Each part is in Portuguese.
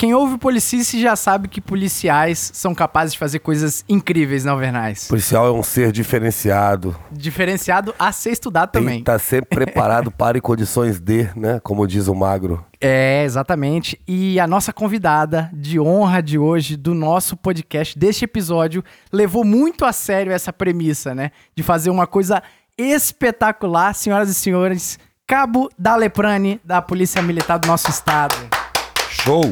Quem ouve Policice já sabe que policiais são capazes de fazer coisas incríveis, não, Vernais? Policial é um ser diferenciado. Diferenciado a ser estudado Tem também. que estar sempre preparado para em condições de, né? Como diz o magro. É, exatamente. E a nossa convidada de honra de hoje, do nosso podcast, deste episódio, levou muito a sério essa premissa, né? De fazer uma coisa espetacular, senhoras e senhores. Cabo da Leprane, da Polícia Militar do nosso estado. Show!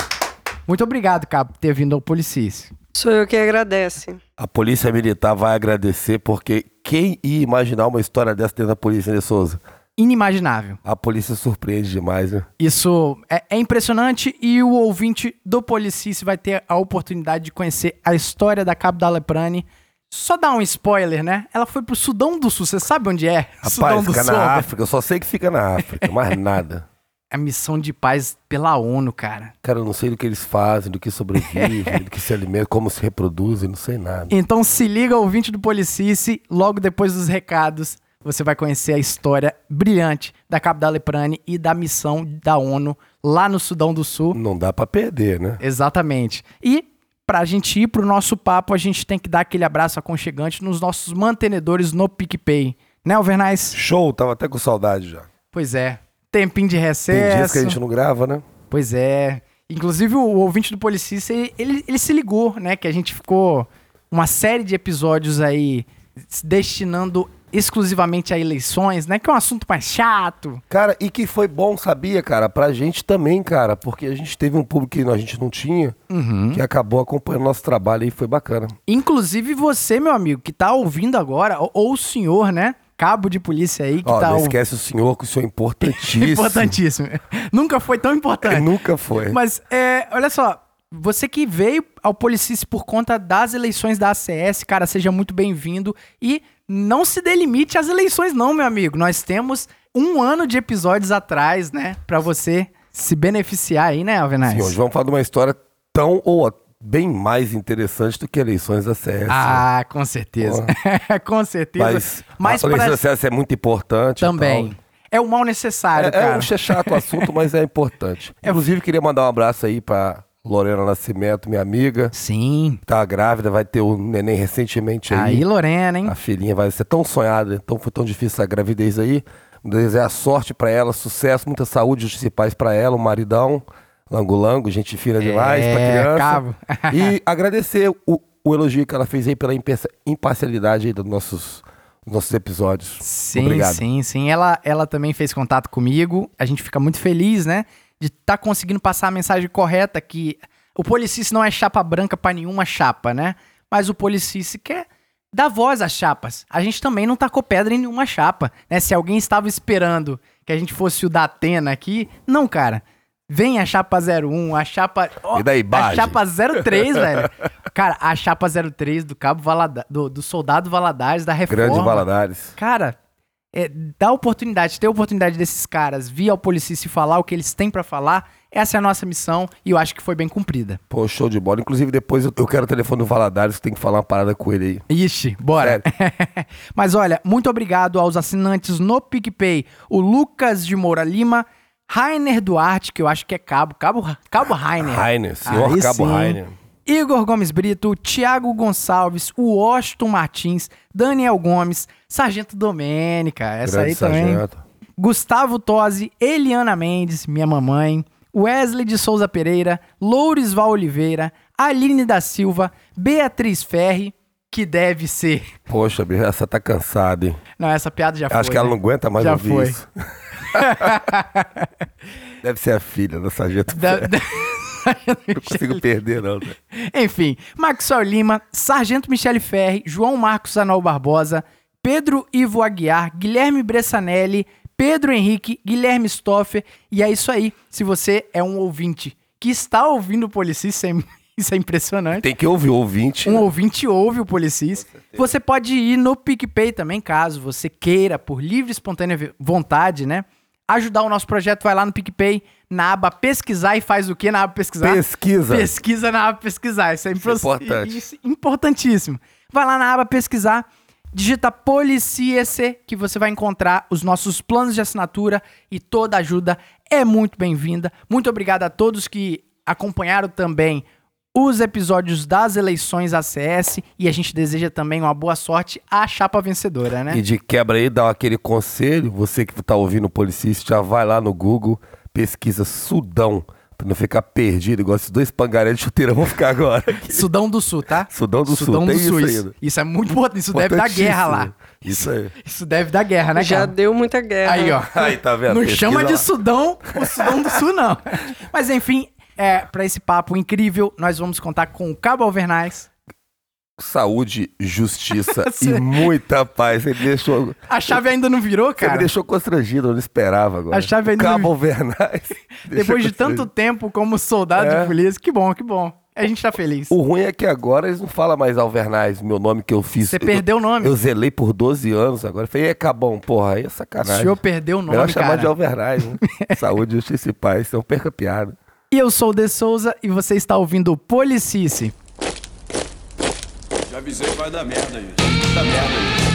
Muito obrigado, Cabo, por ter vindo ao Policice. Sou eu que agradece. A polícia militar vai agradecer porque quem ia imaginar uma história dessa dentro da polícia, né, Souza? Inimaginável. A polícia surpreende demais, né? Isso é, é impressionante e o ouvinte do Policice vai ter a oportunidade de conhecer a história da Cabo da Leprane. Só dar um spoiler, né? Ela foi pro Sudão do Sul. Você sabe onde é? Sudão Rapaz, do fica Sul. na África. Eu só sei que fica na África, mais nada. A missão de paz pela ONU, cara. Cara, eu não sei do que eles fazem, do que sobrevivem, do que se alimentam, como se reproduzem, não sei nada. Então se liga, ouvinte do Policice, logo depois dos recados, você vai conhecer a história brilhante da Cabo da Leprane e da missão da ONU lá no Sudão do Sul. Não dá pra perder, né? Exatamente. E pra gente ir pro nosso papo, a gente tem que dar aquele abraço aconchegante nos nossos mantenedores no PicPay. Né, Alvernais? Show, tava até com saudade já. Pois é. Tempinho de Tem recesso. dias que a gente não grava, né? Pois é. Inclusive, o ouvinte do Policista, ele, ele, se ligou, né? Que a gente ficou uma série de episódios aí destinando exclusivamente a eleições, né? Que é um assunto mais chato. Cara, e que foi bom, sabia, cara? Pra gente também, cara, porque a gente teve um público que a gente não tinha, que acabou acompanhando nosso trabalho e foi bacana. Inclusive você, meu amigo, que tá ouvindo agora, ou, ou o senhor, né? Cabo de polícia aí, que Ó, tá não ouvindo. esquece o senhor, que o senhor é importantíssimo. Importantíssimo. Nunca foi tão importante. Nunca foi. Mas, é, olha só, você que veio ao Policice por conta das eleições da ACS, cara, seja muito bem-vindo. E não se delimite às eleições, não, meu amigo. Nós temos um ano de episódios atrás, né, Pra você se beneficiar aí, né, Alvenaz? Sim, hoje vamos falar de uma história tão ou bem mais interessante do que eleições da CS. Ah, com certeza. com certeza. Mas, Mas a eleição pra- da CS é muito importante. também. É o mal necessário, É, é, cara. é chato o assunto, mas é importante. Inclusive, queria mandar um abraço aí pra Lorena Nascimento, minha amiga. Sim. Tá grávida, vai ter o neném recentemente aí. Aí, Lorena, hein? A filhinha vai ser tão sonhada, tão, foi tão difícil essa gravidez aí. Desejar sorte pra ela, sucesso, muita saúde, justiça e paz pra ela, o maridão, lango-lango, gente fina demais pra É, criança. cabo. e agradecer o, o elogio que ela fez aí pela imparcialidade aí dos nossos, nossos episódios. Sim, Obrigado. sim, sim. Ela, ela também fez contato comigo. A gente fica muito feliz, né? De estar conseguindo passar a mensagem correta que o Policice não é chapa branca pra nenhuma chapa, né? Mas o Policice quer dar voz às chapas. A gente também não tacou pedra em nenhuma chapa, né? Se alguém estava esperando que a gente fosse o da Atena aqui, não, cara. Vem a chapa 01, a chapa. ó, E daí, a Bage? chapa 03, velho. Cara, a chapa 03 do Cabo Valada, do, do Soldado Valadares, da Reforma. Grande Valadares. Cara, é, dá oportunidade, ter a oportunidade desses caras vir ao Policice falar o que eles têm pra falar, essa é a nossa missão e eu acho que foi bem cumprida. Pô, show de bola. Inclusive, depois eu, eu quero o telefone do Valadares, que tem que falar uma parada com ele aí. Ixi, bora. Mas olha, muito obrigado aos assinantes no PicPay, o Lucas de Moura Lima, Rainer Duarte, que eu acho que é Cabo, Cabo, Cabo Rainer. Rainer, senhor Aí Cabo sim. Rainer. Igor Gomes Brito, Thiago Gonçalves, o Washington Martins, Daniel Gomes, Sargento Domênica, essa Grande aí também. sargento. Gustavo Tosi, Eliana Mendes, minha mamãe, Wesley de Souza Pereira, Lourisval Oliveira, Aline da Silva, Beatriz Ferri, que deve ser. Poxa, bicho, essa tá cansada, hein? Não, essa piada já foi. Acho que ela né? não aguenta mais Já ouvir foi. isso. Deve ser a filha da sargento. Da- da- Não consigo perder, não. né? Enfim, Maxwell Lima, Sargento Michele Ferri, João Marcos Anal Barbosa, Pedro Ivo Aguiar, Guilherme Bressanelli, Pedro Henrique, Guilherme Stoffer. E é isso aí. Se você é um ouvinte que está ouvindo o Policis, isso é, isso é impressionante. Tem que ouvir o ouvinte. Um né? ouvinte ouve o Policis. Você pode ir no PicPay também, caso você queira, por livre e espontânea vontade, né? Ajudar o nosso projeto, vai lá no PicPay, na aba pesquisar e faz o que na aba pesquisar? Pesquisa. Pesquisa na aba pesquisar. Isso é, impro- importante. Isso é importantíssimo. Vai lá na aba pesquisar, digita Policiece, que você vai encontrar os nossos planos de assinatura e toda ajuda é muito bem-vinda. Muito obrigado a todos que acompanharam também os episódios das eleições ACS e a gente deseja também uma boa sorte à chapa vencedora, né? E de quebra aí, dá aquele conselho, você que tá ouvindo o Policista, já vai lá no Google, pesquisa Sudão, pra não ficar perdido, igual esses dois pangaré de chuteira vão ficar agora. Sudão do Sul, tá? Sudão do Sudão Sul, do tem Sul. isso ainda. isso é muito importante. Isso deve dar guerra lá. Isso aí. Isso deve dar guerra, né, Já cara? deu muita guerra. Aí, ó. Aí, tá vendo? Não Pesquisa chama de lá. Sudão o Sudão do Sul, não. Mas enfim, é, para esse papo incrível, nós vamos contar com o Cabo Alvernais. Saúde, justiça e muita paz. Ele deixou, A chave ainda não virou, você me cara. deixou constrangido, eu não esperava agora. A chave ainda Cabo não- Alvernais. Depois de tanto tempo como soldado É. de polícia, que bom, que bom. A gente tá feliz. O ruim é que agora eles não falam mais Alvernais, meu nome que eu fiz. Você Eu- perdeu o nome. Eu zelei por 12 anos agora. Falei, é Cabão, porra, aí é O sacanagem. senhor perdeu o Melhor nome, chamar cara. de Alvernais, né? Saúde, justiça e paz, não perca piada. E eu sou o De Souza e você está ouvindo o Policice. Já avisei que vai dar merda. Vai dar merda aí.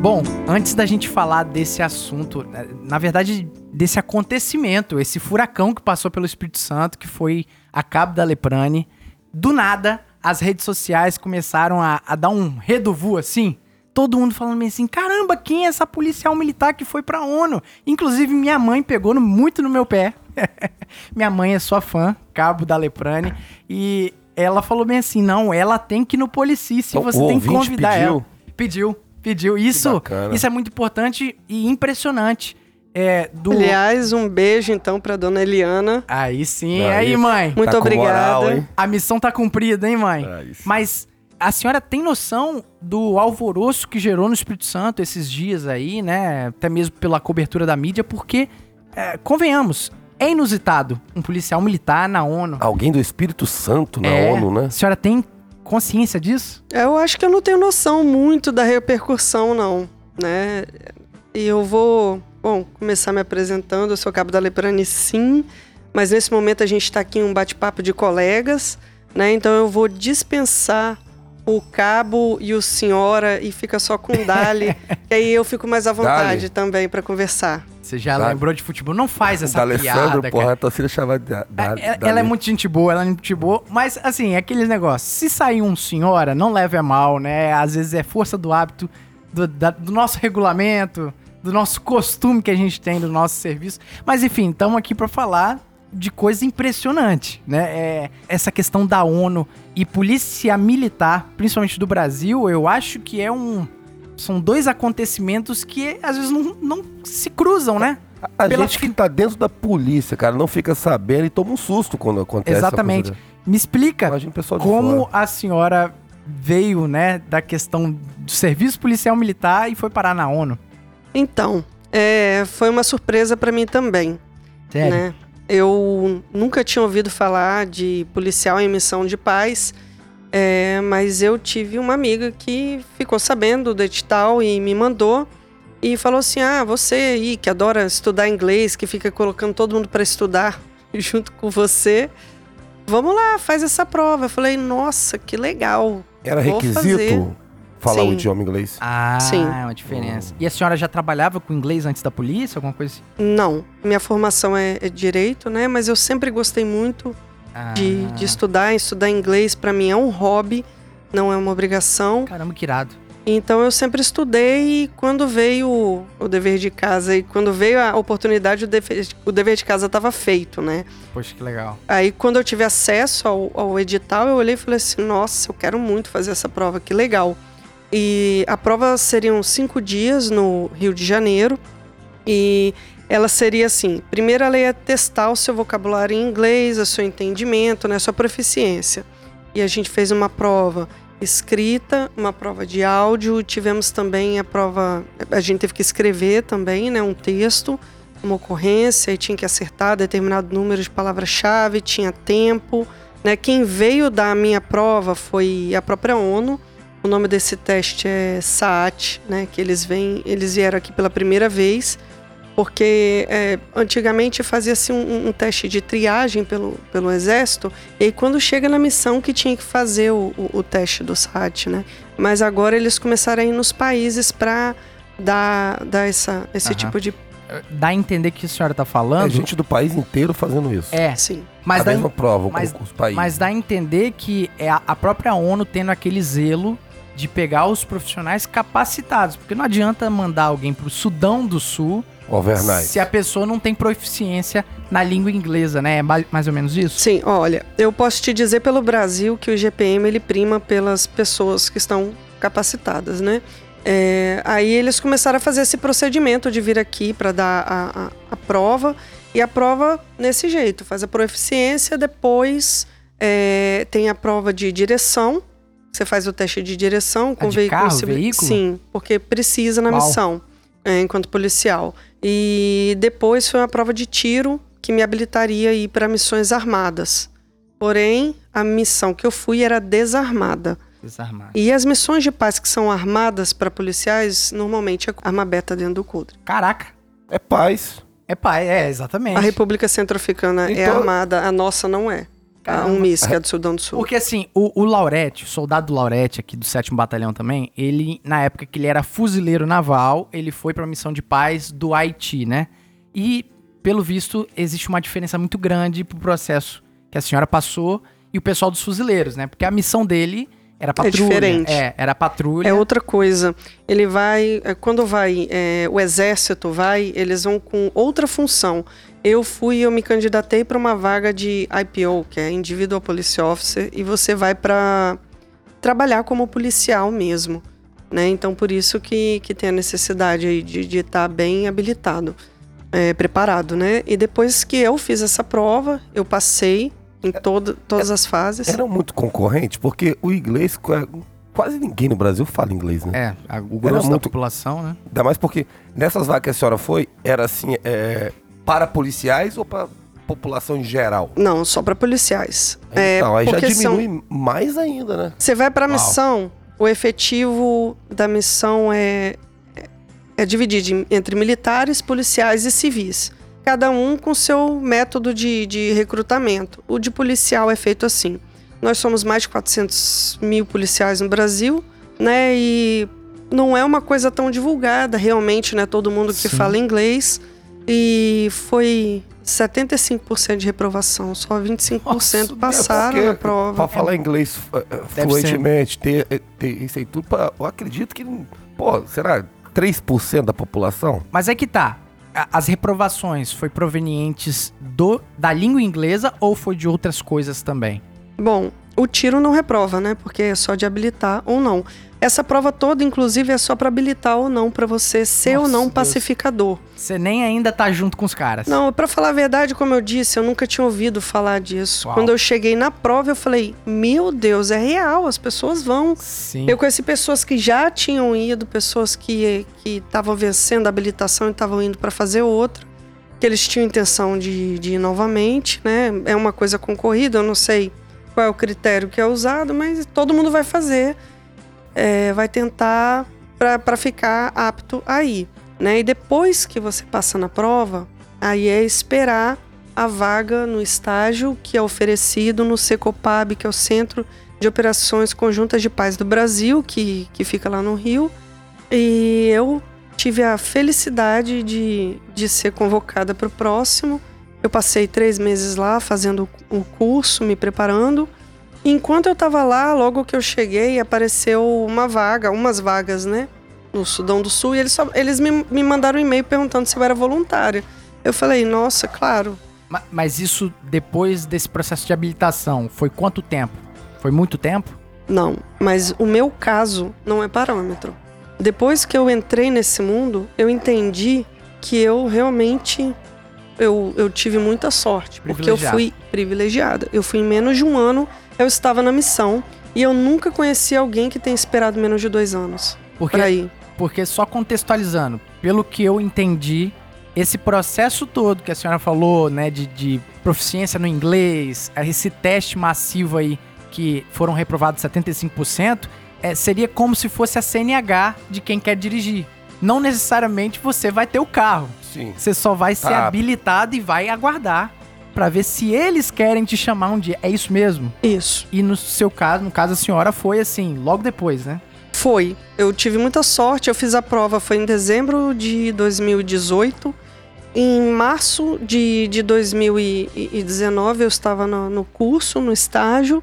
Bom, antes da gente falar desse assunto, eh, na verdade, desse acontecimento, esse furacão que passou pelo Espírito Santo, que foi a Cabo da Leprane, do nada, as redes sociais começaram a, a dar um redovu assim. Todo mundo falando assim, caramba, quem é essa policial militar que foi pra ONU? Inclusive, minha mãe pegou no- muito no meu pé. minha mãe é sua fã, Cabo da Leprane, e ela falou bem assim, não, ela tem que ir no Policice, você o tem que convidar pediu? ela. Pediu, pediu. Isso, isso é muito importante e impressionante. É, do... Aliás, um beijo então pra dona Eliana. Aí sim, Aí. aí, mãe. Muito Tá obrigada. moral? A missão tá cumprida, hein, mãe? Aí. Mas a senhora tem noção do alvoroço que gerou no Espírito Santo esses dias aí, né? Até mesmo pela cobertura da mídia, porque, é, convenhamos, é inusitado um policial militar na ONU. Alguém do Espírito Santo na É. ONU, né? A senhora tem consciência disso? Eu acho que eu não tenho noção muito da repercussão, não, né? E eu vou, bom, começar me apresentando. Eu sou Cabo da Leprane, sim, mas nesse momento a gente está aqui em um bate-papo de colegas, né? Então eu vou dispensar o Cabo e o Senhora e fica só com o Dali, que aí eu fico mais à vontade Dali. também para conversar. Você já Tá. lembrou de futebol? Não faz essa da Alessandro, piada, porra, cara. a torcida chamava de. É, ela, da- ela é muito gente boa, ela é muito gente boa, mas assim, é aqueles negócios. Se sair um senhora, não leve a mal, né? Às vezes é força do hábito, do, da- do nosso regulamento, do nosso costume que a gente tem do nosso serviço. Mas enfim, estamos aqui para falar de coisa impressionante, né? É, essa questão da ONU e polícia militar, principalmente do Brasil, eu acho que é um. São dois acontecimentos que às vezes não, não se cruzam, né? A pela gente que tá dentro da polícia, cara, não fica sabendo e toma um susto quando acontece Exatamente. Me explica como fora. a senhora veio, né, da questão do serviço policial militar e foi parar na ONU. Então, é, foi uma surpresa para mim também. Sério? né? Eu nunca tinha ouvido falar de policial em missão de paz, é, mas eu tive uma amiga que ficou sabendo do edital e me mandou e falou assim: Ah, você aí que adora estudar inglês, que fica colocando todo mundo para estudar junto com você, vamos lá, faz essa prova. Eu falei: Nossa, que legal. Era requisito fazer. Falar o Sim. idioma inglês? Ah, Sim. é uma diferença. E a senhora já trabalhava com inglês antes da polícia, alguma coisa assim? Não, minha formação é, é direito, né? Mas eu sempre gostei muito Ah, de, de estudar. Estudar inglês para mim é um hobby, não é uma obrigação. Caramba, que irado. Então eu sempre estudei e quando veio o, o dever de casa e quando veio a oportunidade, o dever, o dever de casa estava feito, né? Poxa, que legal. Aí quando eu tive acesso ao, ao edital, eu olhei e falei assim: nossa, eu quero muito fazer essa prova, que legal. E a prova seriam cinco dias no Rio de Janeiro e ela seria assim: primeiro ela ia testar o seu vocabulário em inglês, o seu entendimento, né, a sua proficiência. E a gente fez uma prova escrita, uma prova de áudio, tivemos também a prova, a gente teve que escrever também, né, um texto, uma ocorrência e tinha que acertar determinado número de palavra-chave, tinha tempo, né? Quem veio da minha prova foi a própria ONU. O nome desse teste é SAAT, né, que eles vêm, eles vieram aqui pela primeira vez Porque é, antigamente fazia-se um, um teste de triagem pelo, pelo exército, e aí quando chega na missão que tinha que fazer o, o, o teste do SAT, né? Mas agora eles começaram a ir nos países para dar, dar essa, esse Aham. tipo de. Dá a entender que a senhora tá É falando. gente do país inteiro fazendo isso. É, Sim. mas a dá, mesma prova, mas- com os países. mas dá a entender que é a, a própria ONU tendo aquele zelo de pegar os profissionais capacitados. Porque não adianta mandar alguém pro Sudão do Sul Overnight. se a pessoa não tem proficiência na língua inglesa, né? É mais, mais ou menos isso? Sim, olha, eu posso te dizer pelo Brasil que o GPM ele prima pelas pessoas que estão capacitadas, né? É, aí eles começaram a fazer esse procedimento de vir aqui para dar a, a, a prova e a prova nesse jeito, faz a proficiência, depois é, tem a prova de direção, você faz o teste de direção com É de veículo carro, civil- veículo? Sim, porque precisa na Uau. missão é, enquanto policial. E depois foi uma prova de tiro que me habilitaria a ir para missões armadas. Porém, a missão que eu fui era desarmada. Desarmado. E as missões de paz que são armadas para policiais, normalmente é arma beta dentro do coldre. Caraca. É paz. É pai, é, exatamente. A República Centro-Africana é Então- armada, a nossa não é. A Caramba. UNMIS, que é do Sudão do Sul. Porque assim, o, o Laurete, o soldado Laurete aqui do 7 Batalhão também, ele, na época que ele era fuzileiro naval, ele foi pra missão de paz do Haiti, né? E, pelo visto, existe uma diferença muito grande pro processo que a senhora passou e o pessoal dos fuzileiros, né? Porque a missão dele era patrulha. diferente. É, era patrulha. É outra coisa. Ele vai. é, Quando vai. é, o exército vai, eles vão com outra função. Eu fui, eu me candidatei para uma vaga de IPO, que é Individual Police Officer, e você vai para trabalhar como policial mesmo. Né? Então, por isso que, que tem a necessidade aí de estar bem habilitado, é, preparado, né? E depois que eu fiz essa prova, eu passei em todo, todas as fases. Era muito concorrente, porque o inglês, qua- quase ninguém no Brasil fala inglês, né? É, a- o grosso da muito- população, né? Ainda mais porque nessas vagas que a senhora foi, era assim, é, para policiais ou para população em geral? Não, só para policiais. É, então, aí já porque são- diminui mais ainda, né? Você vai para a missão, o efetivo da missão é, é, é dividido entre militares, policiais e civis. Cada um com seu método de, de recrutamento. O de policial é feito assim. Nós somos mais de 400 mil policiais no Brasil, né? E não é uma coisa tão divulgada realmente, né? Todo mundo que Sim. fala inglês. E foi 75% de reprovação, só 25% Nossa, passaram É na prova. Pra falar inglês eh, eh, fluentemente, ter, eh, ter isso aí tudo, pra- eu acredito que, pô, será 3% da população? Mas é que tá. As reprovações foi provenientes do, da língua inglesa ou foi de outras coisas também? Bom, o tiro não reprova, né? Porque é só de habilitar ou não. Essa prova toda, inclusive, é só para habilitar ou não, para você ser ou Nossa, não Deus. pacificador. Você nem ainda tá junto com os caras. Não, para falar a verdade, como eu disse, eu nunca tinha ouvido falar disso. Uau. Quando eu cheguei na prova, eu falei: Meu Deus, é real, as pessoas vão. Sim. Eu conheci pessoas que já tinham ido, pessoas que que estavam vencendo a habilitação e estavam indo para fazer outra, que eles tinham intenção de, de ir novamente, né? É uma coisa concorrida, eu não sei qual é o critério que é usado, mas todo mundo vai fazer, é, vai tentar para ficar apto a ir, né? E depois que você passa na prova, aí é esperar a vaga no estágio que é oferecido no Secopab, que é o Centro de Operações Conjuntas de Paz do Brasil, que, que fica lá no Rio. E eu tive a felicidade de, de ser convocada para o próximo. Eu passei três meses lá fazendo o curso, me preparando. Enquanto eu estava lá, logo que eu cheguei, apareceu uma vaga, umas vagas, né? No Sudão do Sul, e eles, só, eles me, me mandaram um e-mail perguntando se eu era voluntária. Eu falei, nossa, claro. Ma- Mas isso depois desse processo de habilitação, foi quanto tempo? Foi muito tempo? Não, mas o meu caso não é parâmetro. Depois que eu entrei nesse mundo, eu entendi que eu realmente eu, eu tive muita sorte, porque eu fui privilegiada. Eu fui em menos de um ano, eu estava na missão e eu nunca conheci alguém que tenha esperado menos de dois anos Porque, pra ir. porque só contextualizando, pelo que eu entendi, esse processo todo que a senhora falou, né, de, de proficiência no inglês, esse teste massivo aí que foram reprovados 75%, é, seria como se fosse a CNH de quem quer dirigir. não necessariamente você vai ter o carro. Sim. Você só vai ser Tá. habilitado e vai aguardar pra ver se eles querem te chamar um dia. É isso mesmo? Isso. E no seu caso, no caso a senhora foi assim, logo depois, né? Foi. Eu tive muita sorte. Eu fiz a prova, foi em dezembro de 2018. Em março de, de 2019, eu estava no, no curso, no estágio,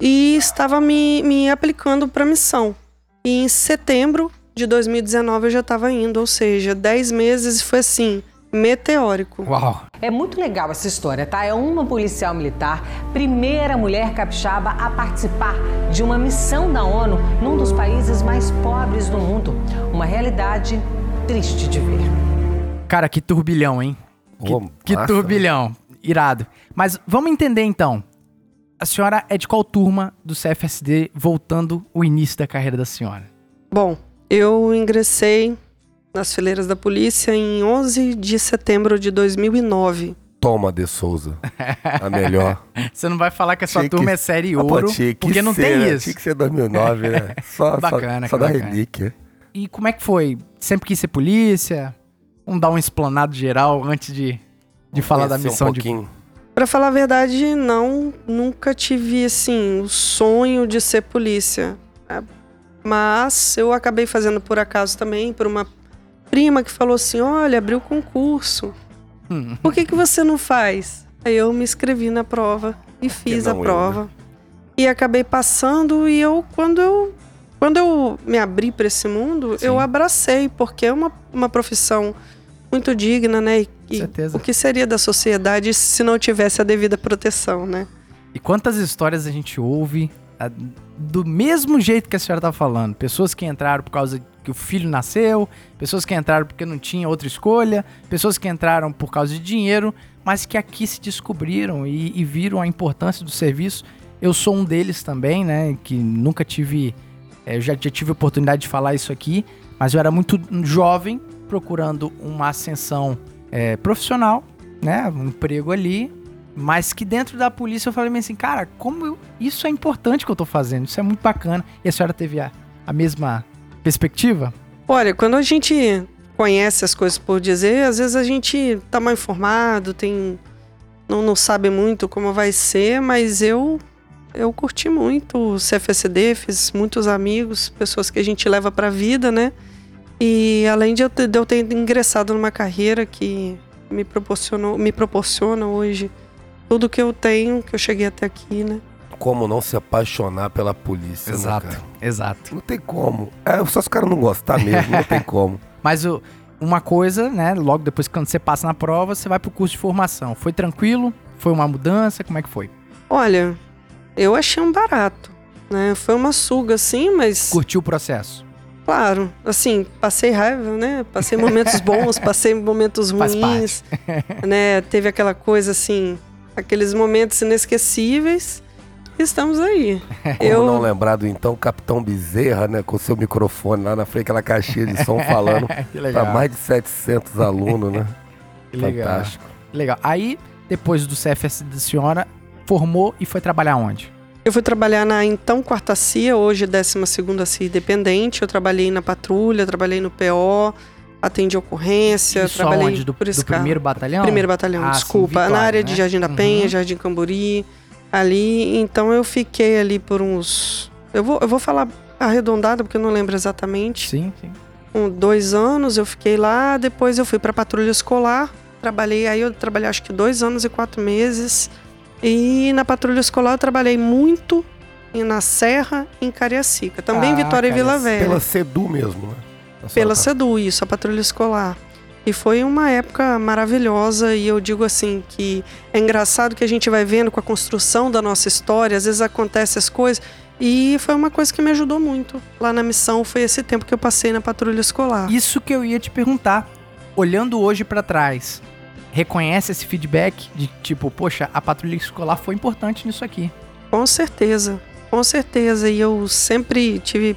e estava me, me aplicando para missão. E em setembro de 2019 eu já estava indo, ou seja, 10 meses e foi assim, meteórico. Uau. É muito legal essa história, tá? É uma policial militar, primeira mulher capixaba a participar de uma missão da ONU num dos países mais pobres do mundo. Uma realidade triste de ver. Cara, que turbilhão, hein? Que, que massa, turbilhão. Irado. Mas vamos entender então. A senhora é de qual turma do CFSD, voltando o início da carreira da senhora? Bom, eu ingressei nas fileiras da polícia em 11 de setembro de 2009. Toma de Souza. A melhor. Você não vai falar que a sua Tinha que- turma é série Ah, pô, ouro, tinha que porque não ser, tem né? isso. Tinha que ser 2009, né? Só, Bacana, só, que só da bacana. relíquia. E como é que foi? Sempre quis ser polícia? Vamos dar um explanado geral antes de, de falar da missão um de pouquinho. Pra falar a verdade, não, nunca tive assim o sonho de ser polícia. É, Mas eu acabei fazendo por acaso também por uma prima que falou assim: "Olha, abriu concurso. Hum. Por que que você não faz?" Aí eu me inscrevi na prova e fiz a não eu, prova. E acabei passando e eu quando eu quando eu me abri para esse mundo, Sim. eu abracei, porque é uma, uma profissão muito digna, né? E, e o que seria da sociedade se não tivesse a devida proteção, né? E quantas histórias a gente ouve do mesmo jeito que a senhora tá falando? Pessoas que entraram por causa que o filho nasceu, pessoas que entraram porque não tinha outra escolha, pessoas que entraram por causa de dinheiro, mas que aqui se descobriram e, e viram a importância do serviço. Eu sou um deles também, né? Que nunca tive. eh, Eu já, já tive oportunidade de falar isso aqui, mas eu era muito jovem, procurando uma ascensão eh, profissional, né? Um emprego ali, mas que dentro da polícia eu falei assim, cara, como eu- isso é importante que eu tô fazendo, isso é muito bacana. E a senhora teve a, a mesma perspectiva? Olha, quando a gente conhece as coisas por dizer, às vezes a gente tá mal informado, tem não, não sabe muito como vai ser, mas eu eu curti muito o CFSD, fiz muitos amigos, pessoas que a gente leva pra vida, né? E além de eu, ter, de eu ter ingressado numa carreira que me proporcionou, me proporciona hoje tudo que eu tenho, que eu cheguei até aqui, né? Como não se apaixonar pela polícia, né, cara? exato. Não tem como. É, só se os caras não gostar mesmo, não tem como. Mas o- uma coisa, né, logo depois quando você passa na prova, você vai pro curso de formação. Foi tranquilo? Foi uma mudança? Como é que foi? Olha, eu achei um barato, né? Foi uma suga, assim, mas Curtiu o processo? Claro, assim, passei raiva, né? Passei momentos bons, passei momentos ruins, né? Teve aquela coisa assim, aqueles momentos inesquecíveis. Estamos aí. Como Eu- não lembrar do então Capitão Bezerra, né? Com seu microfone lá na frente, aquela caixinha de som falando que para mais de 700 alunos, né? que legal. Fantástico. Legal. Aí, depois do CFS da senhora, formou e foi trabalhar onde? Eu fui trabalhar na então quarta CIA, hoje 12ª CIA independente. Eu trabalhei na patrulha, trabalhei no PO, atendi ocorrência, Isso trabalhei aonde? Do, por do primeiro batalhão? Primeiro batalhão, Ah, sim, desculpa. Vitória, na área né? de Jardim da Penha, Uhum. Jardim Camburi, ali. Então eu fiquei ali por uns. Eu vou, eu vou falar arredondado, porque eu não lembro exatamente. Sim, sim. Um, dois anos eu fiquei lá, depois eu fui pra patrulha escolar. Trabalhei, aí eu trabalhei acho que dois anos e quatro meses. E na patrulha escolar eu trabalhei muito e na Serra em Cariacica. Também Ah, Vitória e Vila Cariacica. Velha. Pela Sedu mesmo, né? Pela tá- SEDU, isso, a patrulha escolar. E foi uma época maravilhosa e eu digo assim que é engraçado que a gente vai vendo com a construção da nossa história, às vezes acontecem as coisas e foi uma coisa que me ajudou muito. Lá na missão foi esse tempo que eu passei na patrulha escolar. Isso que eu ia te perguntar. Olhando hoje pra trás, reconhece esse feedback de tipo, poxa, a patrulha escolar foi importante nisso aqui. Com certeza, com certeza. E eu sempre tive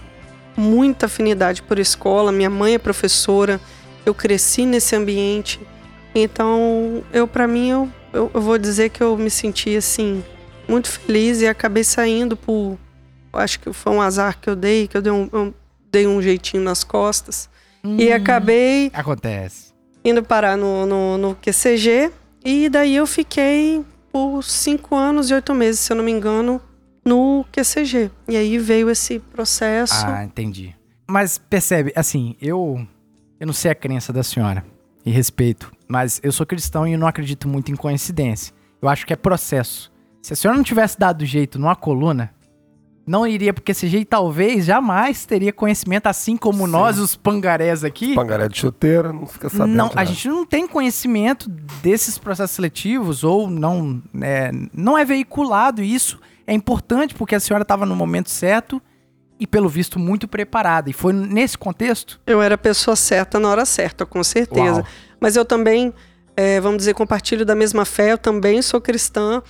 muita afinidade por escola. Minha mãe é professora, eu cresci nesse ambiente. Então, eu para mim, eu, eu, eu vou dizer que eu me senti assim, muito feliz e acabei saindo por. Acho que foi um azar que eu dei, que eu dei um, eu dei um jeitinho nas costas. E acabei Acontece. indo parar no, no, no QCG. E daí eu fiquei por cinco anos e oito meses, se eu não me engano, no QCG. E aí veio esse processo. Ah, entendi. Mas percebe, assim, eu eu não sei a crença da senhora e respeito, mas eu sou cristão e não acredito muito em coincidência. Eu acho que é processo. Se a senhora não tivesse dado jeito numa coluna, não iria porque esse jeito talvez jamais teria conhecimento assim como Sim. nós os pangarés aqui. Pangaré de chuteira, não fica sabendo. Não, a nada. gente não tem conhecimento desses processos seletivos ou não é, não é veiculado isso. É importante porque a senhora estava no momento certo e pelo visto muito preparada. E foi nesse contexto. Eu era a pessoa certa na hora certa, com certeza. Uau. Mas eu também, é, vamos dizer, compartilho da mesma fé, eu também sou cristã.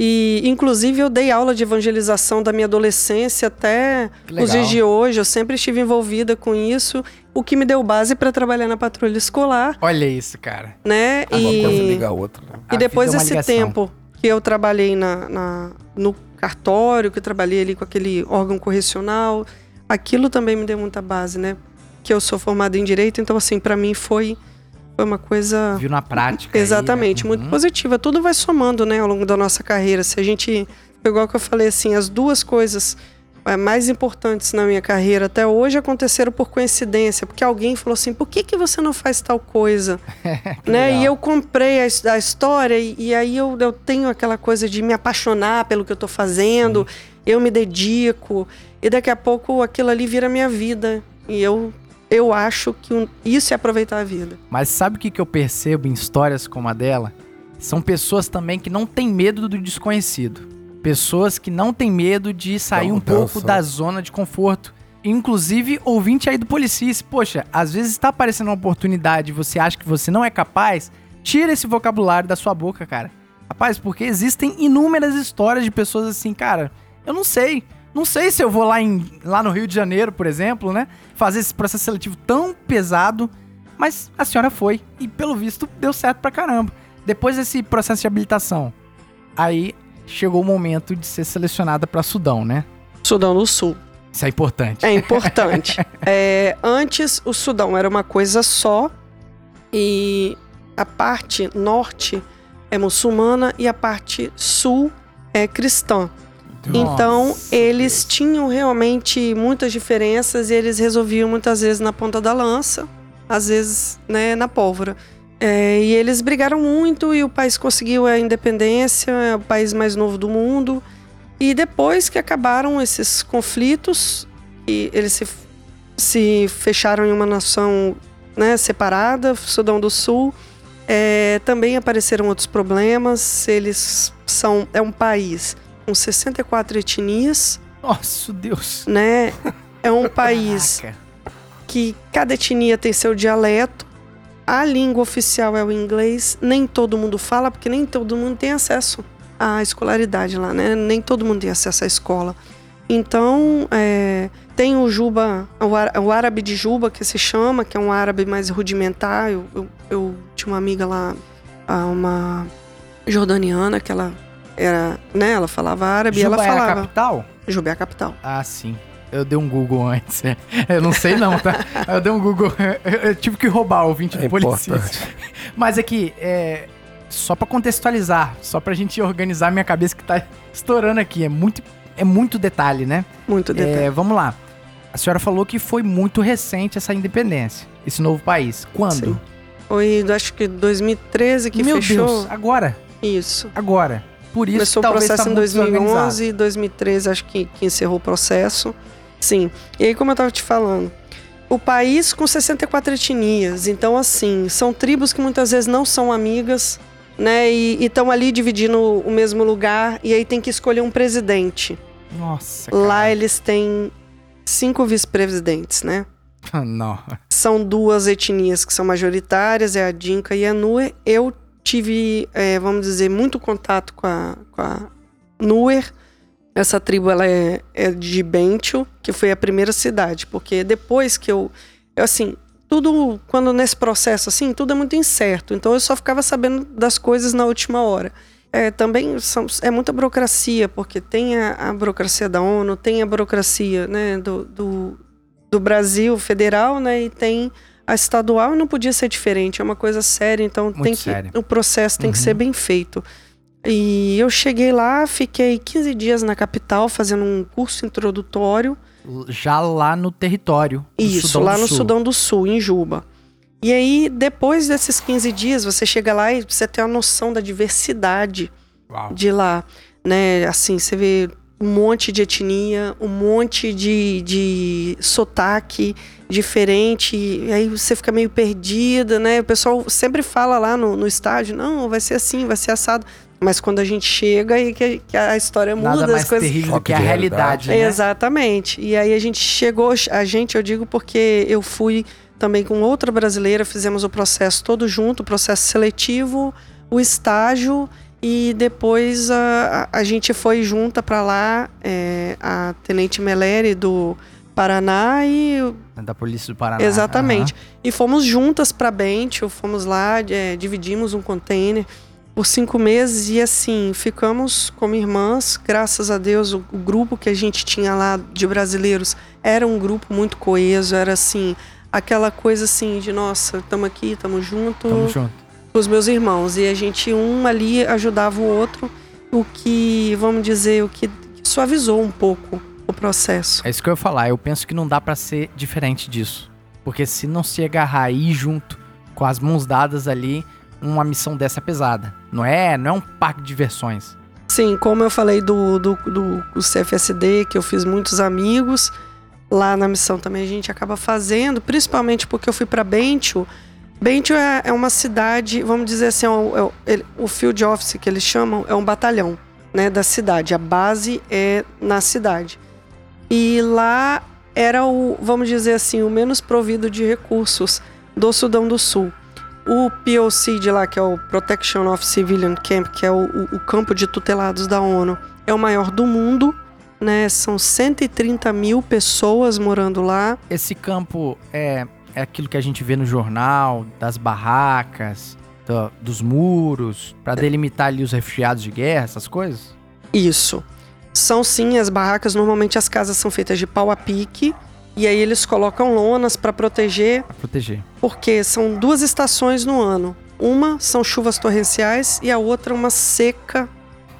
E, inclusive, eu dei aula de evangelização da minha adolescência até os legal. dias de hoje. Eu sempre estive envolvida com isso, o que me deu base para trabalhar na patrulha escolar, Olha isso, cara. né? Uma coisa e liga a outra. né? A e depois é uma desse ligação. tempo que eu trabalhei na, na- no cartório, que eu trabalhei ali com aquele órgão correcional, aquilo também me deu muita base, né? Que eu sou formada em direito, então assim, para mim foi, foi uma coisa Viu na prática. aí, né? exatamente muito Uhum. positiva. Tudo vai somando, né, ao longo da nossa carreira. Se a gente, igual que eu falei assim, as duas coisas mais importantes na minha carreira até hoje aconteceram por coincidência, porque alguém falou assim: "Por que que você não faz tal coisa?" né? legal. E eu comprei a, a história e, e aí eu, eu tenho aquela coisa de me apaixonar pelo que eu tô fazendo, eu me dedico e daqui a pouco aquilo ali vira minha vida e eu eu acho que isso é aproveitar a vida. Mas sabe o que, que eu percebo em histórias como a dela? São pessoas também que não têm medo do desconhecido. Pessoas que não têm medo de sair um pouco da zona de conforto. Inclusive, ouvinte aí do Policice, poxa, às vezes está aparecendo uma oportunidade e você acha que você não é capaz, tira esse vocabulário da sua boca, cara. Rapaz, porque existem inúmeras histórias de pessoas assim, cara, eu não sei. Não sei se eu vou lá, em, lá no Rio de Janeiro, por exemplo, né? Fazer esse processo seletivo tão pesado mas a senhora foi e, pelo visto, deu certo pra caramba. Depois desse processo de habilitação, aí chegou o momento de ser selecionada pra Sudão, né? Sudão do Sul. Isso é importante. É importante. É, antes, o Sudão era uma coisa só e a parte norte é muçulmana e a parte sul é cristã. Então, Nossa, eles Deus. tinham realmente muitas diferenças e eles resolviam muitas vezes na ponta da lança, às vezes né, na pólvora. É, e eles brigaram muito e o país conseguiu a independência, é o país mais novo do mundo. E depois que acabaram esses conflitos, e eles se, se fecharam em uma nação né, separada, Sudão do Sul, é, também apareceram outros problemas. Eles são é um país com 64 etnias, Nossa, Deus. né? É um país Caraca. que cada etnia tem seu dialeto. A língua oficial é o inglês. Nem todo mundo fala, porque nem todo mundo tem acesso à escolaridade lá, né? Nem todo mundo tem acesso à escola. Então, é, tem o Juba, o, árabe de Juba, que se chama, que é um árabe mais rudimentar. Eu, eu- eu tinha uma amiga lá, uma jordaniana, que ela era, né? Ela falava árabe e ela Juba é a falava. capital? Juba é a capital. Ah, sim. Eu dei um Google antes. é. Eu não sei não, tá? Eu dei um Google. Eu, eu tive que roubar o ouvinte É do Policista. Mas aqui, é, só pra contextualizar, só pra gente organizar minha cabeça que tá estourando aqui. É muito, é muito detalhe, né? Muito detalhe. É, vamos lá. A senhora falou que foi muito recente essa independência, esse novo país. Quando? Sim. Foi, acho que 2013 que Meu fechou. Deus, agora, Isso. agora. Por isso Começou o processo tá em muito desorganizado. 2011 e 2013 acho que, que encerrou o processo. Sim. E aí, como eu tava te falando, o país com 64 etnias. Então, assim, são tribos que muitas vezes não são amigas, né? E estão ali dividindo o mesmo lugar. E aí tem que escolher um presidente. Nossa, Lá eles têm cinco vice-presidentes, né? cara. Não. são duas etnias que são majoritárias, é a Dinka e a Nuer. Eu tive, é, vamos dizer, muito contato com a, com a Nuer. Essa tribo ela é, é de Bentiu, que foi a primeira cidade, porque depois que eu, eu assim, tudo quando nesse processo assim, tudo é muito incerto. Então eu só ficava sabendo das coisas na última hora. É, também são, é muita burocracia, porque tem a, a burocracia da ONU, tem a burocracia né, do, do, do Brasil federal, né? E tem A estadual não podia ser diferente, é uma coisa séria, então Muito tem que o processo tem que Uhum. ser bem feito. E eu cheguei lá, fiquei 15 dias na capital fazendo um curso introdutório. Já lá no território. Isso, Sudão lá no Sul. Sudão do Sul, em Juba. E aí, depois desses 15 dias, você chega lá e você tem a noção da diversidade Uau. de lá, né? Assim, você vê um monte de etnia, um monte de, de sotaque diferente, e aí você fica meio perdida, né? O pessoal sempre fala lá no, no estádio, não, vai ser assim, vai ser assado. Mas quando a gente chega e que, que a história muda, Nada mais as coisas terrível do que a de realidade, realidade. né? Exatamente. E aí a gente chegou, a gente, eu digo porque eu fui também com outra brasileira, fizemos o processo todo junto, o processo seletivo, o estágio e depois a, a, a gente foi junta para lá, é, a Tenente Meleri do Paraná e Da Polícia do Paraná. Exatamente. E fomos juntas para Bentio, fomos lá, é, dividimos um container por cinco meses e assim, ficamos como irmãs. Graças a Deus, o, o grupo que a gente tinha lá de brasileiros era um grupo muito coeso, era assim, aquela coisa assim de nossa, estamos aqui, estamos juntos Tamo junto. com os meus irmãos. E a gente, um ali ajudava o outro, o que, vamos dizer, o que suavizou um pouco o processo. É isso que eu ia falar. Eu penso que não dá pra ser diferente disso. Porque se não se agarrar aí junto, com as mãos dadas ali, uma missão dessa é pesada. Não é, não é um parque de diversões. Sim, como eu falei do, do, do, CFSD, que eu fiz muitos amigos, lá na missão também a gente acaba fazendo, principalmente porque eu fui para Bentio. Bentio é, é uma cidade, vamos dizer assim, é o, é o- ele- o field office que eles chamam é um batalhão né, da cidade. A base é na cidade. E lá era o, vamos dizer assim, o menos provido de recursos do Sudão do Sul. O POC de lá, que é o Protection of Civilian Camp, que é o, o- campo de tutelados da ONU, é o maior do mundo, né? São 130 mil pessoas morando lá. Esse campo é, é aquilo que a gente vê no jornal, das barracas, do- dos muros, pra delimitar ali os refugiados de guerra, essas coisas? Isso. São sim as barracas, normalmente as casas são feitas de pau a pique, e aí eles colocam lonas para proteger Pra proteger. porque são duas estações no ano. Uma são chuvas torrenciais e a outra uma seca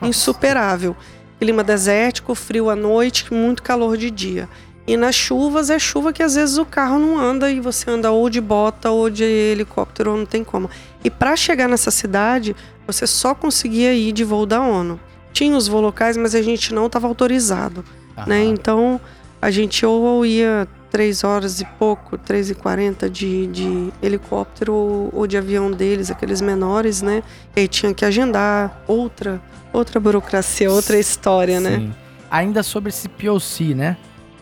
insuperável. Clima desértico, frio à noite, muito calor de dia. E nas chuvas é chuva que às vezes o carro não anda e você anda ou de bota ou de helicóptero, não tem como. E para chegar nessa cidade, você só conseguia ir de voo da ONU. Tinha os voos locais, mas a gente não estava autorizado né? Aham. Então a gente ou ia três horas e pouco, três e quarenta de, de helicóptero ou, ou de avião deles, aqueles menores, né? E aí tinha que agendar outra, outra burocracia, outra história, né? Sim. Ainda sobre esse POC, né?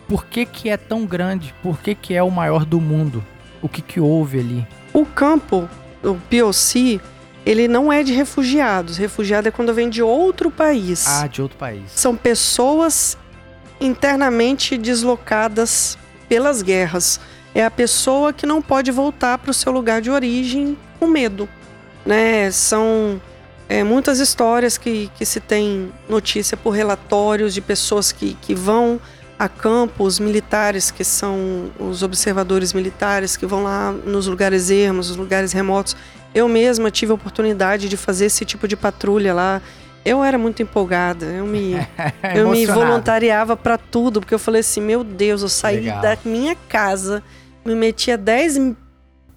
Por que que é tão grande? Por que que é o maior do mundo? O que que houve ali? O campo, o POC, ele não é de refugiados. Refugiado é quando vem de outro país. Ah, de outro país. são pessoas internamente deslocadas pelas guerras. É a pessoa que não pode voltar para o seu lugar de origem com medo. Né? São é, muitas histórias que, que se tem notícia por relatórios de pessoas que, que vão a campo, os militares, que são os observadores militares, que vão lá nos lugares ermos, nos lugares remotos. Eu mesma tive a oportunidade de fazer esse tipo de patrulha lá. Eu era muito empolgada, eu me, eu me voluntariava pra tudo, porque eu falei assim: meu Deus, eu saí Legal. da minha casa, me meti a 10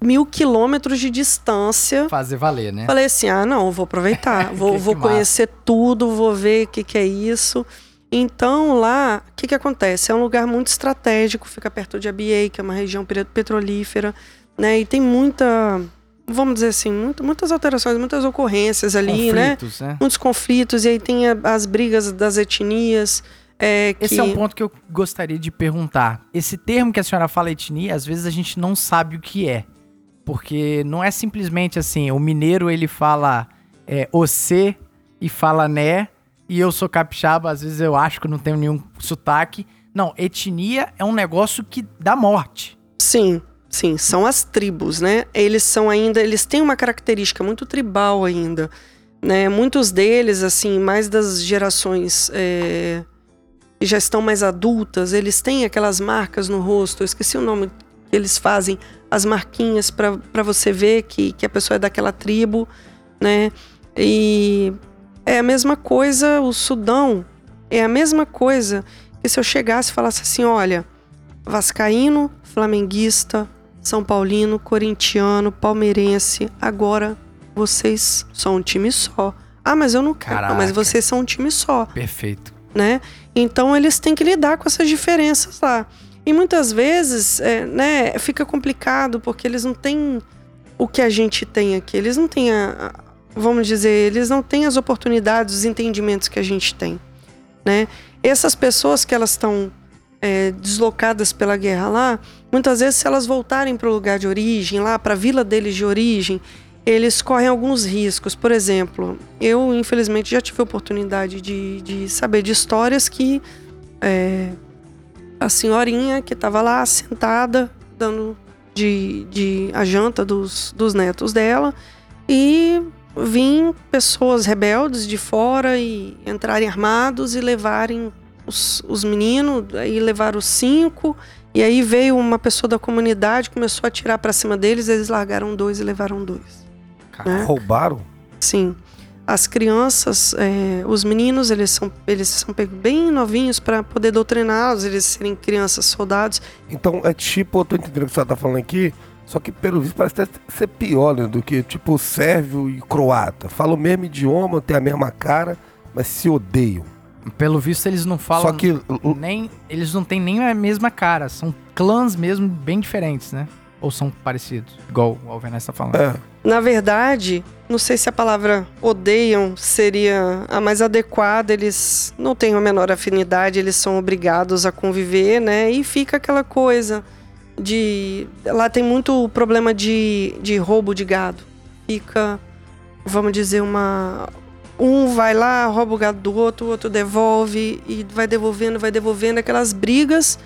mil quilômetros de distância. Fazer valer, né? Falei assim: ah, não, vou aproveitar, vou, vou que massa. conhecer tudo, vou ver o que, que é isso. Então lá, o que, que acontece? É um lugar muito estratégico, fica perto de Abiei, que é uma região pe- petrolífera, né? E tem muita, vamos dizer assim, muitas alterações, muitas ocorrências ali, né? Conflitos, né? Muitos conflitos, e aí tem as brigas das etnias. É, que... Esse é um ponto que eu gostaria de perguntar. Esse termo que a senhora fala etnia, às vezes a gente não sabe o que é. Porque não é simplesmente assim, o mineiro ele fala é, você e fala né, e eu sou capixaba, às vezes eu acho que não tenho nenhum sotaque. Não, etnia é um negócio que dá morte. Sim, sim, são as tribos, né? Eles são ainda, eles têm uma característica muito tribal ainda, né? Muitos deles, assim, mais das gerações é, que já estão mais adultas, eles têm aquelas marcas no rosto. Eu esqueci o nome eles fazem as marquinhas para você ver que, que a pessoa é daquela tribo, né? E é a mesma coisa, o Sudão é a mesma coisa que se eu chegasse e falasse assim: olha, Vascaíno, Flamenguista, São Paulino, Corintiano, Palmeirense, agora vocês são um time só. Ah, mas eu não quero. Caraca. Mas vocês são um time só, Perfeito. né? Então eles têm que lidar com essas diferenças lá. E muitas vezes, é, né, fica complicado porque eles não têm o que a gente tem aqui. Eles não têm a- vamos dizer, eles não têm as oportunidades, os entendimentos que a gente tem, né? Essas pessoas que elas estão é, deslocadas pela guerra lá, muitas vezes se elas voltarem para o lugar de origem, lá para a vila deles de origem, eles correm alguns riscos. Por exemplo, eu infelizmente já tive a oportunidade de, de saber de histórias que é, a senhorinha que estava lá sentada dando de, de a janta dos, dos netos dela e vim pessoas rebeldes de fora e entrarem armados e levarem os, os meninos, aí levaram os cinco e aí veio uma pessoa da comunidade começou a atirar para cima deles, eles largaram dois e levaram dois. né? Roubaram? Sim. As crianças, é, os meninos, eles são, eles são bem novinhos para poder doutriná-los, eles serem crianças soldados. Então é tipo, eu tô entendendo o que você tá falando aqui, só que pelo visto parece até ser pior, né? Do que tipo sérvio e croata. Falam o mesmo idioma, tem a mesma cara, mas se odeiam. Pelo visto, eles não falam. Só que Nem, eles não têm nem a mesma cara. São clãs mesmo bem diferentes, né? Ou são parecidos? Igual o Alvenaz tá falando. é, Na verdade, não sei se a palavra odeiam seria a mais adequada, eles não têm a menor afinidade, eles são obrigados a conviver, né? E fica aquela coisa de. Lá tem muito problema de, de roubo de gado. Fica, vamos dizer, uma. Um vai lá, rouba o gado do outro, o outro devolve e vai devolvendo, vai devolvendo aquelas brigas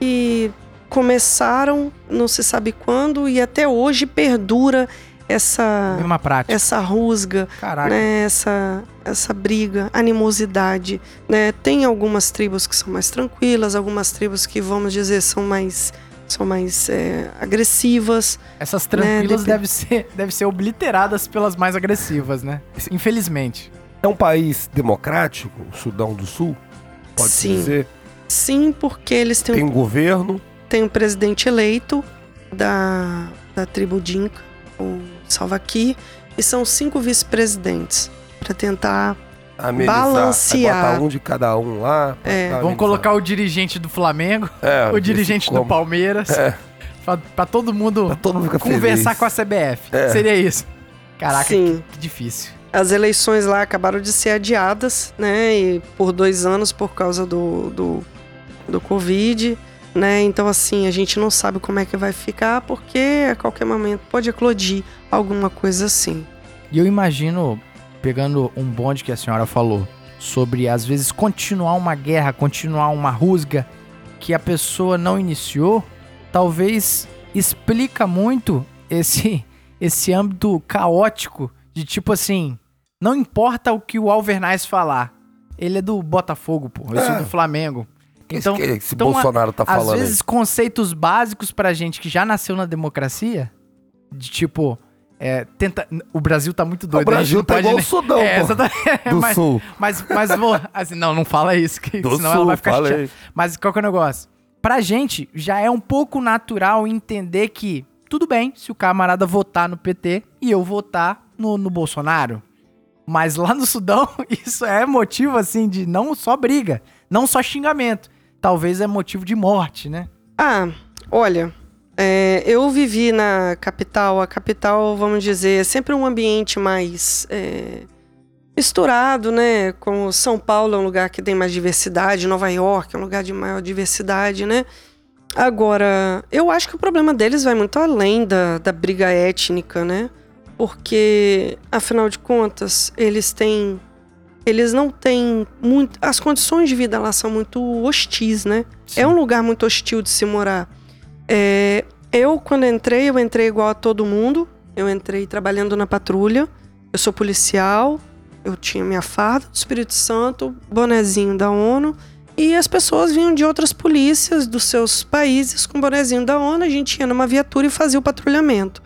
e começaram, não se sabe quando, e até hoje perdura essa prática. essa rusga, né, essa essa briga, animosidade, né? Tem algumas tribos que são mais tranquilas, algumas tribos que vamos dizer são mais são mais é, agressivas. Essas tranquilas Né, devem ser, devem ser obliteradas pelas mais agressivas, né? Infelizmente. é um país democrático, o Sudão do Sul? Pode Sim. dizer. Sim, porque eles têm, Tem um, um governo. têm um presidente eleito da, da tribo Dinka, o Salva Kiir, e são cinco vice-presidentes para tentar Amenizar. Balancear. Aí bota um de cada um lá. É. Vamos colocar o dirigente do Flamengo, É, o dirigente do. Palmeiras, É. pra, pra todo mundo Pra todo mundo conversar feliz. com a CBF. É. Seria isso. Caraca, Sim. que, que difícil. As eleições lá acabaram de ser adiadas, né? E por dois anos por causa do, do, do Covid, né? Então, assim, a gente não sabe como é que vai ficar, porque a qualquer momento pode eclodir alguma coisa assim. E eu imagino, pegando um bonde que a senhora falou, sobre às vezes continuar uma guerra, continuar uma rusga que a pessoa não iniciou, talvez explica muito esse esse âmbito caótico de tipo assim, não importa o que o Alvernais falar, ele é do Botafogo, pô, eu sou É. do Flamengo. Então, Então, que então, Bolsonaro tá às falando aí? vezes conceitos básicos pra gente que já nasceu na democracia, de tipo, é, tenta, o Brasil tá muito doido. o né? Brasil tá pode igual o Sudão, É, pô, do mas, Sul. mas, mas vou, assim, não, não fala isso, que Do senão ela Sul, vai ficar chateada. Mas qual que é o negócio? Pra gente, já é um pouco natural entender que tudo bem se o camarada votar no PT e eu votar no, no Bolsonaro. Mas lá no Sudão, isso é motivo, assim, de não só briga, não só xingamento. Talvez é motivo de morte, né? Ah, olha, é, eu vivi na capital. A capital, vamos dizer, é sempre um ambiente mais é, misturado, né? Como São Paulo é um lugar que tem mais diversidade, Nova York é um lugar de maior diversidade, né? Agora, eu acho que o problema deles vai muito além da, da briga étnica, né? Porque, afinal de contas, eles têm. Eles não têm muito. As condições de vida lá são muito hostis, né? É um lugar muito hostil de se morar. É, eu, quando entrei, eu entrei igual a todo mundo. Eu entrei trabalhando na patrulha. Eu sou policial. Eu tinha minha farda do Espírito Santo, bonezinho da ONU E as pessoas vinham de outras polícias dos seus países com o bonezinho da ONU. A gente ia numa viatura e fazia o patrulhamento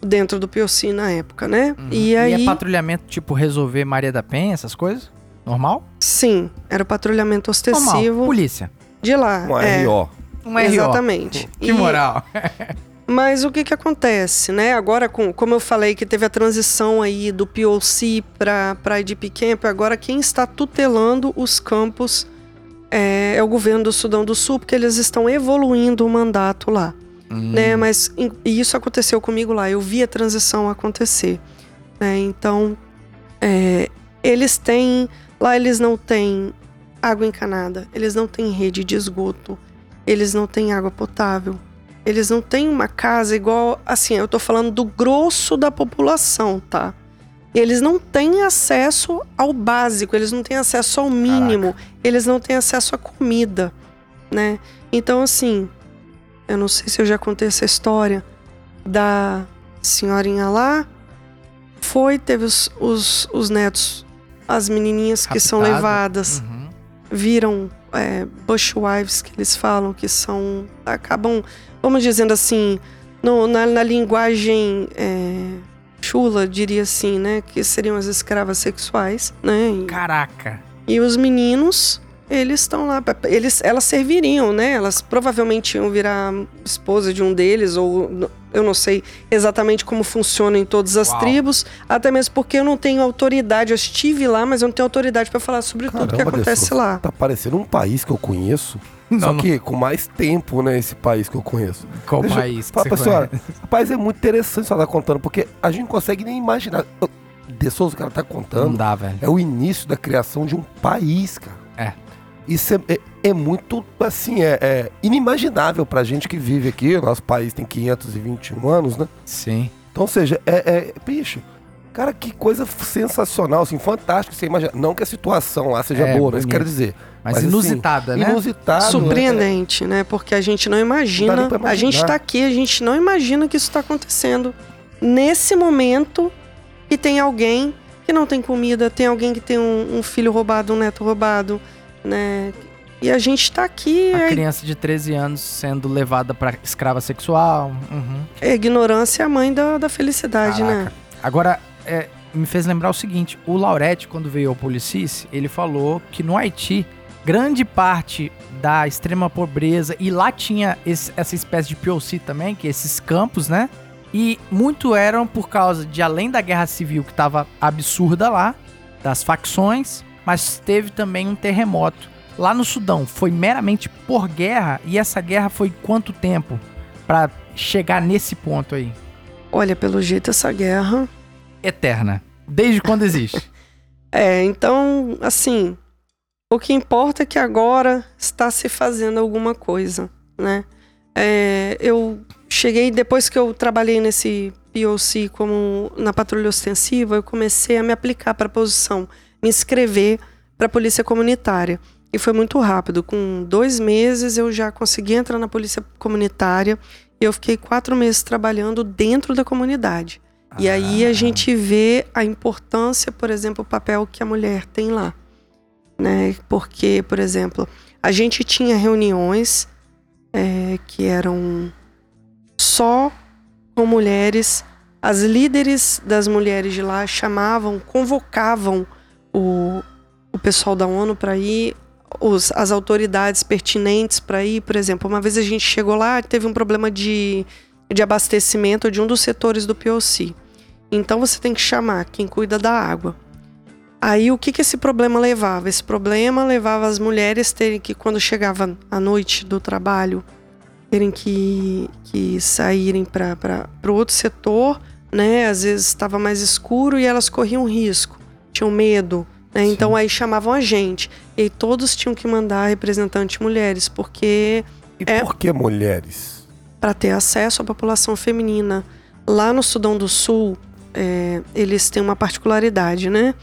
dentro do POC na época, né? E aí, Uhum. E é patrulhamento tipo resolver Maria da Penha, essas coisas? Normal? sim, era o patrulhamento Normal. ostensivo Polícia. de lá. Um é, RO. Um RO. Exatamente. Que E- moral. Mas o que que acontece, né? Agora, com, como eu falei que teve a transição aí do POC para para IDP Camp, agora quem está tutelando os campos é, é o governo do Sudão do Sul, porque eles estão evoluindo o mandato lá, Hum. né? Mas em- e isso aconteceu comigo lá, eu vi a transição acontecer, né? Então, é, eles têm lá eles não têm água encanada, eles não têm rede de esgoto, eles não têm água potável. Eles não têm uma casa igual. Assim, eu tô falando do grosso da população, tá? Eles não têm acesso ao básico, eles não têm acesso ao mínimo, eles não têm acesso à comida, né? Então, assim, eu não sei se eu já contei essa história da senhorinha lá. Foi, teve os, os, os netos, as menininhas que são levadas Uhum. viram é, bushwives que eles falam que são acabam vamos dizendo assim no- na, na linguagem é, chula diria assim né que seriam as escravas sexuais né e, Caraca. e os meninos eles estão lá eles elas serviriam né elas provavelmente iam virar esposa de um deles ou eu não sei exatamente como funciona em todas as Uau. tribos até mesmo porque eu não tenho autoridade eu estive lá mas eu não tenho autoridade para falar sobre tudo que Caramba, acontece Dessô, lá Tá parecendo um país que eu conheço. Não, só não. que com mais tempo, né? Esse país que eu conheço. Qual Deixa eu- país que Fala, você pessoal, conhece? rapaz, é muito interessante você estar contando, porque a gente não consegue nem imaginar. De Souza, o cara tá Não contando, dá, velho. é o início da criação de um país, cara. É. Isso é, é- é muito, assim, é, é inimaginável pra gente que vive aqui. O nosso país tem 521 anos, né? Sim. Então, ou seja, é, é- bicho, cara, que coisa sensacional, assim, fantástico. Você imagina. Não que a situação lá seja É, boa, não é isso quero dizer. Mas, Mas, assim, inusitada, né? Inusitado. né? surpreendente, né? Porque a gente não Não imagina. pra a gente imaginar. tá aqui, a gente não imagina que isso tá acontecendo nesse momento que tem alguém que não tem comida, tem alguém que tem um, um filho roubado, um neto roubado, né? E a gente tá aqui, A é, criança de 13 anos sendo levada pra escrava sexual. Uhum. a ignorância é a mãe da, da felicidade, né? Caraca. Agora, é, me fez lembrar o seguinte: o Laurete, quando veio ao Policice, ele falou que no Haiti, grande parte da extrema pobreza, e lá tinha esse- essa espécie de POC também, que é esses campos, né? E muito eram por causa de, além da guerra civil que tava absurda lá, das facções, mas teve também um terremoto. Lá no Sudão foi meramente por guerra, e essa guerra foi quanto tempo pra chegar nesse ponto aí? Olha, pelo jeito essa guerra eterna. Desde quando existe. É, então, assim, o que importa é que agora está se fazendo alguma coisa, né? É, eu cheguei, depois que eu trabalhei nesse POC como na patrulha ostensiva, eu comecei a me aplicar para a posição, me inscrever para a polícia comunitária. E foi muito rápido. Com dois meses eu já consegui entrar na polícia comunitária e eu fiquei quatro meses trabalhando dentro da comunidade. E aí a gente vê a importância, por exemplo, o papel que a mulher tem lá. Né? Porque, por exemplo, a gente tinha reuniões é, que eram só com mulheres. As líderes das mulheres de lá chamavam, convocavam o, o pessoal da ONU para ir, os, as autoridades pertinentes para ir. Por exemplo, uma vez a gente chegou lá, teve um problema de, de abastecimento de um dos setores do POC. Então você tem que chamar quem cuida da água. Aí o que, que esse problema levava? Esse problema levava as mulheres terem que, quando chegava à noite do trabalho, terem que, que saírem para o outro setor, né? Às vezes estava mais escuro e elas corriam risco, tinham medo. Né? Então aí chamavam a gente. E todos tinham que mandar representantes mulheres, porque E É. por que mulheres? para ter acesso à população feminina. Lá no Sudão do Sul, é, eles têm uma particularidade, né?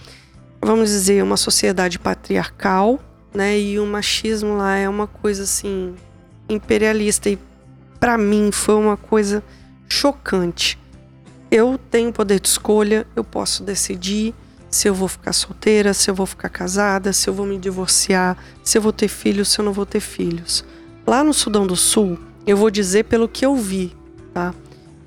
Vamos dizer, uma sociedade patriarcal, né? E o machismo lá é uma coisa assim imperialista e para mim foi uma coisa chocante. Eu tenho poder de escolha, eu posso decidir se eu vou ficar solteira, se eu vou ficar casada, se eu vou me divorciar, se eu vou ter filhos, se eu não vou ter filhos. Lá no Sudão do Sul, eu vou dizer pelo que eu vi, tá?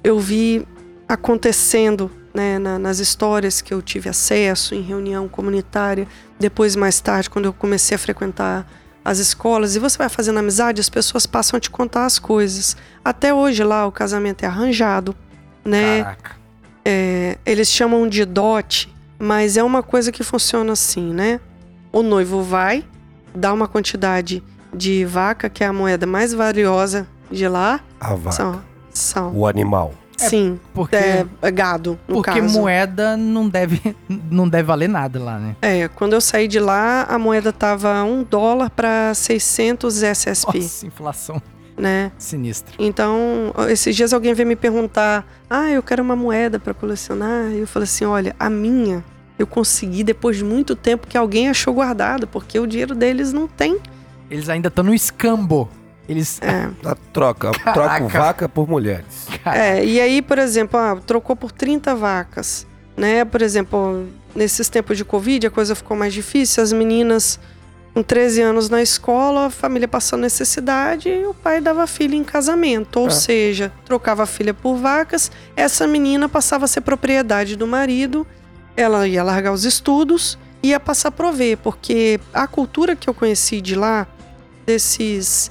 Eu vi acontecendo né, na, nas histórias que eu tive acesso em reunião comunitária, depois mais tarde, quando eu comecei a frequentar as escolas, e você vai fazendo amizade, as pessoas passam a te contar as coisas. Até hoje lá o casamento é arranjado, né? Caraca. É, eles chamam de dote, mas é uma coisa que funciona assim, né? O noivo vai, dá uma quantidade de vaca, que é a moeda mais valiosa de lá. A vaca. São, são. O animal. Sim, Porque, é, é gado, no porque caso. moeda não deve, não deve valer nada lá, né? É, quando eu saí de lá, a moeda tava um dólar para 600 SSP, Nossa, inflação né? sinistra. Então, esses dias alguém veio me perguntar: "Ah, eu quero uma moeda para colecionar". E eu falei assim: "Olha, a minha eu consegui depois de muito tempo que alguém achou guardado, porque o dinheiro deles não tem". Eles ainda estão no escambo. Eles. É. Na troca. Caraca. Troco vaca por mulheres. Cara, É, e aí, por exemplo, ah, trocou por 30 vacas, né? Por exemplo, nesses tempos de Covid, a coisa ficou mais difícil, as meninas com 13 anos na escola, a família passando necessidade e o pai dava a filha em casamento, ou É. seja, trocava a filha por vacas, essa menina passava a ser propriedade do marido, ela ia largar os estudos e ia passar a prover, porque a cultura que eu conheci de lá, desses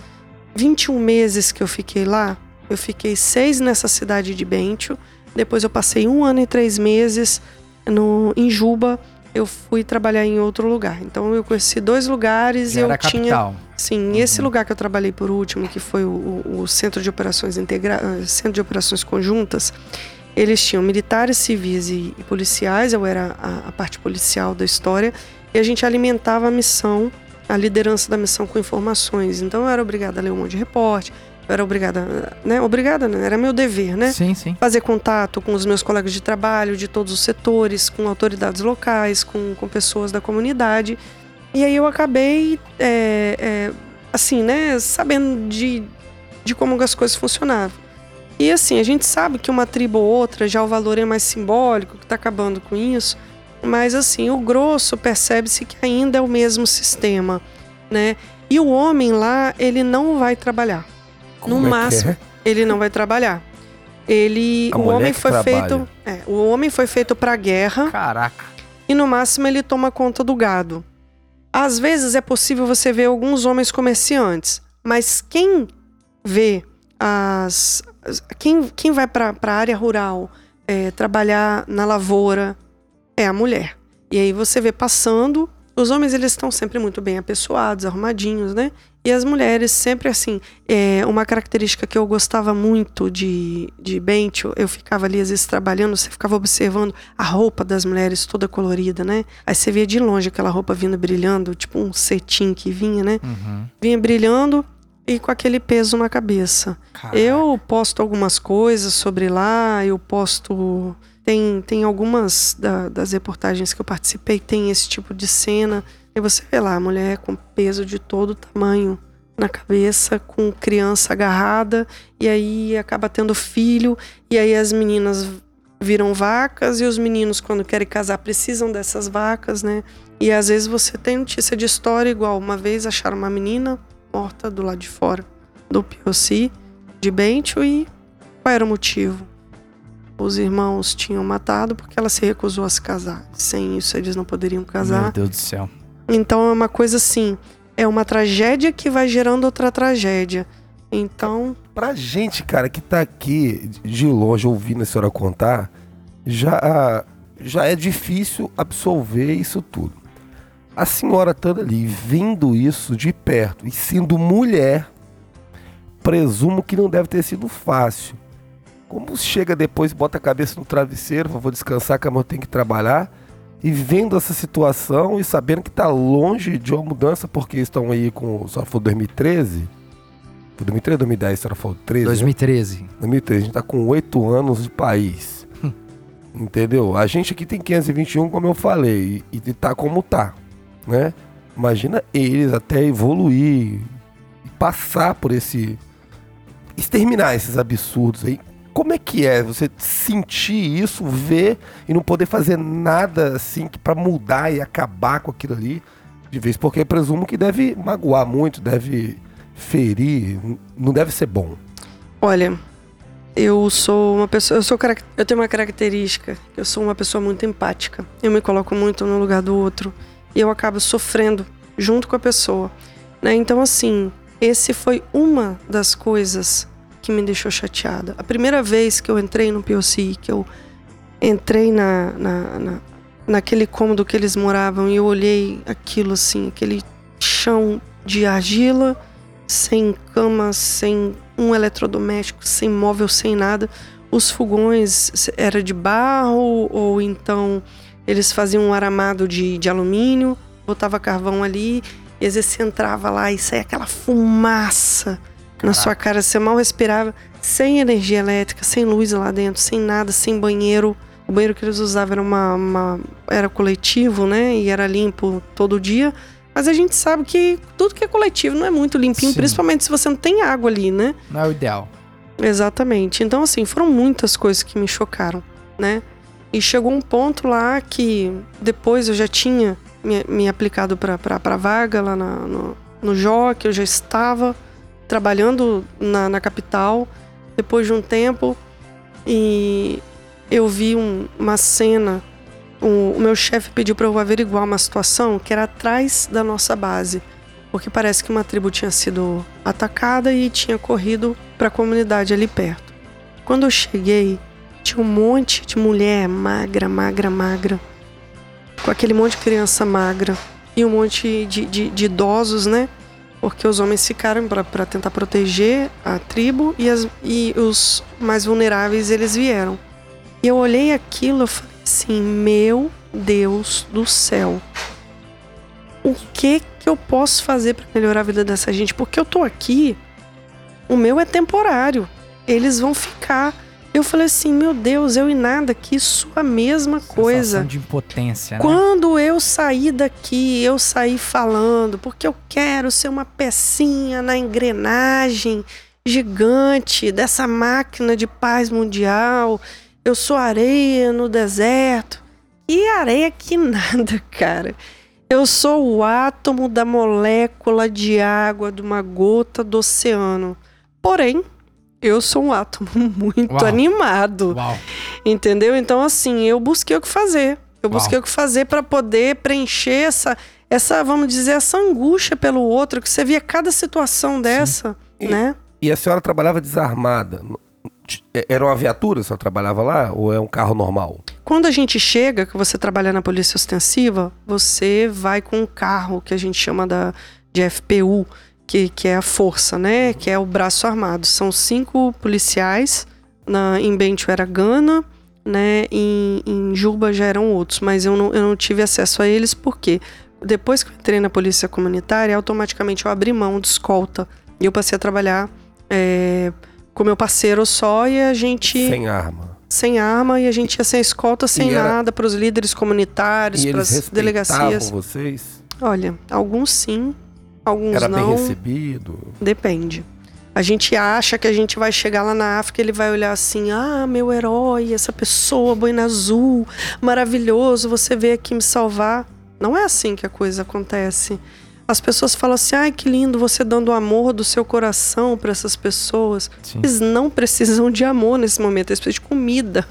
21 meses que eu fiquei lá, eu fiquei seis nessa cidade de Bentio. Depois eu passei um ano e três meses no, em Juba. Eu fui trabalhar em outro lugar. Então eu conheci dois lugares e eu era tinha. capital. Sim, esse lugar que eu trabalhei por último, que foi o, o- Centro de Operações Integra eh, Centro de Operações Conjuntas, eles tinham militares, civis e, e policiais, eu era a, a parte policial da história, e a gente alimentava a missão, a liderança da missão com informações. Então eu era obrigada a ler um monte de reporte, era obrigada, né? Obrigada, né? Era meu dever, né? Sim, sim. fazer contato com os meus colegas de trabalho de todos os setores, com autoridades locais, com, com pessoas da comunidade. E aí eu acabei, é, é, assim, né, sabendo de, de como as coisas funcionavam. E assim, a gente sabe que uma tribo ou outra já o valor é mais simbólico, que está acabando com isso, mas assim, o grosso percebe-se que ainda é o mesmo sistema, né? E o homem lá, ele não vai trabalhar. No é máximo, é? ele não vai trabalhar. Ele, A o homem foi trabalha. feito, é, o homem foi feito para guerra Caraca. e no máximo ele toma conta do gado. Às vezes é possível você ver alguns homens comerciantes, mas quem vê as, as- quem, quem vai para a área rural é, trabalhar na lavoura é a mulher. E aí você vê passando, os homens eles estão sempre muito bem apessoados, arrumadinhos, né? E as mulheres sempre assim. É, uma característica que eu gostava muito de, de Bentio, eu ficava ali às vezes trabalhando, você ficava observando a roupa das mulheres toda colorida, né? Aí você via de longe aquela roupa vindo brilhando, tipo um cetim que vinha, né? Uhum. Vinha brilhando e com aquele peso na cabeça. Caraca. Eu posto algumas coisas sobre lá, eu posto. Tem, tem algumas da- das reportagens que eu participei, tem esse tipo de cena. E você vê lá a mulher com peso de todo tamanho na cabeça, com criança agarrada, e aí acaba tendo filho, e aí as meninas viram vacas, e os meninos, quando querem casar, precisam dessas vacas, né? E às vezes você tem notícia de história igual. Uma vez acharam uma menina morta do lado de fora do POC de Bentio e qual era o motivo? Os irmãos tinham matado porque ela se recusou a se casar. Sem isso, eles não poderiam Meu casar. Deus do céu. Então é uma coisa assim: é uma tragédia que vai gerando outra tragédia. Então, Pra gente, cara, que tá aqui de longe ouvindo a senhora contar, já, já é difícil absolver isso tudo. A senhora estando ali, vendo isso de perto e sendo mulher, presumo que não deve ter sido fácil. Como chega depois, bota a cabeça no travesseiro, vou descansar que amanhã eu tenho que trabalhar, e vendo essa situação e sabendo que tá longe de uma mudança, porque estão aí com. Só foi 2013? Foi 2013 2010? A senhora falou 13? né? 2013. 2013, a gente tá com oito anos de país. Entendeu? A gente aqui tem 521, como eu falei, e, e tá como tá, né? Imagina eles até evoluir e passar por esse. exterminar esses absurdos aí. Como é que é você sentir isso, ver e não poder fazer nada assim para mudar e acabar com aquilo ali de vez? Porque presumo que deve magoar muito, deve ferir, não deve ser bom. Olha, eu sou uma pessoa, eu sou eu tenho uma característica, eu sou uma pessoa muito empática. Eu me coloco muito no lugar do outro e eu acabo sofrendo junto com a pessoa, né? Então assim, esse foi uma das coisas que me deixou chateada. A primeira vez que eu entrei no POC, que eu entrei na, na, na naquele cômodo que eles moravam e eu olhei aquilo assim, aquele chão de argila, sem cama, sem um eletrodoméstico, sem móvel, sem nada. Os fogões era de barro ou então eles faziam um aramado de, de alumínio, botava carvão ali e às vezes você entrava lá e saía aquela fumaça na sua cara, você mal respirava, sem energia elétrica, sem luz lá dentro, sem nada, sem banheiro. O banheiro que eles usavam era uma, uma- era coletivo, né? E era limpo todo dia. Mas a gente sabe que tudo que é coletivo não é muito limpinho, Sim. principalmente se você não tem água ali, né? Não é o ideal. Exatamente. Então, assim, foram muitas coisas que me chocaram, né? E chegou um ponto lá que depois eu já tinha me, me aplicado para vaga lá na- no, no JOC, eu já estava trabalhando na, na capital depois de um tempo e eu vi um- uma cena. O, o meu chefe pediu para eu averiguar uma situação que era atrás da nossa base, porque parece que uma tribo tinha sido atacada e tinha corrido para a comunidade ali perto. Quando eu cheguei, tinha um monte de mulher magra, magra, magra, com aquele monte de criança magra e um monte de, de, de idosos, né? Porque os homens ficaram para tentar proteger a tribo e, as, e os mais vulneráveis eles vieram. E eu olhei aquilo e falei assim: Meu Deus do céu, o que que eu posso fazer para melhorar a vida dessa gente? Porque eu tô aqui, o meu é temporário, eles vão ficar. Eu falei assim: Meu Deus, eu e nada aqui, isso é a mesma coisa. Sensação de impotência, né? Quando eu saí daqui, eu saí falando, porque eu quero ser uma pecinha na engrenagem gigante dessa máquina de paz mundial. Eu sou areia no deserto. E areia que nada, cara. Eu sou o átomo da molécula de água de uma gota do oceano. Porém, eu sou um átomo muito Uau. animado. Uau. Entendeu? Então, assim, eu busquei o que fazer. Eu busquei Uau. o que fazer para poder preencher essa, essa, vamos dizer, essa angústia pelo outro, que você via cada situação dessa, E- né? E a senhora trabalhava desarmada. É- Era uma viatura, a senhora trabalhava lá? Ou é um carro normal? Quando a gente chega, que você trabalha na polícia ostensiva, você vai com um carro que a gente chama da, de FPU, que, que é a força, né? Que é o braço armado. São cinco policiais. Na, em Bento era Gana, né? Em, em Juba já eram outros, mas eu não, eu não tive acesso a eles porque depois que eu entrei na polícia comunitária, automaticamente eu abri mão de escolta. E eu passei a trabalhar é, com meu parceiro só e a gente Sem arma. sem arma e a gente ia sem escolta, sem era- nada para os líderes comunitários, para as delegacias. vocês? Olha, alguns sim, alguns Era bem não. recebido? Depende. A gente acha que a gente vai chegar lá na África, ele vai olhar assim: "Ah, meu herói, essa pessoa, boina azul, maravilhoso, você veio aqui me salvar". Não é assim que a coisa acontece. As pessoas falam assim: "Ai, que lindo você dando o amor do seu coração para essas pessoas". Sim. Eles não precisam de amor nesse momento, eles precisam de comida.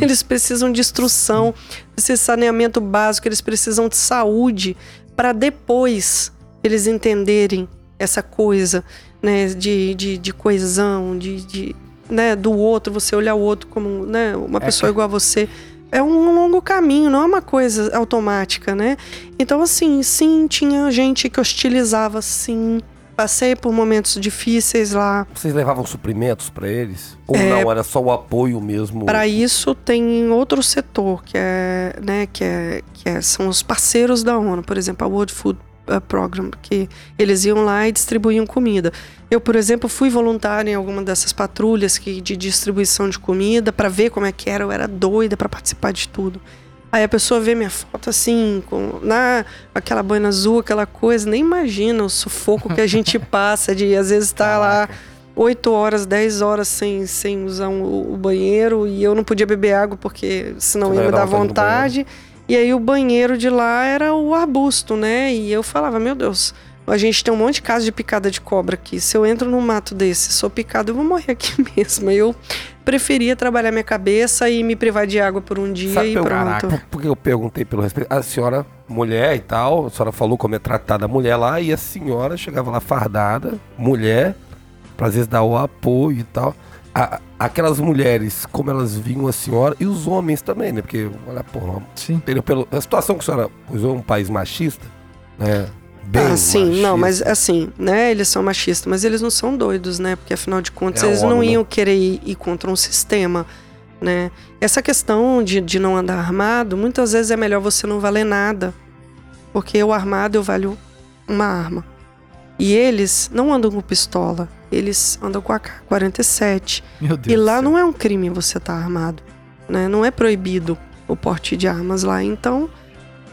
Eles precisam de instrução, de saneamento básico, eles precisam de saúde para depois eles entenderem essa coisa, né, de, de, de coesão, de, de, né, do outro, você olhar o outro como, né, uma pessoa igual a você. É um longo caminho, não é uma coisa automática, né? Então, assim, sim, tinha gente que hostilizava, sim. Passei por momentos difíceis lá. Vocês levavam suprimentos pra eles? Ou É. não, era só o apoio mesmo? Para isso tem outro setor que é, né, que é, que é- são os parceiros da ONU, por exemplo, a World Food Program, que eles iam lá e distribuíam comida. Eu, por exemplo, fui voluntária em alguma dessas patrulhas que, de distribuição de comida para ver como é que era. Eu era doida para participar de tudo. Aí a pessoa vê minha foto assim, com na, aquela boina azul, aquela coisa, nem imagina o sufoco que a gente passa de às vezes estar lá 8 horas, 10 horas sem, sem usar um- o banheiro e eu não podia beber água porque senão ia me dar vontade. E aí o banheiro de lá era o arbusto, né? E eu falava, meu Deus, a gente tem um monte de casos de picada de cobra aqui. Se eu entro num mato desse, sou picado, eu vou morrer aqui mesmo. Eu preferia trabalhar minha cabeça e me privar de água por um dia Sabe e pelo- pronto. Por, por que eu perguntei pelo respeito? A senhora, mulher e tal, a senhora falou como é tratada a mulher lá, e a senhora chegava lá fardada, mulher, pra às vezes dar o apoio e tal. A- aquelas mulheres, como elas viam a senhora, e os homens também, né? Porque, olha, porra, Sim. pelo, pelo, a situação que a senhora usou um país machista, né? Bem ah, sim, não, mas machista. assim, né? Eles são machistas, mas eles não são doidos, né? Porque afinal de contas, É eles não ONU, né? iam querer ir, ir contra um sistema, né? Essa questão de, de não andar armado, muitas vezes é melhor você não valer nada. Porque eu armado, eu valho uma arma. E eles não andam com pistola, eles andam com AK-47. Meu Deus. E lá céu. não é um crime você estar armado, né? Não é proibido o porte de armas lá, então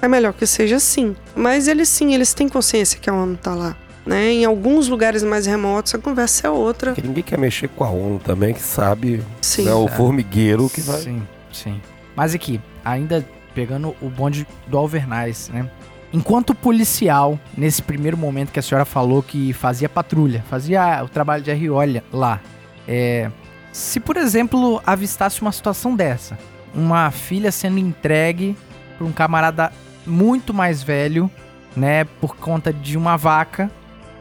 é melhor que seja assim. Mas eles sim, eles têm consciência que a ONU tá lá, né? Em alguns lugares mais remotos a conversa é outra. Porque ninguém quer mexer com a ONU também, que sabe Sim. né, o formigueiro que vai. Sim, sim. Mas aqui, ainda pegando o bonde do Alvernais, né? Enquanto policial, nesse primeiro momento que a senhora falou que fazia patrulha, fazia o trabalho de arriolha lá, é, se por exemplo avistasse uma situação dessa, uma filha sendo entregue por um camarada muito mais velho, né, por conta de uma vaca,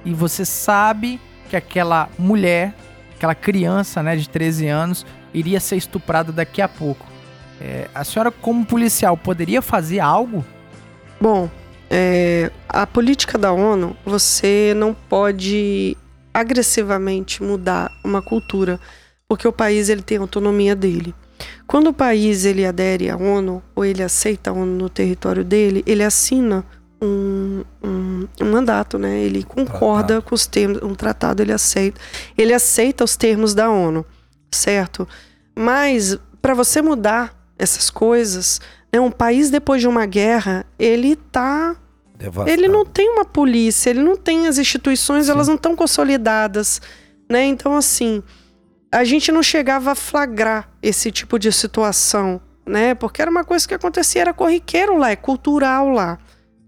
e você sabe que aquela mulher, aquela criança, né, de 13 anos, iria ser estuprada daqui a pouco. É, a senhora, como policial, poderia fazer algo? Bom, é, a política da ONU, você não pode agressivamente mudar uma cultura, porque o país ele tem a autonomia dele. Quando o país ele adere à ONU ou ele aceita a ONU no território dele, ele assina um, um, um mandato, né? Ele concorda com os termos, um tratado ele aceita, ele aceita os termos da ONU, certo? Mas para você mudar essas coisas, né, um país depois de uma guerra, ele tá devastado. ele não tem uma polícia, ele não tem as instituições, elas não estão consolidadas, né? Então, assim, a gente não chegava a flagrar esse tipo de situação, né? Porque era uma coisa que acontecia, era corriqueiro lá, é cultural lá,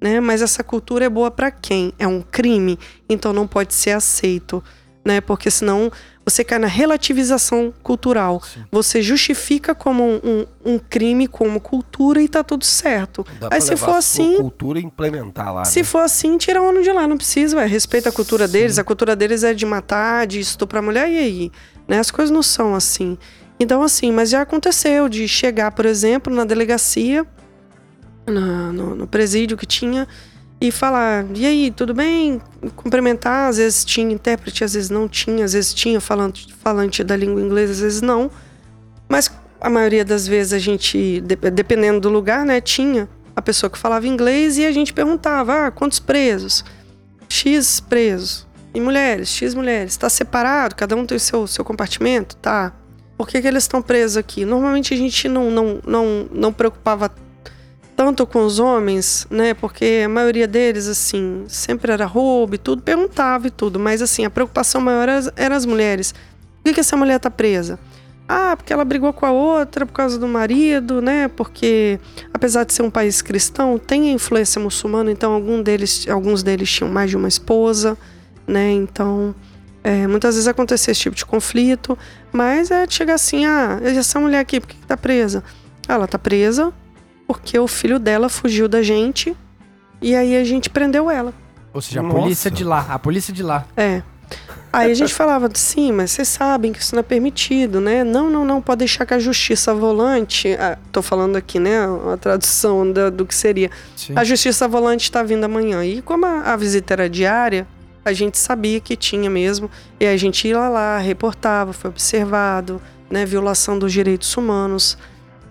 né? Mas essa cultura é boa para quem? É um crime, então não pode ser aceito, né? Porque senão você cai na relativização cultural. Você justifica como um, um- um crime, como cultura e tá tudo certo. Dá Aí se for assim, cultura implementar lá. se né? for assim, tira o ONU de lá, não precisa, ué. Respeita a cultura deles, a cultura deles é de matar, de estuprar a mulher, e aí? Né? As coisas não são assim. Então, assim, mas já aconteceu de chegar, por exemplo, na delegacia, na- no, no presídio que tinha, e falar, e aí, tudo bem? Cumprimentar, às vezes tinha intérprete, às vezes não tinha, às vezes tinha falante, falante da língua inglesa, às vezes não. Mas a maioria das vezes a gente, de- dependendo do lugar, né, tinha a pessoa que falava inglês e a gente perguntava: ah, quantos presos? X presos. E mulheres, X mulheres. Está separado? Cada um tem o seu, seu compartimento? Tá. Por que, que eles estão presos aqui? Normalmente a gente não, não, não, não preocupava tanto com os homens, né? Porque a maioria deles, assim, sempre era roubo e tudo, perguntava e tudo. Mas, assim, a preocupação maior era, era as mulheres. Por que, que essa mulher tá presa? Ah, porque ela brigou com a outra por causa do marido, né? Porque, apesar de ser um país cristão, tem a influência muçulmana, então algum deles, alguns deles tinham mais de uma esposa, né? Então, é, muitas vezes acontecia esse tipo de conflito, mas é chegar assim, ah, essa mulher aqui, por que, que tá presa? Ah, ela tá presa porque o filho dela fugiu da gente e aí a gente prendeu ela. Ou seja, a Nossa. polícia de lá, a polícia de lá. É. Aí a gente falava, sim, mas vocês sabem que isso não é permitido, né? Não, não, não, pode deixar que a justiça volante. Ah, tô falando aqui, né? A tradução da- do que seria. Sim. A justiça volante está vindo amanhã. E como a, a visita era diária, a gente sabia que tinha mesmo. E a gente ia lá, reportava, foi observado, né? Violação dos direitos humanos.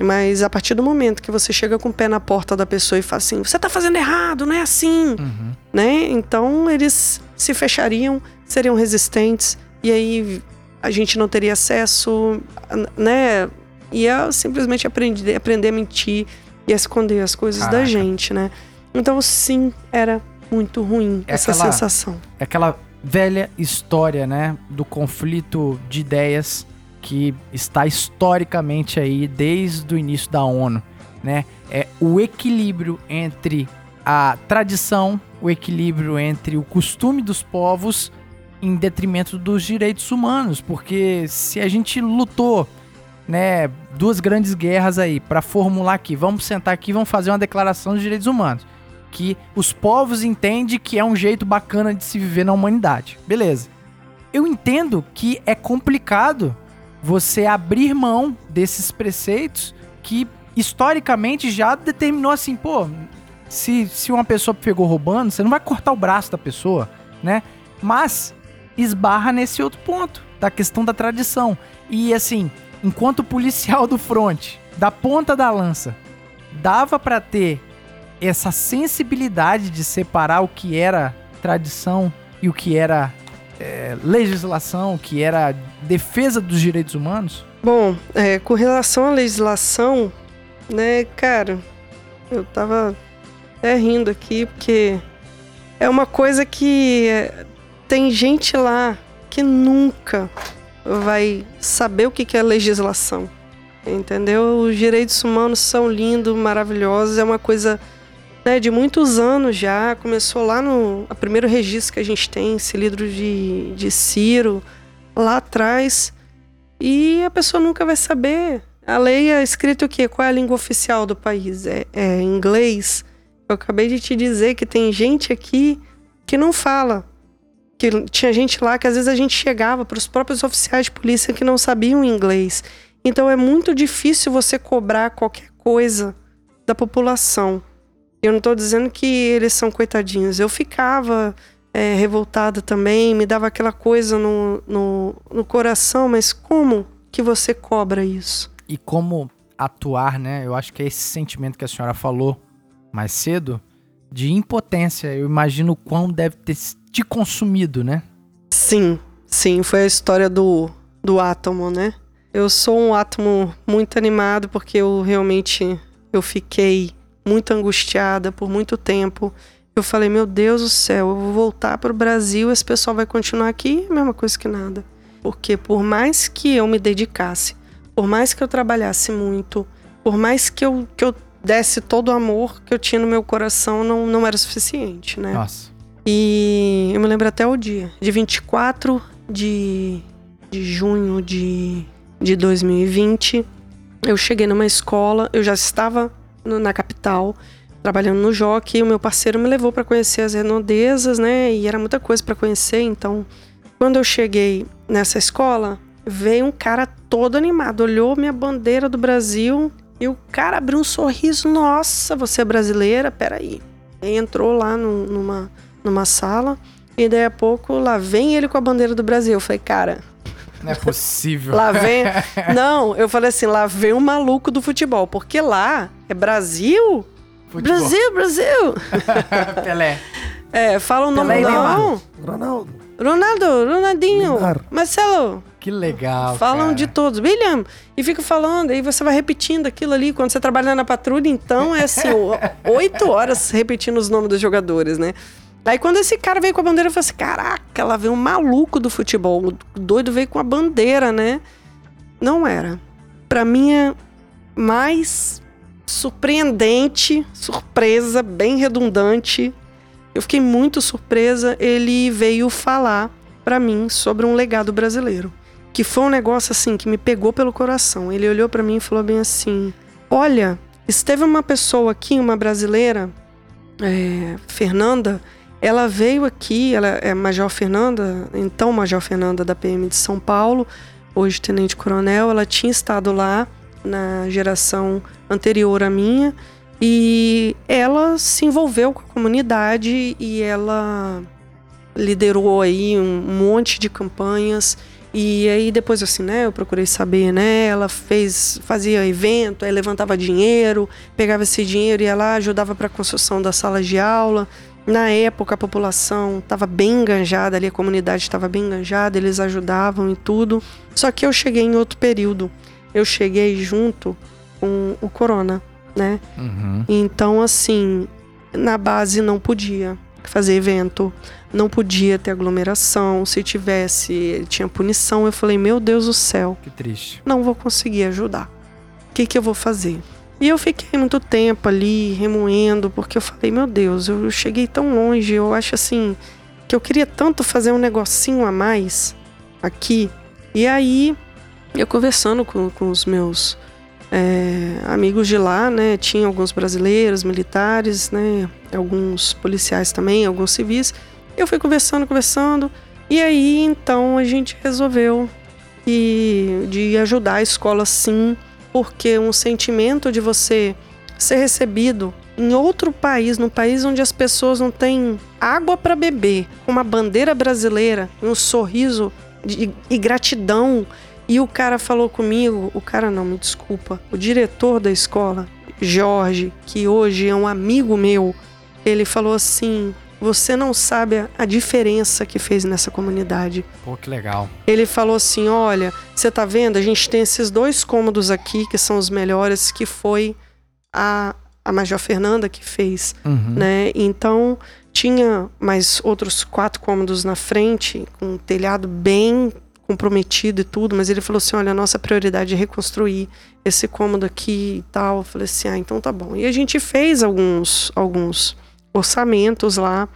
Mas a partir do momento que você chega com o pé na porta da pessoa e fala assim: você tá fazendo errado, não é assim Uhum. né? Então eles se fechariam, seriam resistentes e aí a gente não teria acesso, né? Ia simplesmente aprender, aprender a mentir e a esconder as coisas da Caraca. gente, né? Então sim, era muito ruim É essa aquela- sensação. É aquela velha história, né, do conflito de ideias que está historicamente aí desde o início da ONU, né? É o equilíbrio entre a tradição, o equilíbrio entre o costume dos povos em detrimento dos direitos humanos, porque se a gente lutou, né, duas grandes guerras aí para formular aqui, vamos sentar aqui, vamos fazer uma declaração dos direitos humanos, que os povos entendem que é um jeito bacana de se viver na humanidade. Beleza. Eu entendo que é complicado você abrir mão desses preceitos que historicamente já determinou assim, pô, se, se uma pessoa pegou roubando, você não vai cortar o braço da pessoa, né? Mas esbarra nesse outro ponto, da questão da tradição. E assim, enquanto policial do front, da ponta da lança, dava para ter essa sensibilidade de separar o que era tradição e o que era é, legislação, que era defesa dos direitos humanos? Bom, é, com relação à legislação, né, cara, eu tava até rindo aqui, porque é uma coisa que é, tem gente lá que nunca vai saber o que é legislação. Entendeu? Os direitos humanos são lindos, maravilhosos, é uma coisa né, de muitos anos já. Começou lá no a primeiro registro que a gente tem, esse livro de, de Ciro, lá atrás. E a pessoa nunca vai saber. A lei é escrita o quê? Qual é a língua oficial do país? É, é inglês? Eu acabei de te dizer que tem gente aqui que não fala. Que tinha gente lá que às vezes a gente chegava para os próprios oficiais de polícia que não sabiam inglês. Então é muito difícil você cobrar qualquer coisa da população. Eu não estou dizendo que eles são coitadinhos. Eu ficava é, revoltada também, me dava aquela coisa no, no, no coração, mas como que você cobra isso? E como atuar, né? Eu acho que é esse sentimento que a senhora falou mais cedo, de impotência. Eu imagino o quão deve ter te consumido, né? Sim, sim, foi a história do, do átomo, né? Eu sou um átomo muito animado porque eu realmente eu fiquei muito angustiada por muito tempo. Eu falei, meu Deus do céu, eu vou voltar para o Brasil, esse pessoal vai continuar aqui, mesma coisa que nada. Porque por mais que eu me dedicasse, por mais que eu trabalhasse muito, por mais que eu, que eu desse todo o amor que eu tinha no meu coração, não, não era suficiente, né? Nossa. E eu me lembro até o dia, de 24 de, de junho de, de 2020, eu cheguei numa escola, eu já estava no, na capital, trabalhando no Jockey, o meu parceiro me levou para conhecer as redondezas, né? E era muita coisa para conhecer, então quando eu cheguei nessa escola, veio um cara todo animado, olhou minha bandeira do Brasil e o cara abriu um sorriso. Nossa, você é brasileira? Peraí. Entrou lá no, numa, numa sala e daí a pouco lá vem ele com a bandeira do Brasil. Eu falei, cara. Não é possível. lá vem. Não, eu falei assim, lá vem o maluco do futebol. Porque lá é Brasil? Futebol. Brasil, Brasil. Pelé. É, fala o nome Pelé não. Ronaldo. Ronaldo, Ronaldinho, Neymar. Marcelo. Que legal. Falam cara. de todos. William, e fica falando, aí você vai repetindo aquilo ali. Quando você trabalha na patrulha, então é assim, oito horas repetindo os nomes dos jogadores, né? Aí quando esse cara veio com a bandeira, eu falei assim: caraca, lá veio um maluco do futebol. O doido veio com a bandeira, né? Não era. Pra mim é mais surpreendente, surpresa, bem redundante. Eu fiquei muito surpresa. Ele veio falar pra mim sobre um legado brasileiro que foi um negócio assim que me pegou pelo coração. Ele olhou pra mim e falou bem assim: Olha, esteve uma pessoa aqui, uma brasileira, é, Fernanda. Ela veio aqui, ela é Major Fernanda, então Major Fernanda da PM de São Paulo, hoje Tenente Coronel. Ela tinha estado lá na geração anterior à minha e ela se envolveu com a comunidade e ela liderou aí um monte de campanhas e aí depois assim, né, eu procurei saber, né, ela fez, fazia evento, aí levantava dinheiro, pegava esse dinheiro e ela ajudava para a construção das salas de aula. Na época a população estava bem enganjada ali, a comunidade estava bem enganjada, eles ajudavam e tudo. Só que eu cheguei em outro período. Eu cheguei junto com o corona, né? Uhum. Então, assim, na base não podia. fazer evento, não podia ter aglomeração, se tivesse, tinha punição. Eu falei, meu Deus do céu, Que triste. não vou conseguir ajudar. O que, que eu vou fazer? E eu fiquei muito tempo ali remoendo, porque eu falei, meu Deus, eu cheguei tão longe, eu acho assim, que eu queria tanto fazer um negocinho a mais aqui. E aí, eu conversando com, com os meus é, amigos de lá, né? Tinha alguns brasileiros, militares, né? Alguns policiais também, alguns civis. Eu fui conversando, conversando. E aí, então, a gente resolveu e de ajudar a escola sim, porque um sentimento de você ser recebido em outro país, num país onde as pessoas não têm água para beber, uma bandeira brasileira, um sorriso de, e gratidão. E o cara falou comigo, o cara não, me desculpa, o diretor da escola, Jorge, que hoje é um amigo meu, ele falou assim: você não sabe a- diferença que fez nessa comunidade. Pô, que legal. Ele falou assim: Olha, você tá vendo? A gente tem esses dois cômodos aqui que são os melhores, que foi a, a Major Fernanda que fez, Uhum. né? Então tinha mais outros quatro cômodos na frente, com um telhado bem comprometido e tudo, mas ele falou assim: olha, a nossa prioridade é reconstruir esse cômodo aqui e tal. Eu falei assim: ah, então tá bom. E a gente fez alguns, alguns orçamentos lá,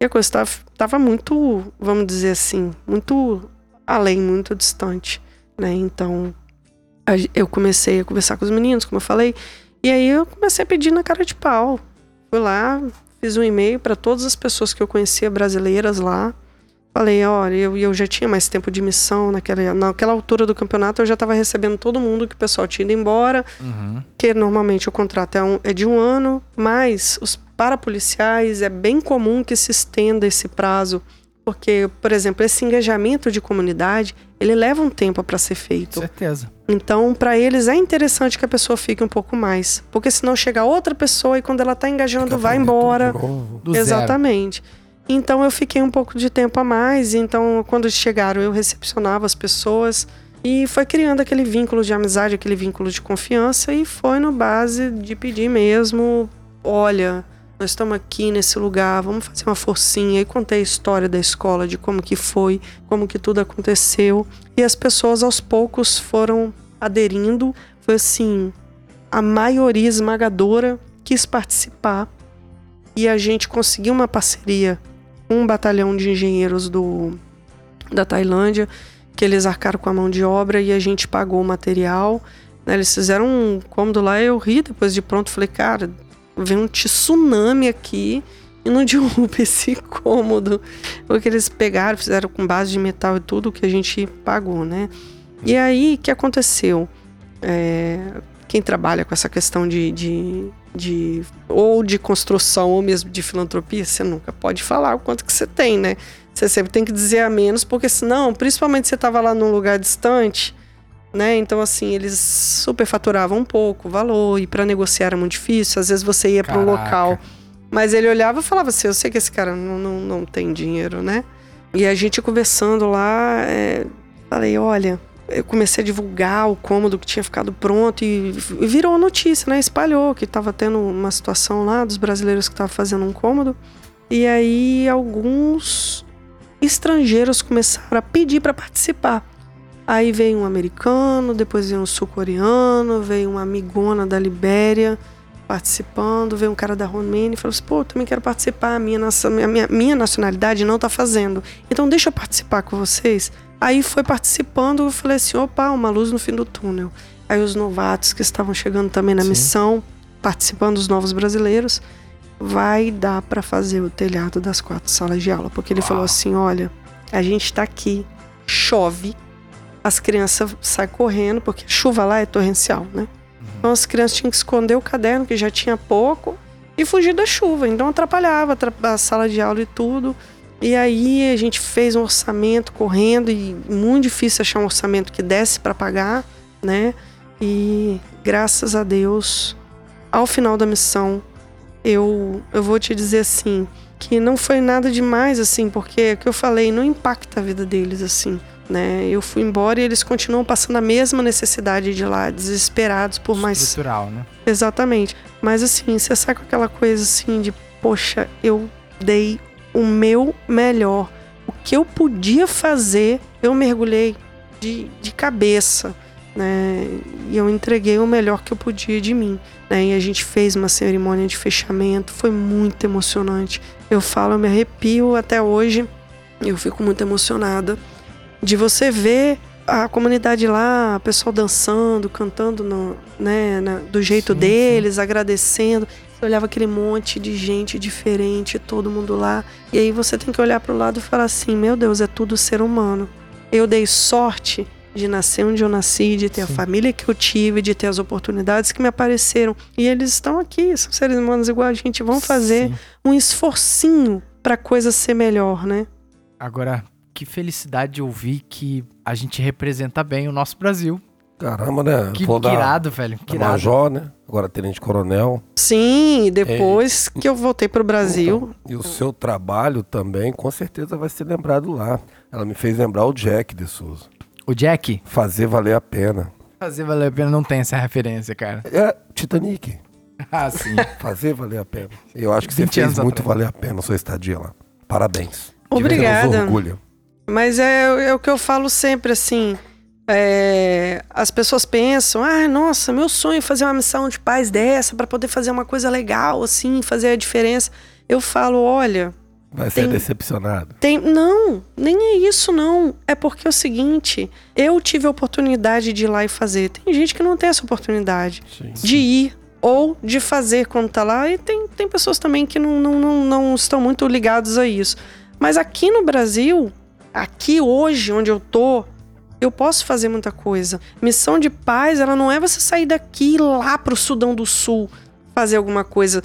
e a coisa tava, tava muito, vamos dizer assim, muito além, muito distante, né? Então eu comecei a conversar com os meninos, como eu falei, e aí eu comecei a pedir na cara de pau. Fui lá, fiz um e-mail para todas as pessoas que eu conhecia brasileiras lá. Falei, olha, eu, eu já tinha mais tempo de missão naquela, naquela altura do campeonato, eu já estava recebendo todo mundo que o pessoal tinha ido embora, Uhum. que normalmente o contrato é, um- é de um ano, mas os parapoliciais é bem comum que se estenda esse prazo, porque, por exemplo, esse engajamento de comunidade, ele leva um tempo para ser feito. Certeza. Então, para eles é interessante que a pessoa fique um pouco mais, porque senão chega outra pessoa e quando ela tá engajando, Fica vai embora. Do zero. Exatamente. Então eu fiquei um pouco de tempo a mais. Então, quando chegaram, eu recepcionava as pessoas e foi criando aquele vínculo de amizade, aquele vínculo de confiança. E foi no base de pedir mesmo: olha, nós estamos aqui nesse lugar, vamos fazer uma forcinha. E contei a história da escola, de como que foi, como que tudo aconteceu. E as pessoas aos poucos foram aderindo. Foi assim: a maioria esmagadora quis participar e a gente conseguiu uma parceria com um batalhão de engenheiros do, da Tailândia, que eles arcaram com a mão de obra e a gente pagou o material. né? Eles fizeram um cômodo lá, eu ri depois de pronto, falei, cara, vem um tsunami aqui e não derruba esse cômodo. Porque eles pegaram, fizeram com base de metal e tudo que a gente pagou, né? E aí, o que aconteceu? É, quem trabalha com essa questão de, de, de ou de construção ou mesmo de filantropia, você nunca pode falar o quanto que você tem, né? Você sempre tem que dizer a menos, porque senão, principalmente se você estava lá num lugar distante, né? Então, assim, eles superfaturavam um pouco o valor e para negociar era muito difícil. Às vezes você ia para um local, mas ele olhava e falava assim: Eu sei que esse cara não, não, não tem dinheiro, né? E a gente conversando lá, é, falei: Olha, eu comecei a divulgar o cômodo que tinha ficado pronto e e virou notícia, né? Espalhou que estava tendo uma situação lá dos brasileiros que estavam fazendo um cômodo. E aí alguns estrangeiros começaram a pedir para participar. Aí veio um americano, depois veio um sul-coreano, veio uma amigona da Libéria participando, veio um cara da Romênia e falou assim: pô, eu também quero participar, a minha, minha, minha, nacionalidade não tá fazendo. Então deixa eu participar com vocês. Aí foi participando, eu falei assim: opa, uma luz no fim do túnel. Aí os novatos que estavam chegando também na Sim. missão, participando dos novos brasileiros, vai dar para fazer o telhado das quatro salas de aula. Porque ele falou assim: olha, a gente tá aqui, chove, as crianças saem correndo, porque a chuva lá é torrencial, né? Então as crianças tinham que esconder o caderno, que já tinha pouco, e fugir da chuva. Então atrapalhava atra- a sala de aula e tudo. E aí a gente fez um orçamento correndo, e muito difícil achar um orçamento que desse para pagar, né? E graças a Deus, ao final da missão, eu, eu vou te dizer assim, que não foi nada demais, assim, porque é o que eu falei, não impacta a vida deles, assim, né? Eu fui embora e eles continuam passando a mesma necessidade de lá, desesperados por mais. Estrutural, né? Exatamente. Mas assim, você sai com aquela coisa assim de, poxa, eu dei o meu melhor. O que eu podia fazer, eu mergulhei de, de cabeça, né? E eu entreguei o melhor que eu podia de mim, né? E a gente fez uma cerimônia de fechamento, foi muito emocionante. Eu falo, eu me arrepio até hoje, eu fico muito emocionada de você ver a comunidade lá, o pessoal dançando, cantando no, né, na- do jeito Sim, deles, agradecendo. Você olhava aquele monte de gente diferente, todo mundo lá. E aí você tem que olhar para o lado e falar assim: meu Deus, é tudo ser humano. Eu dei sorte de nascer onde eu nasci, de ter a Sim. família que eu tive, de ter as oportunidades que me apareceram. E eles estão aqui, são seres humanos igual a gente. Vão fazer Sim. um esforcinho para a coisa ser melhor, né? Agora, que felicidade de ouvir que a gente representa bem o nosso Brasil. Caramba, né? Que, Vou que irado, velho. Que irado. Major, né? Agora Tenente Coronel. Sim, e depois que eu voltei pro Brasil, Então, e o seu trabalho também, com certeza, vai ser lembrado lá. Ela me fez lembrar o Jack de Souza. O Jack, Fazer valer a pena. fazer valer a pena não tem essa referência, cara. É Titanic. Ah, sim. Fazer valer a pena. Eu acho que você 20 fez muito atrás. valer a pena a sua estadia lá. Parabéns. Obrigada. Nos orgulha. Mas é, é o que eu falo sempre, assim. é, as pessoas pensam, ah, nossa, meu sonho é fazer uma missão de paz dessa para poder fazer uma coisa legal, assim, fazer a diferença. Eu falo, olha, Vai ser Tem- decepcionado. tem. Não, nem é isso, não. É porque é o seguinte, eu tive a oportunidade de ir lá e fazer. Tem gente que não tem essa oportunidade Sim. de ir ou de fazer quando tá lá. E tem, tem pessoas também que não, não, não, não estão muito ligados a isso. Mas aqui no Brasil, aqui hoje, onde eu tô, eu posso fazer muita coisa. Missão de paz, ela não é você sair daqui e ir lá pro Sudão do Sul fazer alguma coisa.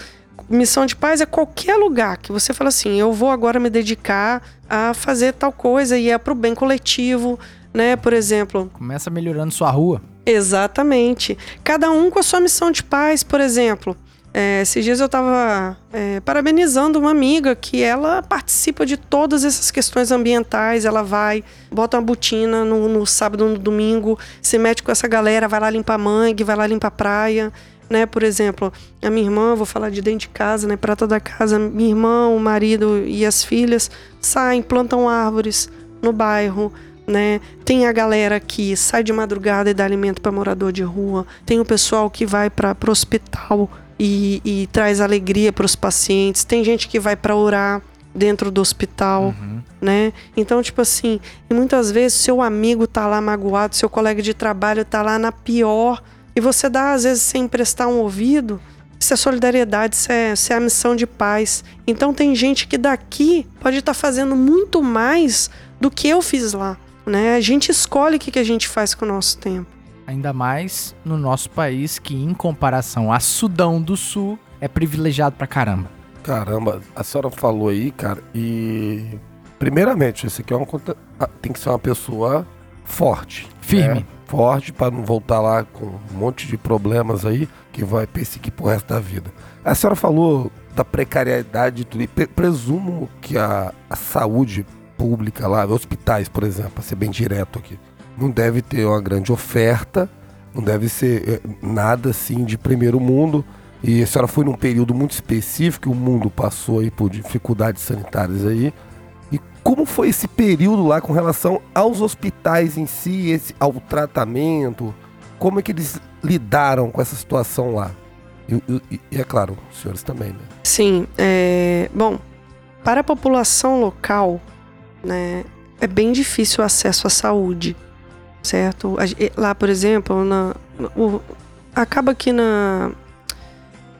Missão de paz é qualquer lugar que você fala assim, eu vou agora me dedicar a fazer tal coisa e é pro bem coletivo, né? Por exemplo, Começa melhorando sua rua. Exatamente. Cada um com a sua missão de paz, por exemplo. É, esses dias eu estava parabenizando uma amiga que ela participa de todas essas questões ambientais. Ela vai, bota uma botina no, no sábado, no domingo, se mete com essa galera, vai lá limpar mangue, vai lá limpar praia. Né, por exemplo, a minha irmã, vou falar de dentro de casa, né, prata da casa, minha irmã, o marido e as filhas saem, plantam árvores no bairro, né? Tem a galera que sai de madrugada e dá alimento para morador de rua. Tem o pessoal que vai para o hospital e, e traz alegria para os pacientes. Tem gente que vai para orar dentro do hospital, né? Então, tipo assim, e muitas vezes seu amigo tá lá magoado, seu colega de trabalho tá lá na pior e você dá às vezes sem prestar um ouvido. Isso é solidariedade, isso é, isso é a missão de paz. Então tem gente que daqui pode estar fazendo muito mais do que eu fiz lá. Né? A gente escolhe o que, que a gente faz com o nosso tempo. Ainda mais no nosso país, que em comparação a Sudão do Sul, é privilegiado pra caramba. Caramba, a senhora falou aí, cara, e. Primeiramente, esse aqui é uma conta. ah, Tem que ser uma pessoa forte. Firme. né? Forte para não voltar lá com um monte de problemas aí que vai perseguir pro resto da vida. A senhora falou da precariedade e tudo. E pre- presumo que a, a saúde pública lá, hospitais, por exemplo, para ser bem direto aqui, não deve ter uma grande oferta, não deve ser eh, nada assim de primeiro mundo. E a senhora foi num período muito específico, o mundo passou aí por dificuldades sanitárias aí. E como foi esse período lá com relação aos hospitais em si, esse, ao tratamento? Como é que eles lidaram com essa situação lá? E, e- e é claro, os senhores também, né? Sim, é, bom, para a população local, né, é bem difícil o acesso à saúde, certo? Lá, por exemplo, na, o- acaba que na,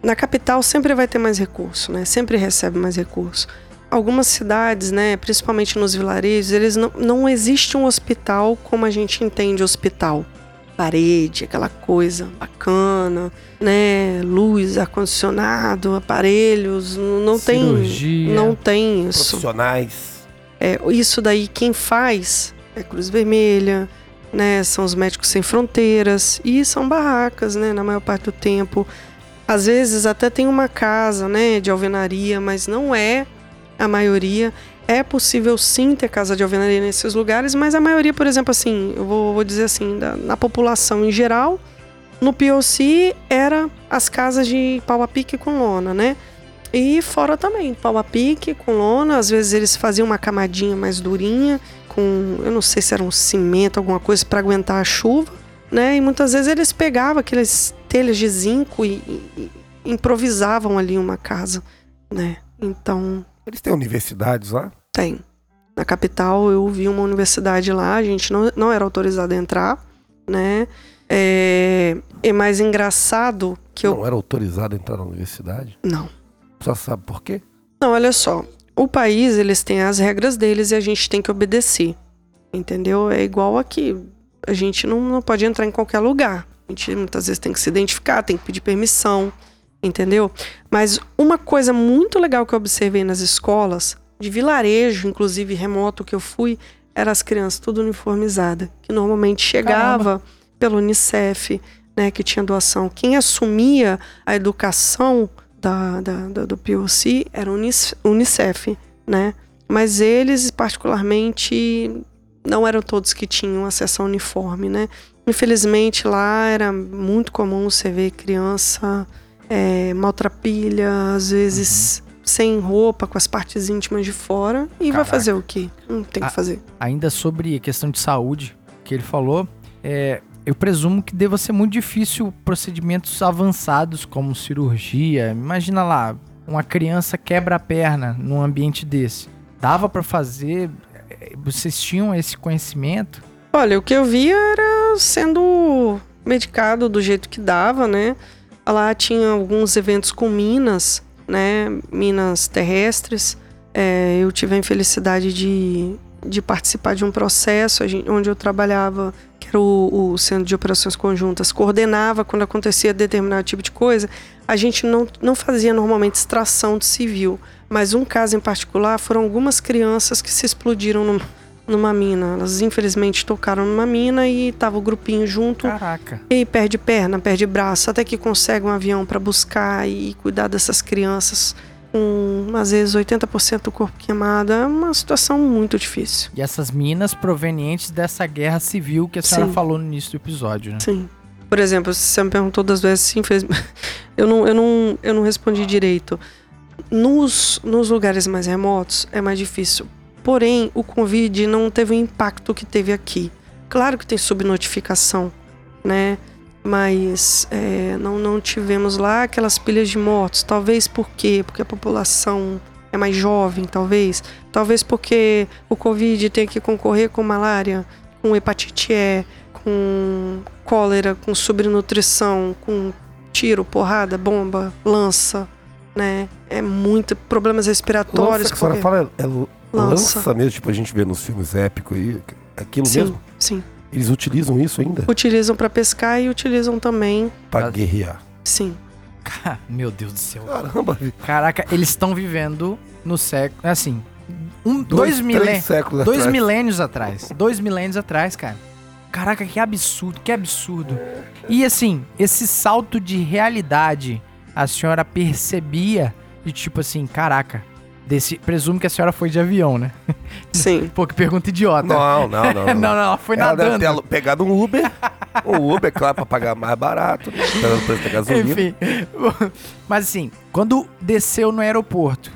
na capital sempre vai ter mais recurso, né? Sempre recebe mais recurso. Algumas cidades, né, principalmente nos vilarejos, eles não, não existe um hospital como a gente entende hospital. Parede, aquela coisa bacana, né? Luz, ar-condicionado, aparelhos, não Cirurgia. tem. Não tem isso. Profissionais. É, isso daí quem faz é Cruz Vermelha, né? São os médicos sem fronteiras e são barracas, né? Na maior parte do tempo. Às vezes até tem uma casa, né? De alvenaria, mas não é a maioria. É possível sim ter casa de alvenaria nesses lugares, mas a maioria, por exemplo, assim, eu vou, vou dizer assim, da- na população em geral, no POC era as casas de pau a pique com lona, né? E fora também, pau a pique, com lona. Às vezes eles faziam uma camadinha mais durinha, com, eu não sei se era um cimento, alguma coisa para aguentar a chuva, né? E muitas vezes eles pegavam aqueles telhas de zinco e, e, improvisavam ali uma casa, né? Então, Eles têm universidades lá? tem. Na capital eu vi uma universidade lá, a gente não, não era autorizado a entrar, né? É, é mais engraçado que eu. Não era autorizado a entrar na universidade? Não. Só sabe por quê? Não, olha só. O país, eles têm as regras deles e a gente tem que obedecer. Entendeu? É igual aqui. A gente não, não pode entrar em qualquer lugar. A gente muitas vezes tem que se identificar, tem que pedir permissão. Entendeu? Mas uma coisa muito legal que eu observei nas escolas, de vilarejo, inclusive remoto que eu fui, eram as crianças tudo uniformizadas. Que normalmente chegava pelo Unicef, né? Que tinha doação. Quem assumia a educação da, da, do POC era o Unicef, né? Mas eles, particularmente, não eram todos que tinham acesso ao uniforme, né? Infelizmente, lá era muito comum você ver criança é, maltrapilha, às vezes sem roupa, com as partes íntimas de fora. E vai Caraca. fazer o quê? Não tem o que fazer. Ainda sobre a questão de saúde que ele falou, é, eu presumo que deva ser muito difícil procedimentos avançados como cirurgia. Imagina lá, uma criança quebra a perna num ambiente desse. Dava pra fazer? Vocês tinham esse conhecimento? Olha, o que eu via era sendo medicado do jeito que dava, né? Lá tinha alguns eventos com minas, né? Minas terrestres. É, eu tive a infelicidade de, de participar de um processo a gen- onde eu trabalhava, que era o, o Centro de Operações Conjuntas, coordenava quando acontecia determinado tipo de coisa. A gente não, não fazia normalmente extração de civil, mas um caso em particular foram algumas crianças que se explodiram num, numa mina. Elas infelizmente tocaram numa mina e tava o grupinho junto. Caraca. E aí perde perna, perde braço, até que consegue um avião para buscar e cuidar dessas crianças com às vezes 80% do corpo queimado. É uma situação muito difícil. E essas minas provenientes dessa guerra civil que a senhora Sim. falou no início do episódio, né? Sim. Por exemplo, você me perguntou das vezes, sim, fez... eu, não, eu, não, eu não respondi direito. Nos, nos lugares mais remotos é mais difícil. Porém, o Covid não teve o impacto que teve aqui. Claro que tem subnotificação, né? Mas é, não, não tivemos lá aquelas pilhas de mortos. Talvez por quê? Porque a população é mais jovem, talvez. Talvez porque o Covid tem que concorrer com malária, com hepatite E, com cólera, com subnutrição, com tiro, porrada, bomba, lança, né? É muito problemas respiratórios. Lança, que a senhora porque- fala, é l- Lança. lança mesmo, tipo a gente vê nos filmes épicos aí. Aquilo Sim, mesmo? sim. Eles utilizam isso ainda? Utilizam para pescar e utilizam também, Pra guerrear. sim. Meu Deus do céu. Caramba, Caraca, eles estão vivendo no século. Assim, um, dois, três milênios. séculos Dois atrás. milênios atrás. Dois milênios atrás, cara. Caraca, que absurdo, que absurdo. E assim, esse salto de realidade, a senhora percebia de tipo assim, caraca. Desse, presumo que a senhora foi de avião, né? Sim. Pô, que pergunta idiota. Não, não, não. não, não, ela foi Ela deve nadando. ter alu- pegado um Uber. um Uber, claro, pra pagar mais barato. Pelo preço da gasolina. Enfim. Mas assim, quando desceu no aeroporto,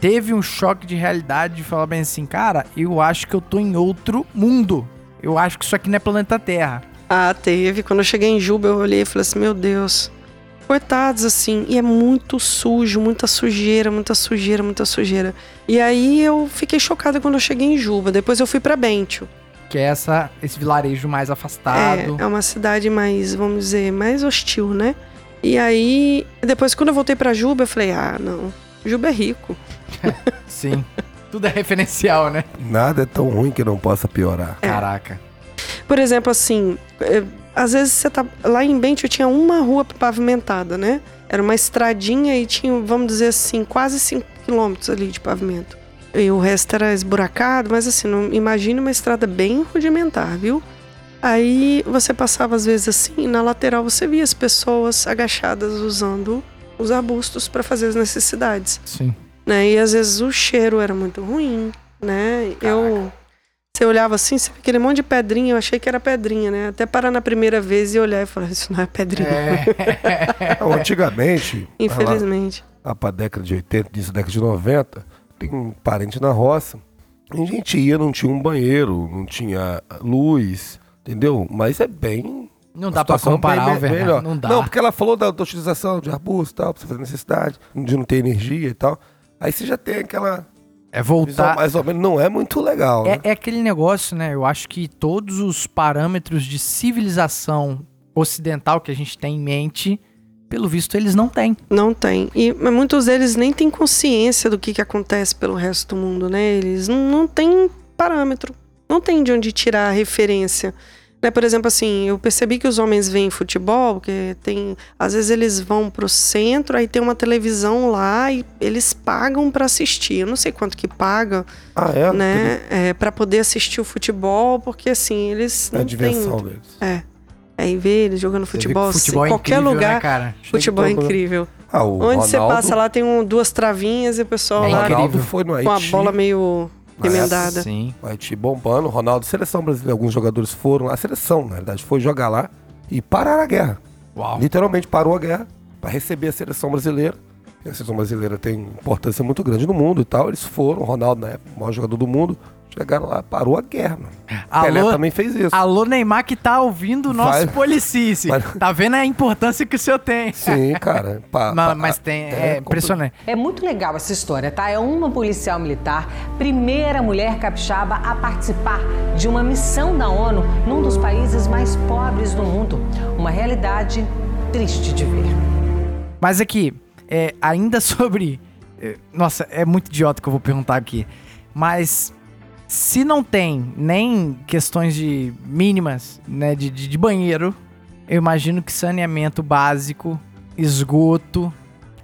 teve um choque de realidade de falar bem assim, cara, eu acho que eu tô em outro mundo. Eu acho que isso aqui não é planeta Terra. Ah, teve. Quando eu cheguei em Juba, eu olhei e falei assim, meu Deus. Coitados, assim. E é muito sujo, muita sujeira, muita sujeira, muita sujeira. E aí eu fiquei chocada quando eu cheguei em Juba. Depois eu fui pra Bentio. Que é essa, esse vilarejo mais afastado. É, é uma cidade mais, vamos dizer, mais hostil, né? E aí, depois quando eu voltei pra Juba, eu falei, ah, não. Juba é rico. Sim. Tudo é referencial, né? Nada é tão ruim que não possa piorar. Caraca. Por exemplo, assim, é, às vezes você tá. Lá em Bentio tinha uma rua pavimentada, né? Era uma estradinha e tinha, vamos dizer assim, quase 5 quilômetros ali de pavimento. E o resto era esburacado, mas assim, não, imagine uma estrada bem rudimentar, viu? Aí você passava às vezes assim, e na lateral você via as pessoas agachadas usando os arbustos para fazer as necessidades Sim. né? E às vezes o cheiro era muito ruim, né? Eu você olhava assim, você aquele monte de pedrinha, eu achei que era pedrinha, né? Até parar na primeira vez e olhar e falar, isso não é pedrinha. É. Não, antigamente, Infelizmente. lá pra década de 80, início da década de 90, tem um parente na roça. E a gente ia, não tinha um banheiro, não tinha luz, entendeu? Mas é bem. Não dá pra comparar, bem melhor. Não dá. Não, porque ela falou da, da utilização de arbusto e tal, pra você fazer necessidade, de não ter energia e tal. Aí você já tem aquela É voltar. mais ou menos, não é muito legal, né? É, é aquele negócio, né? Eu acho que todos os parâmetros de civilização ocidental que a gente tem em mente, pelo visto, eles não têm. Não tem. E mas muitos deles nem têm consciência do que, que acontece pelo resto do mundo, né? Eles não, não têm parâmetro. Não tem de onde tirar a referência. Né? Por exemplo, assim, eu percebi que os homens veem futebol, porque tem. Às vezes eles vão pro centro, aí tem uma televisão lá e eles pagam pra assistir. Eu não sei quanto que paga, Ah, é? né? É, para poder assistir o futebol, porque assim, eles É a não diversão têm. deles. É. Aí vê eles jogando Você futebol, futebol em é qualquer incrível, lugar. né, cara? Futebol é incrível. Ah, o Onde você Ronaldo- passa lá tem um, duas travinhas e o pessoal É lá incrível. Com a bola meio Época, remendada. Sim. O Haiti bombando, Ronaldo, seleção brasileira, alguns jogadores foram lá, a seleção, na verdade, foi jogar lá e pararam a guerra. Uau. Literalmente parou a guerra para receber a seleção brasileira. E a seleção brasileira tem importância muito grande no mundo e tal. Eles foram, o Ronaldo, na época, o maior jogador do mundo, chegaram lá, parou a guerra, mano. Pelé Alô, também fez isso. alô, Neymar que tá ouvindo o nosso Vai. policice. Tá vendo a importância que o senhor tem. Sim, cara. Pa- Ma- pa- mas tem, é é, impressionante. É muito legal essa história, tá? É uma policial militar, primeira mulher capixaba a participar de uma missão da ONU num dos países mais pobres do mundo. Uma realidade triste de ver. Mas aqui, é, ainda sobre. é, Nossa, é muito idiota que eu vou perguntar aqui. Mas se não tem nem questões de mínimas, né, de, de, de banheiro, eu imagino que saneamento básico, esgoto,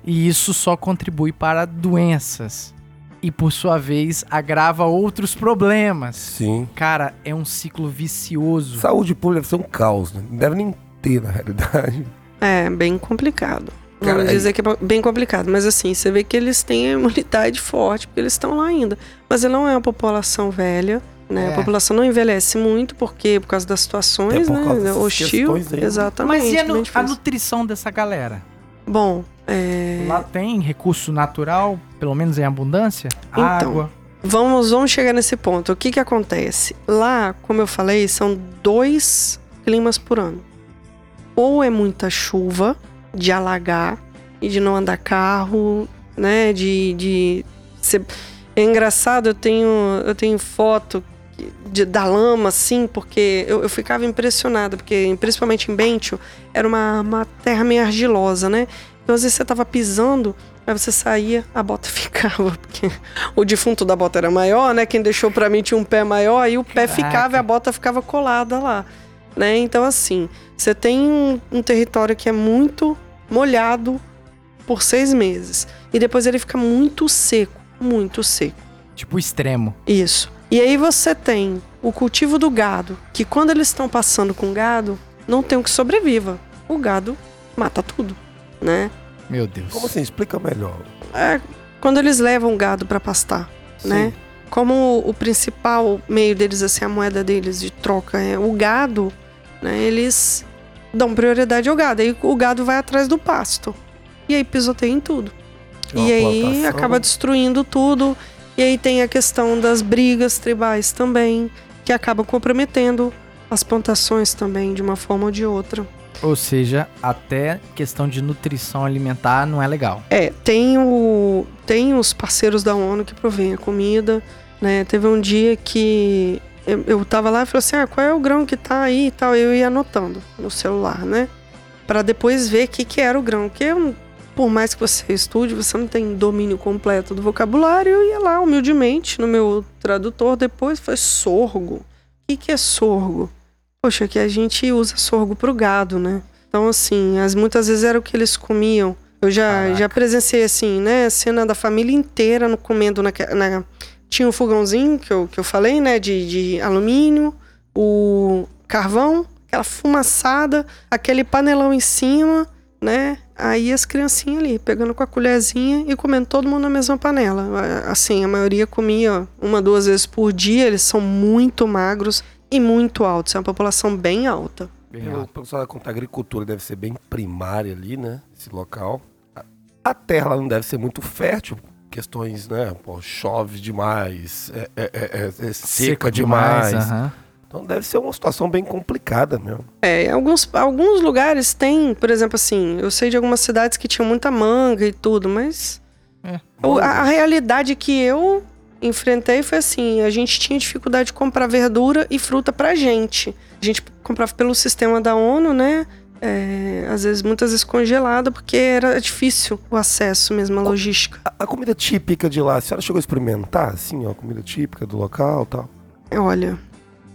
e isso só contribui para doenças. E por sua vez agrava outros problemas. Sim. Cara, é um ciclo vicioso. Saúde pública deve ser um caos, né? Não deve nem ter, na realidade. É, bem complicado. Cara, Vamos aí- dizer que é bem complicado. Mas assim, você vê que eles têm a imunidade forte, porque eles estão lá ainda. Mas ele não é uma população velha. Né? É. A população não envelhece muito, porque por causa das situações, É por causa né? Hostil. né? Exatamente. Mas e a, nu- a nutrição dessa galera? Bom, é... Lá tem recurso natural, pelo menos em abundância? Então, Água. Vamos, vamos chegar nesse ponto. O que que acontece? Lá, como eu falei, são dois climas por ano. Ou é muita chuva, de alagar e de não andar carro, né? De, de ser... É engraçado, eu tenho, eu tenho foto de- da lama, assim, porque eu, eu ficava impressionada, porque principalmente em Bentio, era uma, uma terra meio argilosa, né? Então às vezes você tava pisando, aí você saía, a bota ficava, porque o defunto da bota era maior, né? Quem deixou pra mim tinha um pé maior, aí o pé Caraca. ficava e a bota ficava colada lá, né? Então assim, você tem um, um território que é muito molhado por seis meses e depois ele fica muito seco, muito seco. Tipo extremo. Isso. E aí você tem o cultivo do gado, que quando eles estão passando com gado, não tem o que sobreviva. O gado mata tudo, né? Meu Deus. Como assim? Explica melhor. É quando eles levam o gado para pastar, né? Como o principal meio deles, assim, a moeda deles de troca é o gado, né? Eles dão prioridade ao gado. Aí o gado vai atrás do pasto. E aí pisoteia em tudo. É uma E aí plantação. acaba destruindo tudo. E aí tem a questão das brigas tribais também, que acabam comprometendo as plantações também, de uma forma ou de outra. Ou seja, até questão de nutrição alimentar não é legal. É, tem, o, tem os parceiros da ONU que provêm a comida, né? Teve um dia que eu, eu tava lá e falei assim, ah, qual é o grão que tá aí e tal? Eu ia anotando no celular, né? Pra depois ver o que, que era o grão. Porque eu- por mais que você estude, você não tem domínio completo do vocabulário. Eu ia lá humildemente no meu tradutor depois, foi sorgo. O que, que é sorgo? Poxa, que a gente usa sorgo pro gado, né? Então, assim, as, muitas vezes era o que eles comiam. Eu já, Caraca. já presenciei, assim, né? A cena da família inteira no, comendo na, na... Tinha o fogãozinho que eu, que eu falei, né? De, de alumínio, o carvão, aquela fumaçada, aquele panelão em cima, né? Aí as criancinhas ali, pegando com a colherzinha e comendo todo mundo na mesma panela. Assim, a maioria comia uma, duas vezes por dia, eles são muito magros e muito altos. É uma população bem alta. O pessoal conta agricultura deve ser bem primária ali, né? Esse local. A terra lá não deve ser muito fértil, questões, né? Pô, chove demais, é, é- é- é- é seca, demais. aham. Então deve ser uma situação bem complicada mesmo. É, alguns, alguns lugares tem, por exemplo, assim, eu sei de algumas cidades que tinham muita manga e tudo, mas. É. o- a, a realidade que eu enfrentei foi assim: a gente tinha dificuldade de comprar verdura e fruta pra gente. A gente comprava pelo sistema da ONU, né? É, às vezes, muitas vezes congelada, porque era difícil o acesso mesmo, a logística. A, a comida típica de lá, a senhora chegou a experimentar, assim, ó, a comida típica do local e tal? Olha,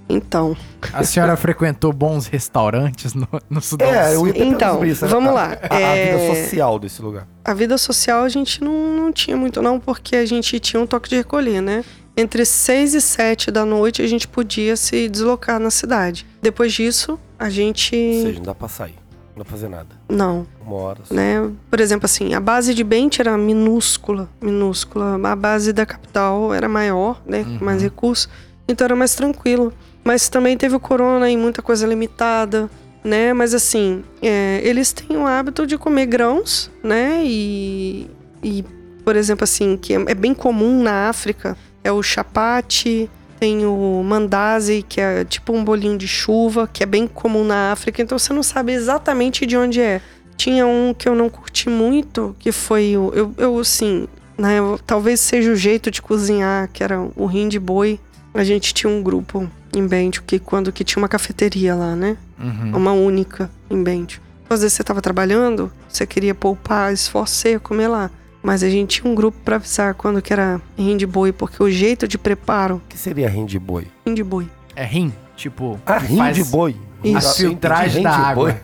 então. A senhora frequentou bons restaurantes no, no Sudão É, eu Sul? ia Então, sobre isso, né? vamos A- lá, A, a é- vida social desse lugar. A vida social a gente não, não tinha muito, não, porque a gente tinha um toque de recolher, né? Entre 6 e 7 da noite a gente podia se deslocar na cidade. Depois disso, a gente. Ou seja, não dá pra sair, não dá pra fazer nada. Não, Uma hora só. né? Por exemplo, assim, a base de Bente era minúscula, minúscula. A base da capital era maior, né? Com mais recursos. Então era mais tranquilo. Mas também teve o corona e muita coisa limitada, né? Mas assim, é, eles têm o hábito de comer grãos, né? E, e por exemplo, assim, que é, é bem comum na África, é o chapate, tem o mandazi, que é tipo um bolinho de chuva, que é bem comum na África, então você não sabe exatamente de onde é. Tinha um que eu não curti muito, que foi o. Eu, eu assim, né, eu- talvez seja o jeito de cozinhar, que era o rim de boi. A gente tinha um grupo em Bentio que quando que tinha uma cafeteria lá, né? Uhum. Uma única em Bentio. Às vezes você tava trabalhando, você queria poupar, esforço, você ia comer lá. Mas a gente tinha um grupo pra avisar quando que era rim de boi, porque o jeito de preparo, O que seria rim de boi? rim de boi. É rim? Tipo, Ah, rim faz de boi. A Isso. Filtragem da água. boi.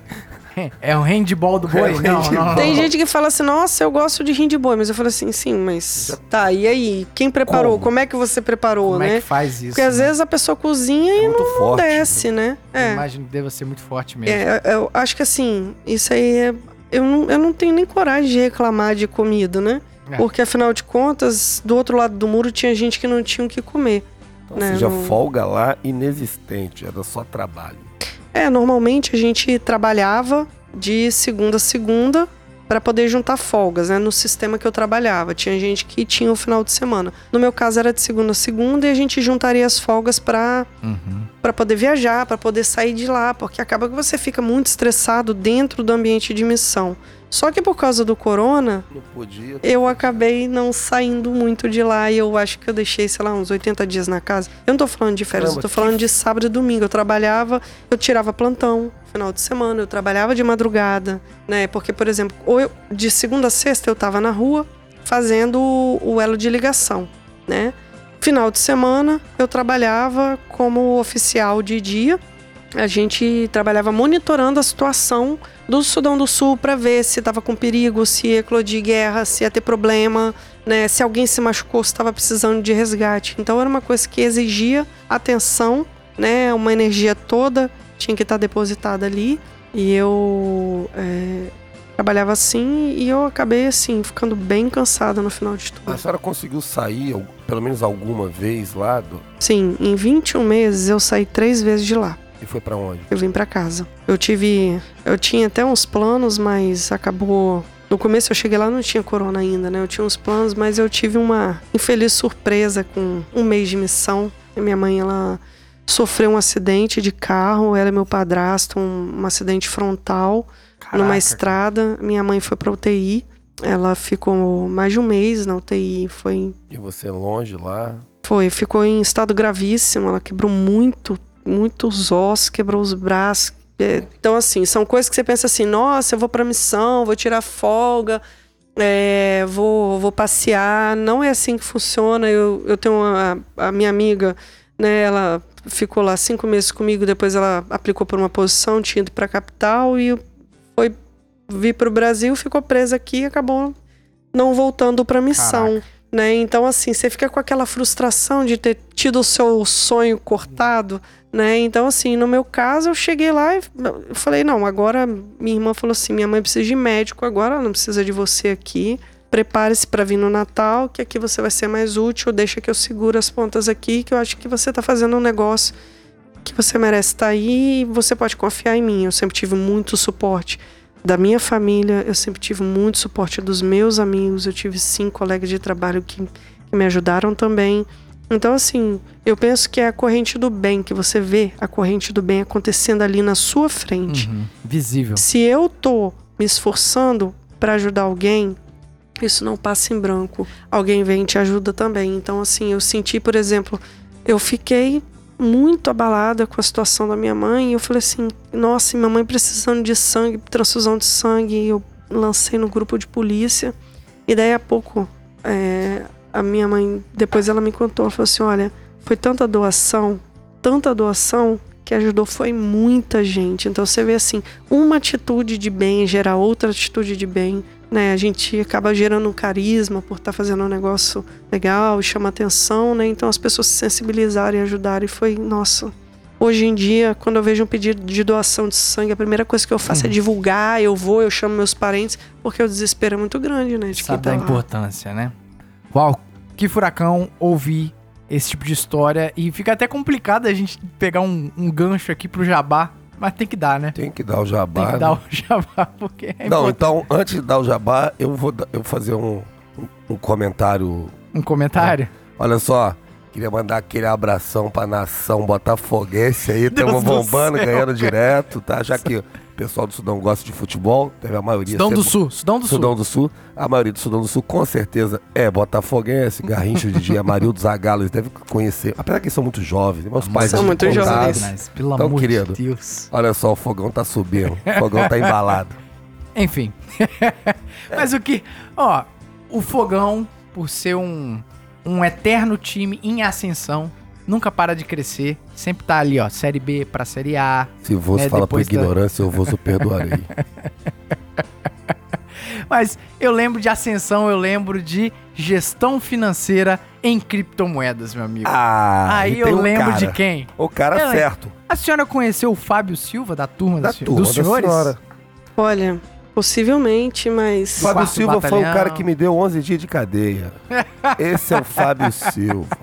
É o handball do boi? É não, handball. não, não. Tem gente que fala assim, nossa, eu gosto de boi, mas eu falo assim, sim, mas tá, e aí? Quem preparou? Como? Como, é que você preparou, Como né? é que faz isso? Porque às né? vezes a pessoa cozinha e É muito não forte. desce, né? Eu É. imagino que deva ser muito forte mesmo. É, eu acho que assim, isso aí é. Eu não, eu não tenho nem coragem de reclamar de comida, né? É. Porque afinal de contas, do outro lado do muro tinha gente que não tinha o que comer. Então, Né, seja, não- folga lá inexistente, era só trabalho. É, normalmente a gente trabalhava de segunda a segunda para poder juntar folgas, né? No sistema que eu trabalhava. Tinha gente que tinha o final de semana. No meu caso era de segunda a segunda e a gente juntaria as folgas para Uhum. para poder viajar, para poder sair de lá, porque acaba que você fica muito estressado dentro do ambiente de missão. Só que por causa do corona, podia. eu acabei não saindo muito de lá e eu acho que eu deixei, sei lá, uns 80 dias na casa. Eu não tô falando de férias, Caramba, eu tô falando de sábado e domingo. Eu trabalhava, eu tirava plantão, final de semana, eu trabalhava de madrugada, né? Porque, por exemplo, ou eu- de segunda a sexta eu tava na rua fazendo o, o elo de ligação, né? Final de semana eu trabalhava como oficial de dia. A gente trabalhava monitorando a situação do Sudão do Sul para ver se estava com perigo, se ia eclodir guerra, se ia ter problema, né? Se alguém se machucou, se estava precisando de resgate. Então era uma coisa que exigia atenção, né? Uma energia toda tinha que estar depositada ali. E eu é, trabalhava assim e eu acabei assim ficando bem cansada no final de tudo. A senhora conseguiu sair, pelo menos alguma vez lá? Do... Sim, em 21 meses eu saí três vezes de lá. E foi pra onde? Eu vim pra casa. Eu tive. Eu tinha até uns planos, mas acabou. No começo eu cheguei lá não tinha corona ainda, né? Eu tinha uns planos, mas eu tive uma infeliz surpresa com um mês de missão. Minha mãe, ela sofreu um acidente de carro, ela e meu padrasto, um, um acidente frontal numa Caraca, estrada. Minha mãe foi pra UTI. Ela ficou mais de um mês na UTI. Foi E você longe lá? foi, ficou em estado gravíssimo. Ela quebrou muito, muitos ossos, quebrou os braços. É, então, assim, são coisas que você pensa assim: nossa, eu vou pra missão, vou tirar folga, é, vou, vou passear. Não é assim que funciona. Eu, eu tenho uma, a minha amiga, né, ela ficou lá cinco meses comigo, depois ela aplicou por uma posição, tinha ido pra capital e foi vir pro Brasil, ficou presa aqui e acabou não voltando pra missão né? Então, assim, você fica com aquela frustração de ter tido o seu sonho cortado, né? Então, assim, no meu caso, eu cheguei lá e falei, não, agora minha irmã falou assim, minha mãe precisa de médico, agora ela não precisa de você aqui. Prepare-se para vir no Natal, que aqui você vai ser mais útil. Deixa que eu seguro as pontas aqui, que eu acho que você tá fazendo um negócio que você merece estar aí e você pode confiar em mim. Eu sempre tive muito suporte da minha família, eu sempre tive muito suporte dos meus amigos, eu tive cinco colegas de trabalho que, que me ajudaram também. Então, assim, eu penso que é a corrente do bem, que você vê a corrente do bem acontecendo ali na sua frente. Uhum. Visível. Se eu tô me esforçando para ajudar alguém, isso não passa em branco. Alguém vem e te ajuda também. Então, assim, eu senti, por exemplo, eu fiquei muito abalada com a situação da minha mãe. E eu falei assim: nossa, minha mãe precisando de sangue, transfusão de sangue. E eu lancei no grupo de polícia. E daí a pouco, é, a minha mãe, depois ela me contou: ela falou assim: olha, foi tanta doação, tanta doação. Que ajudou foi muita gente. Então você vê assim, uma atitude de bem gera outra atitude de bem né? A gente acaba gerando um carisma por estar tá fazendo um negócio legal e chama atenção, né? Então as pessoas se sensibilizarem e ajudarem. Foi, nossa. Hoje em dia, quando eu vejo um pedido de doação de sangue, a primeira coisa que eu faço é divulgar, eu vou, eu chamo meus parentes, porque o desespero é muito grande, né? De Sabe quem da tá lá. importância, né? Uau, que furacão ouvir esse tipo de história. E fica até complicado a gente pegar um, um gancho aqui pro jabá, mas tem que dar, né? Tem que dar o jabá. Tem que né? dar o jabá, porque é Não, importante. então, antes de dar o jabá, eu vou, eu vou fazer um, um comentário. Um comentário? Olha só, queria mandar aquele abração pra nação botafoguense aí. Estamos do bombando, ganhando direto, tá? Já que pessoal do Sudão gosta de futebol, teve a maioria. Sudão do Sul, Sudão do Sul. Sudão do Sul. A maioria do Sudão do Sul, com certeza, é botafoguense. Garrincha de dia, Marildo Zagallo, eles devem conhecer. Apesar que eles são muito jovens, meus pais São muito contaram. jovens. Mas, pelo Então, amor querido. de Deus. Olha só, o fogão tá subindo. O fogão tá embalado. Enfim. Mas o que. Ó, o Fogão, por ser um, um eterno time em ascensão, nunca para de crescer. Sempre tá ali, ó, Série B pra Série A. Se você É, fala por da- ignorância, eu vos o perdoarei. Mas eu lembro de ascensão, eu lembro de gestão financeira em criptomoedas, meu amigo. Ah, Aí eu um lembro cara. de quem? O cara Eu- certo. A senhora conheceu o Fábio Silva, da turma, Da dos, turma, dos da senhores? senhora. Olha, possivelmente, mas. Fábio quarto Silva foi o batalhão. cara que me deu 11 dias de cadeia. Esse é o Fábio Silva.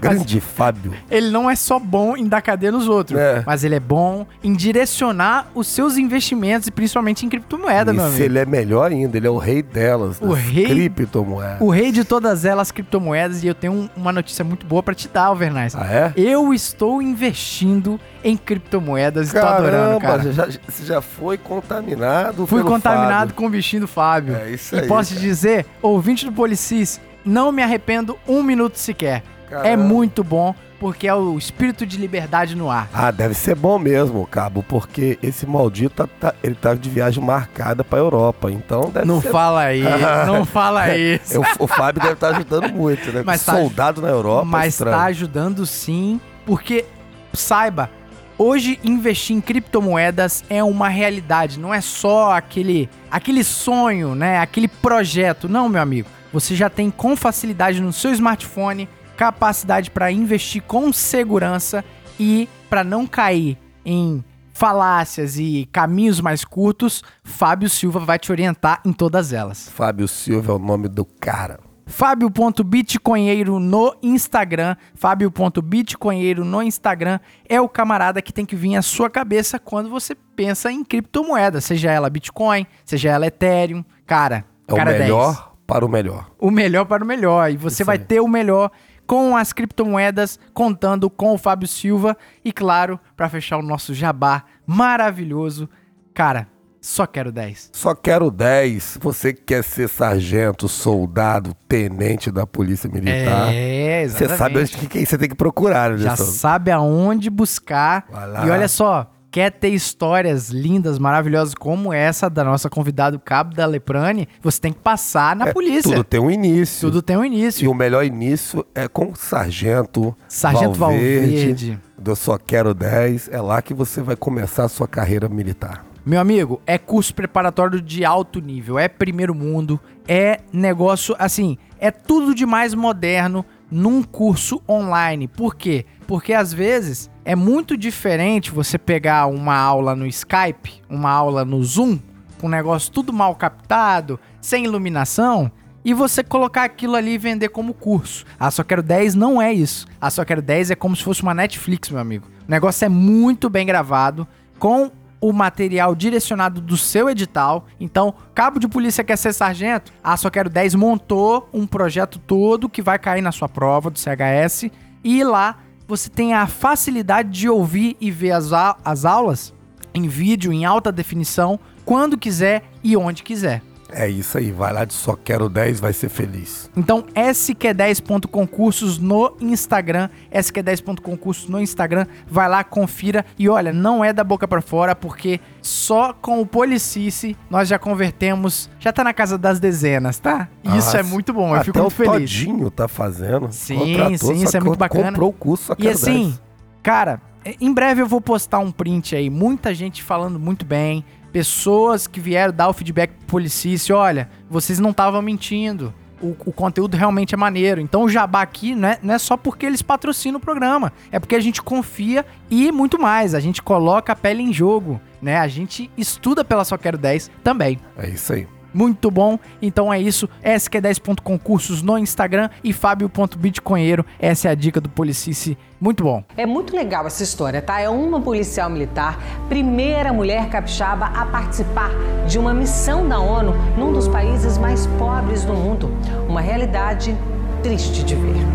Grande Fábio. Ele não é só bom em dar cadeia nos outros, É. mas ele é bom em direcionar os seus investimentos, e principalmente em criptomoeda, meu E amigo. se ele é melhor ainda, ele é o rei delas. O rei- Criptomoedas. O rei de todas elas, criptomoedas, e eu tenho um- uma notícia muito boa pra te dar, Alvernais. Ah, é? Eu estou investindo em criptomoedas e tô adorando, Caramba, cara. já, você já foi contaminado Fui contaminado Fábio. com o bichinho do Fábio. É isso e aí, posso te cara. dizer, ouvinte do Policis, não me arrependo um minuto sequer. É Caramba. muito bom, porque é o espírito de liberdade no ar. Ah, deve ser bom mesmo, Cabo, porque esse maldito tá, tá- ele tá de viagem marcada pra Europa, então deve Não ser... fala isso, não fala isso. Eu- o Fábio deve estar ajudando muito, né? Mas tá- Soldado na Europa, Mas estranho. tá ajudando sim, porque saiba, hoje investir em criptomoedas é uma realidade, não é só aquele aquele sonho, né, aquele projeto. Não, meu amigo. Você já tem com facilidade no seu smartphone capacidade para investir com segurança e para não cair em falácias e caminhos mais curtos, Fábio Silva vai te orientar em todas elas. Fábio Silva é o nome do cara. Fábio.bitcoinheiro no Instagram. Fábio.bitcoinheiro no Instagram é o camarada que tem que vir à sua cabeça quando você pensa em criptomoeda, seja ela Bitcoin, seja ela Ethereum. Cara, É o cara 10. melhor para o melhor. O melhor para o melhor. E você Isso vai ter o melhor com as criptomoedas, contando com o Fábio Silva. E claro, para fechar o nosso jabá maravilhoso, cara, só quero 10. Só quero 10. Você que quer ser sargento, soldado, tenente da Polícia Militar. É, Você exatamente. sabe onde que, quem você tem que procurar, né, já sabe aonde buscar. Vai lá. E olha só, quer ter histórias lindas, maravilhosas como essa da nossa convidada o Cabo da Leprane, você tem que passar na polícia. É, Tudo tem um início. Tudo tem um E início. o melhor início é com o Sargento, Sargento Valverde. do Só Quero 10. É lá que você vai começar a sua carreira militar. Meu amigo, é curso preparatório de alto nível, é primeiro mundo, é negócio assim, é tudo de mais moderno num curso online. Por quê? Porque às vezes é muito diferente você pegar uma aula no Skype, uma aula no Zoom, com um negócio tudo mal captado, sem iluminação, e você colocar aquilo ali e vender como curso. A Só Quero 10 não é isso. A Só Quero 10 é como se fosse uma Netflix, meu amigo. O negócio é muito bem gravado, com o material direcionado do seu edital. Então, cabo de polícia quer ser sargento? Ah, só quero 10 montou um projeto todo que vai cair na sua prova do CHS e lá você tem a facilidade de ouvir e ver as, as aulas em vídeo, em alta definição, quando quiser e onde quiser. É isso aí, vai lá de só quero 10, vai ser feliz. Então, SQ10.concursos no Instagram, SQ10.concursos no Instagram, vai lá, confira e olha, não é da boca para fora, porque só com o Policice nós já convertemos, já tá na casa das dezenas, tá? E isso Ah, é muito bom, eu Até fico o muito feliz. Todinho tá fazendo. Sim, sim, isso é muito bacana. Comprou o curso, só E quero assim, 10. cara, em breve eu vou postar um print aí, muita gente falando muito bem, pessoas que vieram dar o feedback pro Policice, olha, vocês não estavam mentindo. O, o conteúdo realmente é maneiro. Então o jabá aqui não é, não é só porque eles patrocinam o programa. É porque a gente confia e muito mais. A gente coloca a pele em jogo, né? A gente estuda pela Só Quero 10 também. É isso aí. Muito bom. Então é isso. SQ10.concursos no Instagram e Fábio.bitcoinheiro. Essa é a dica do Policice. Muito bom. É muito legal essa história, tá? É uma policial militar, primeira mulher capixaba a participar de uma missão da ONU num dos países mais pobres do mundo. Uma realidade triste de ver.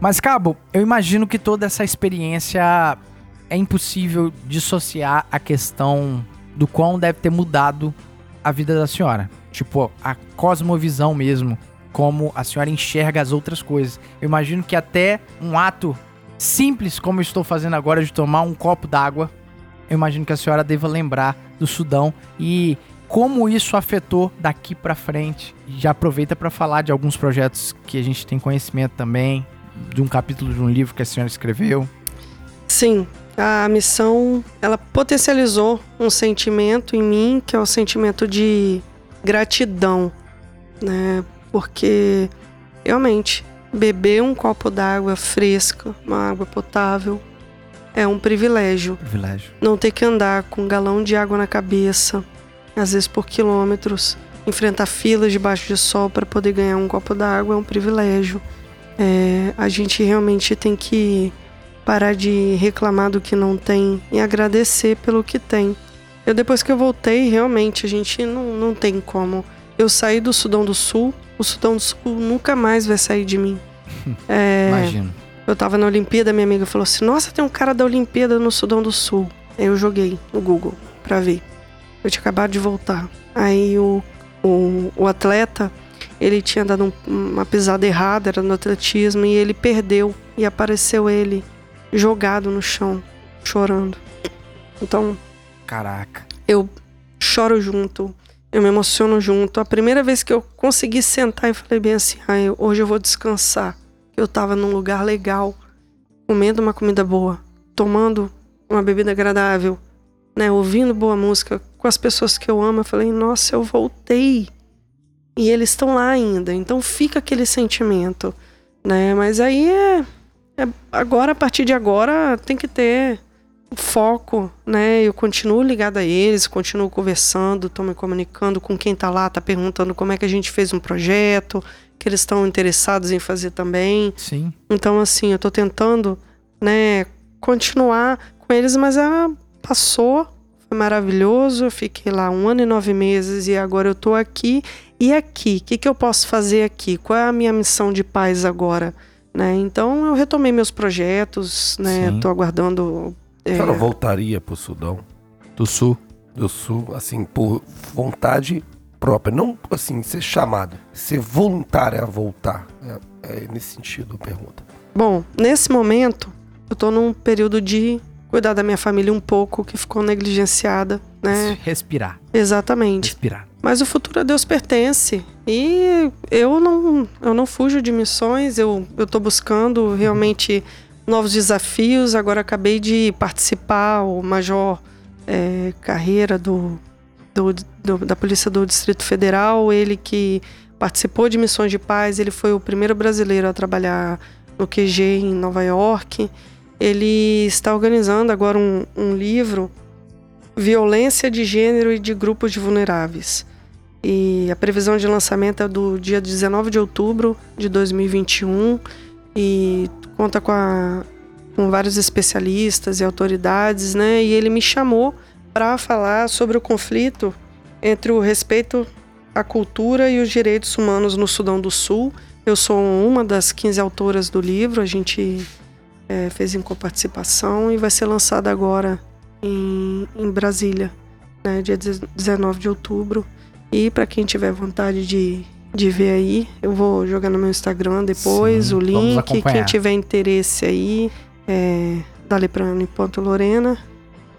Mas, Cabo, eu imagino que toda essa experiência é impossível dissociar a questão do quão deve ter mudado a vida da senhora. Tipo, a cosmovisão mesmo, como a senhora enxerga as outras coisas. Eu imagino que até um ato simples, como eu estou fazendo agora, de tomar um copo d'água, eu imagino que a senhora deva lembrar do Sudão e como isso afetou daqui pra frente. Já aproveita para falar de alguns projetos que a gente tem conhecimento também, de um capítulo de um livro que a senhora escreveu. Sim, a missão ela potencializou um sentimento em mim que é o sentimento de gratidão, né? Porque realmente beber um copo d'água fresca, uma água potável, é um privilégio. Privilégio. Não ter que andar com um galão de água na cabeça, às vezes por quilômetros, enfrentar filas debaixo de sol para poder ganhar um copo d'água é um privilégio. É, a gente realmente tem que parar de reclamar do que não tem e agradecer pelo que tem. Eu depois que eu voltei, realmente a gente não, não tem como. Eu saí do Sudão do Sul, o Sudão do Sul nunca mais vai sair de mim. É, Imagino. eu tava na Olimpíada, minha amiga falou assim: Nossa, tem um cara da Olimpíada no Sudão do Sul. Aí eu joguei no Google pra ver. Eu tinha acabado de voltar. Aí o, o, o atleta, ele tinha dado um- uma pisada errada, era no atletismo, e ele perdeu. E apareceu ele jogado no chão, chorando. Então, Caraca. eu choro junto, eu me emociono junto. A primeira vez que eu consegui sentar e falei bem assim, ah, eu- hoje eu vou descansar. Eu tava num lugar legal, comendo uma comida boa, tomando uma bebida agradável, né, ouvindo boa música com as pessoas que eu amo. Eu falei, nossa, eu voltei. E eles estão lá ainda. Então fica aquele sentimento, né? Mas aí é, é agora a partir de agora tem que ter foco, né? Eu continuo ligada a eles, continuo conversando, tô me comunicando com quem tá lá, tá perguntando como é que a gente fez um projeto, que eles estão interessados em fazer também. Sim. Então, assim, eu tô tentando, né, continuar com eles, mas ah, passou, foi maravilhoso. Eu fiquei lá um ano e nove meses e agora eu tô aqui. E aqui, o que, que eu posso fazer aqui? Qual é a minha missão de paz agora? Né? Então, eu retomei meus projetos, né? Sim. Tô aguardando. A é, senhora voltaria pro Sudão Do Sul. do Sul, assim, por vontade própria. Não, assim, ser chamado. Ser voluntária a voltar. É, é nesse sentido a pergunta. Bom, nesse momento, eu tô num período de cuidar da minha família um pouco, que ficou negligenciada, né? Respirar. Exatamente. Respirar. Mas o futuro a Deus pertence. E eu não, eu não fujo de missões, eu, tô buscando realmente novos desafios. Agora acabei de participar, o Major é, Carreira do, do- do- da Polícia do Distrito Federal, ele que participou de missões de paz, ele foi o primeiro brasileiro a trabalhar no QG em Nova York. Ele está organizando agora um, um livro Violência de Gênero e de Grupos de Vulneráveis. E a previsão de lançamento é do dia 19 de outubro de 2021 e conta com, a- com vários especialistas e autoridades, né? E ele me chamou para falar sobre o conflito entre o respeito à cultura e os direitos humanos no Sudão do Sul. Eu sou uma das 15 autoras do livro, a gente é, fez em coparticipação e vai ser lançado agora em, em Brasília, né, dia 19 de outubro. E para quem tiver vontade de, de ver aí, eu vou jogar no meu Instagram depois Sim, o link. Quem tiver interesse aí, é daleprane.lorena.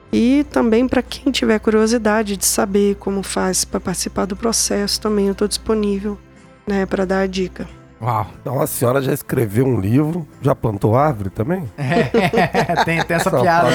E também para quem tiver curiosidade de saber como faz para participar do processo, também eu estou disponível né, para dar a dica. Uau. Então a senhora já escreveu um livro, já plantou árvore também? É, tem, tem essa Só piada.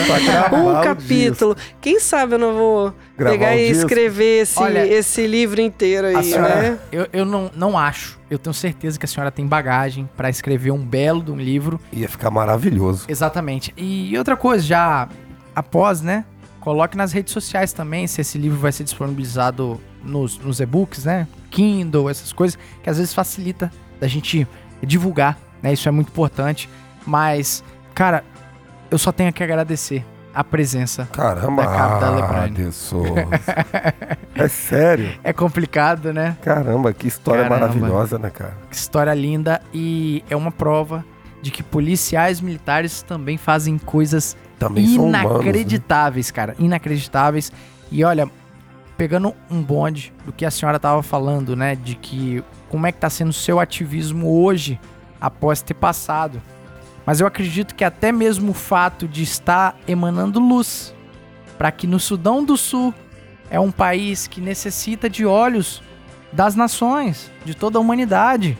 Um capítulo. Quem sabe eu não vou Gravar pegar e disco. escrever esse, Olha, esse livro inteiro aí, senhora, né? eu, eu não, não acho. Eu tenho certeza que a senhora tem bagagem pra escrever um belo de um livro. Ia ficar maravilhoso. Exatamente. E outra coisa, já após, né? Coloque nas redes sociais também se esse livro vai ser disponibilizado nos, nos e-books, né? Kindle, essas coisas, que às vezes facilita da gente divulgar, né? Isso é muito importante. Mas, cara, eu só tenho que agradecer a presença. Caramba, Da capa da ah. É sério? É complicado, né? Caramba, que história Caramba. maravilhosa, né, cara? Que história linda e é uma prova de que policiais militares também fazem coisas Também são humanos. né? inacreditáveis, cara, inacreditáveis. E olha, pegando um bonde do que a senhora tava falando, né, de que como é que tá sendo o seu ativismo hoje após ter passado. Mas eu acredito que até mesmo o fato de estar emanando luz para que no Sudão do Sul é um país que necessita de olhos das nações, de toda a humanidade.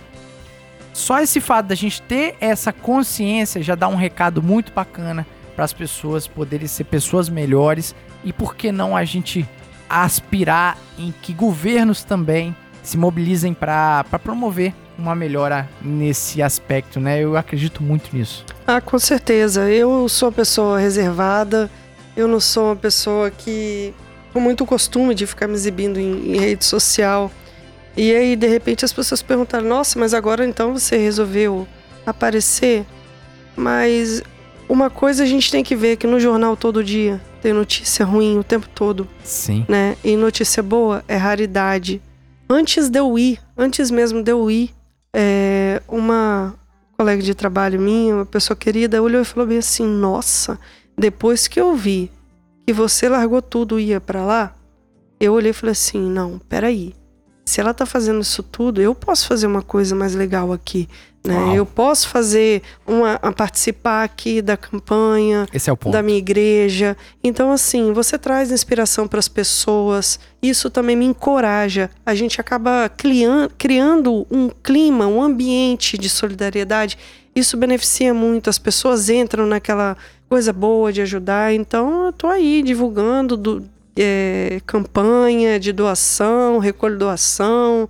Só esse fato da gente ter essa consciência já dá um recado muito bacana para as pessoas poderem ser pessoas melhores e por que não a gente aspirar em que governos também se mobilizem para promover uma melhora nesse aspecto, né? Eu acredito muito nisso. Ah, com certeza. Eu sou uma pessoa reservada. Eu não sou uma pessoa que com muito costume de ficar me exibindo em, em rede social. E aí, de repente, as pessoas perguntaram: Nossa, mas agora então você resolveu aparecer? Mas uma coisa a gente tem que ver que no jornal todo dia tem notícia ruim o tempo todo, Sim. né? E notícia boa é raridade. Antes de eu ir, antes mesmo de eu ir, é, uma colega de trabalho minha, uma pessoa querida, olhou e falou bem assim: Nossa, depois que eu vi que você largou tudo e ia pra lá, eu olhei e falei assim: Não, peraí. Se ela tá fazendo isso tudo, eu posso fazer uma coisa mais legal aqui. Né? Eu posso fazer uma. participar aqui da campanha, é da minha igreja. Então, assim, você traz inspiração para as pessoas. Isso também me encoraja. A gente acaba crian- criando um clima, um ambiente de solidariedade. Isso beneficia muito. As pessoas entram naquela coisa boa de ajudar. Então, eu tô aí divulgando do- é, campanha de doação, recolho doação.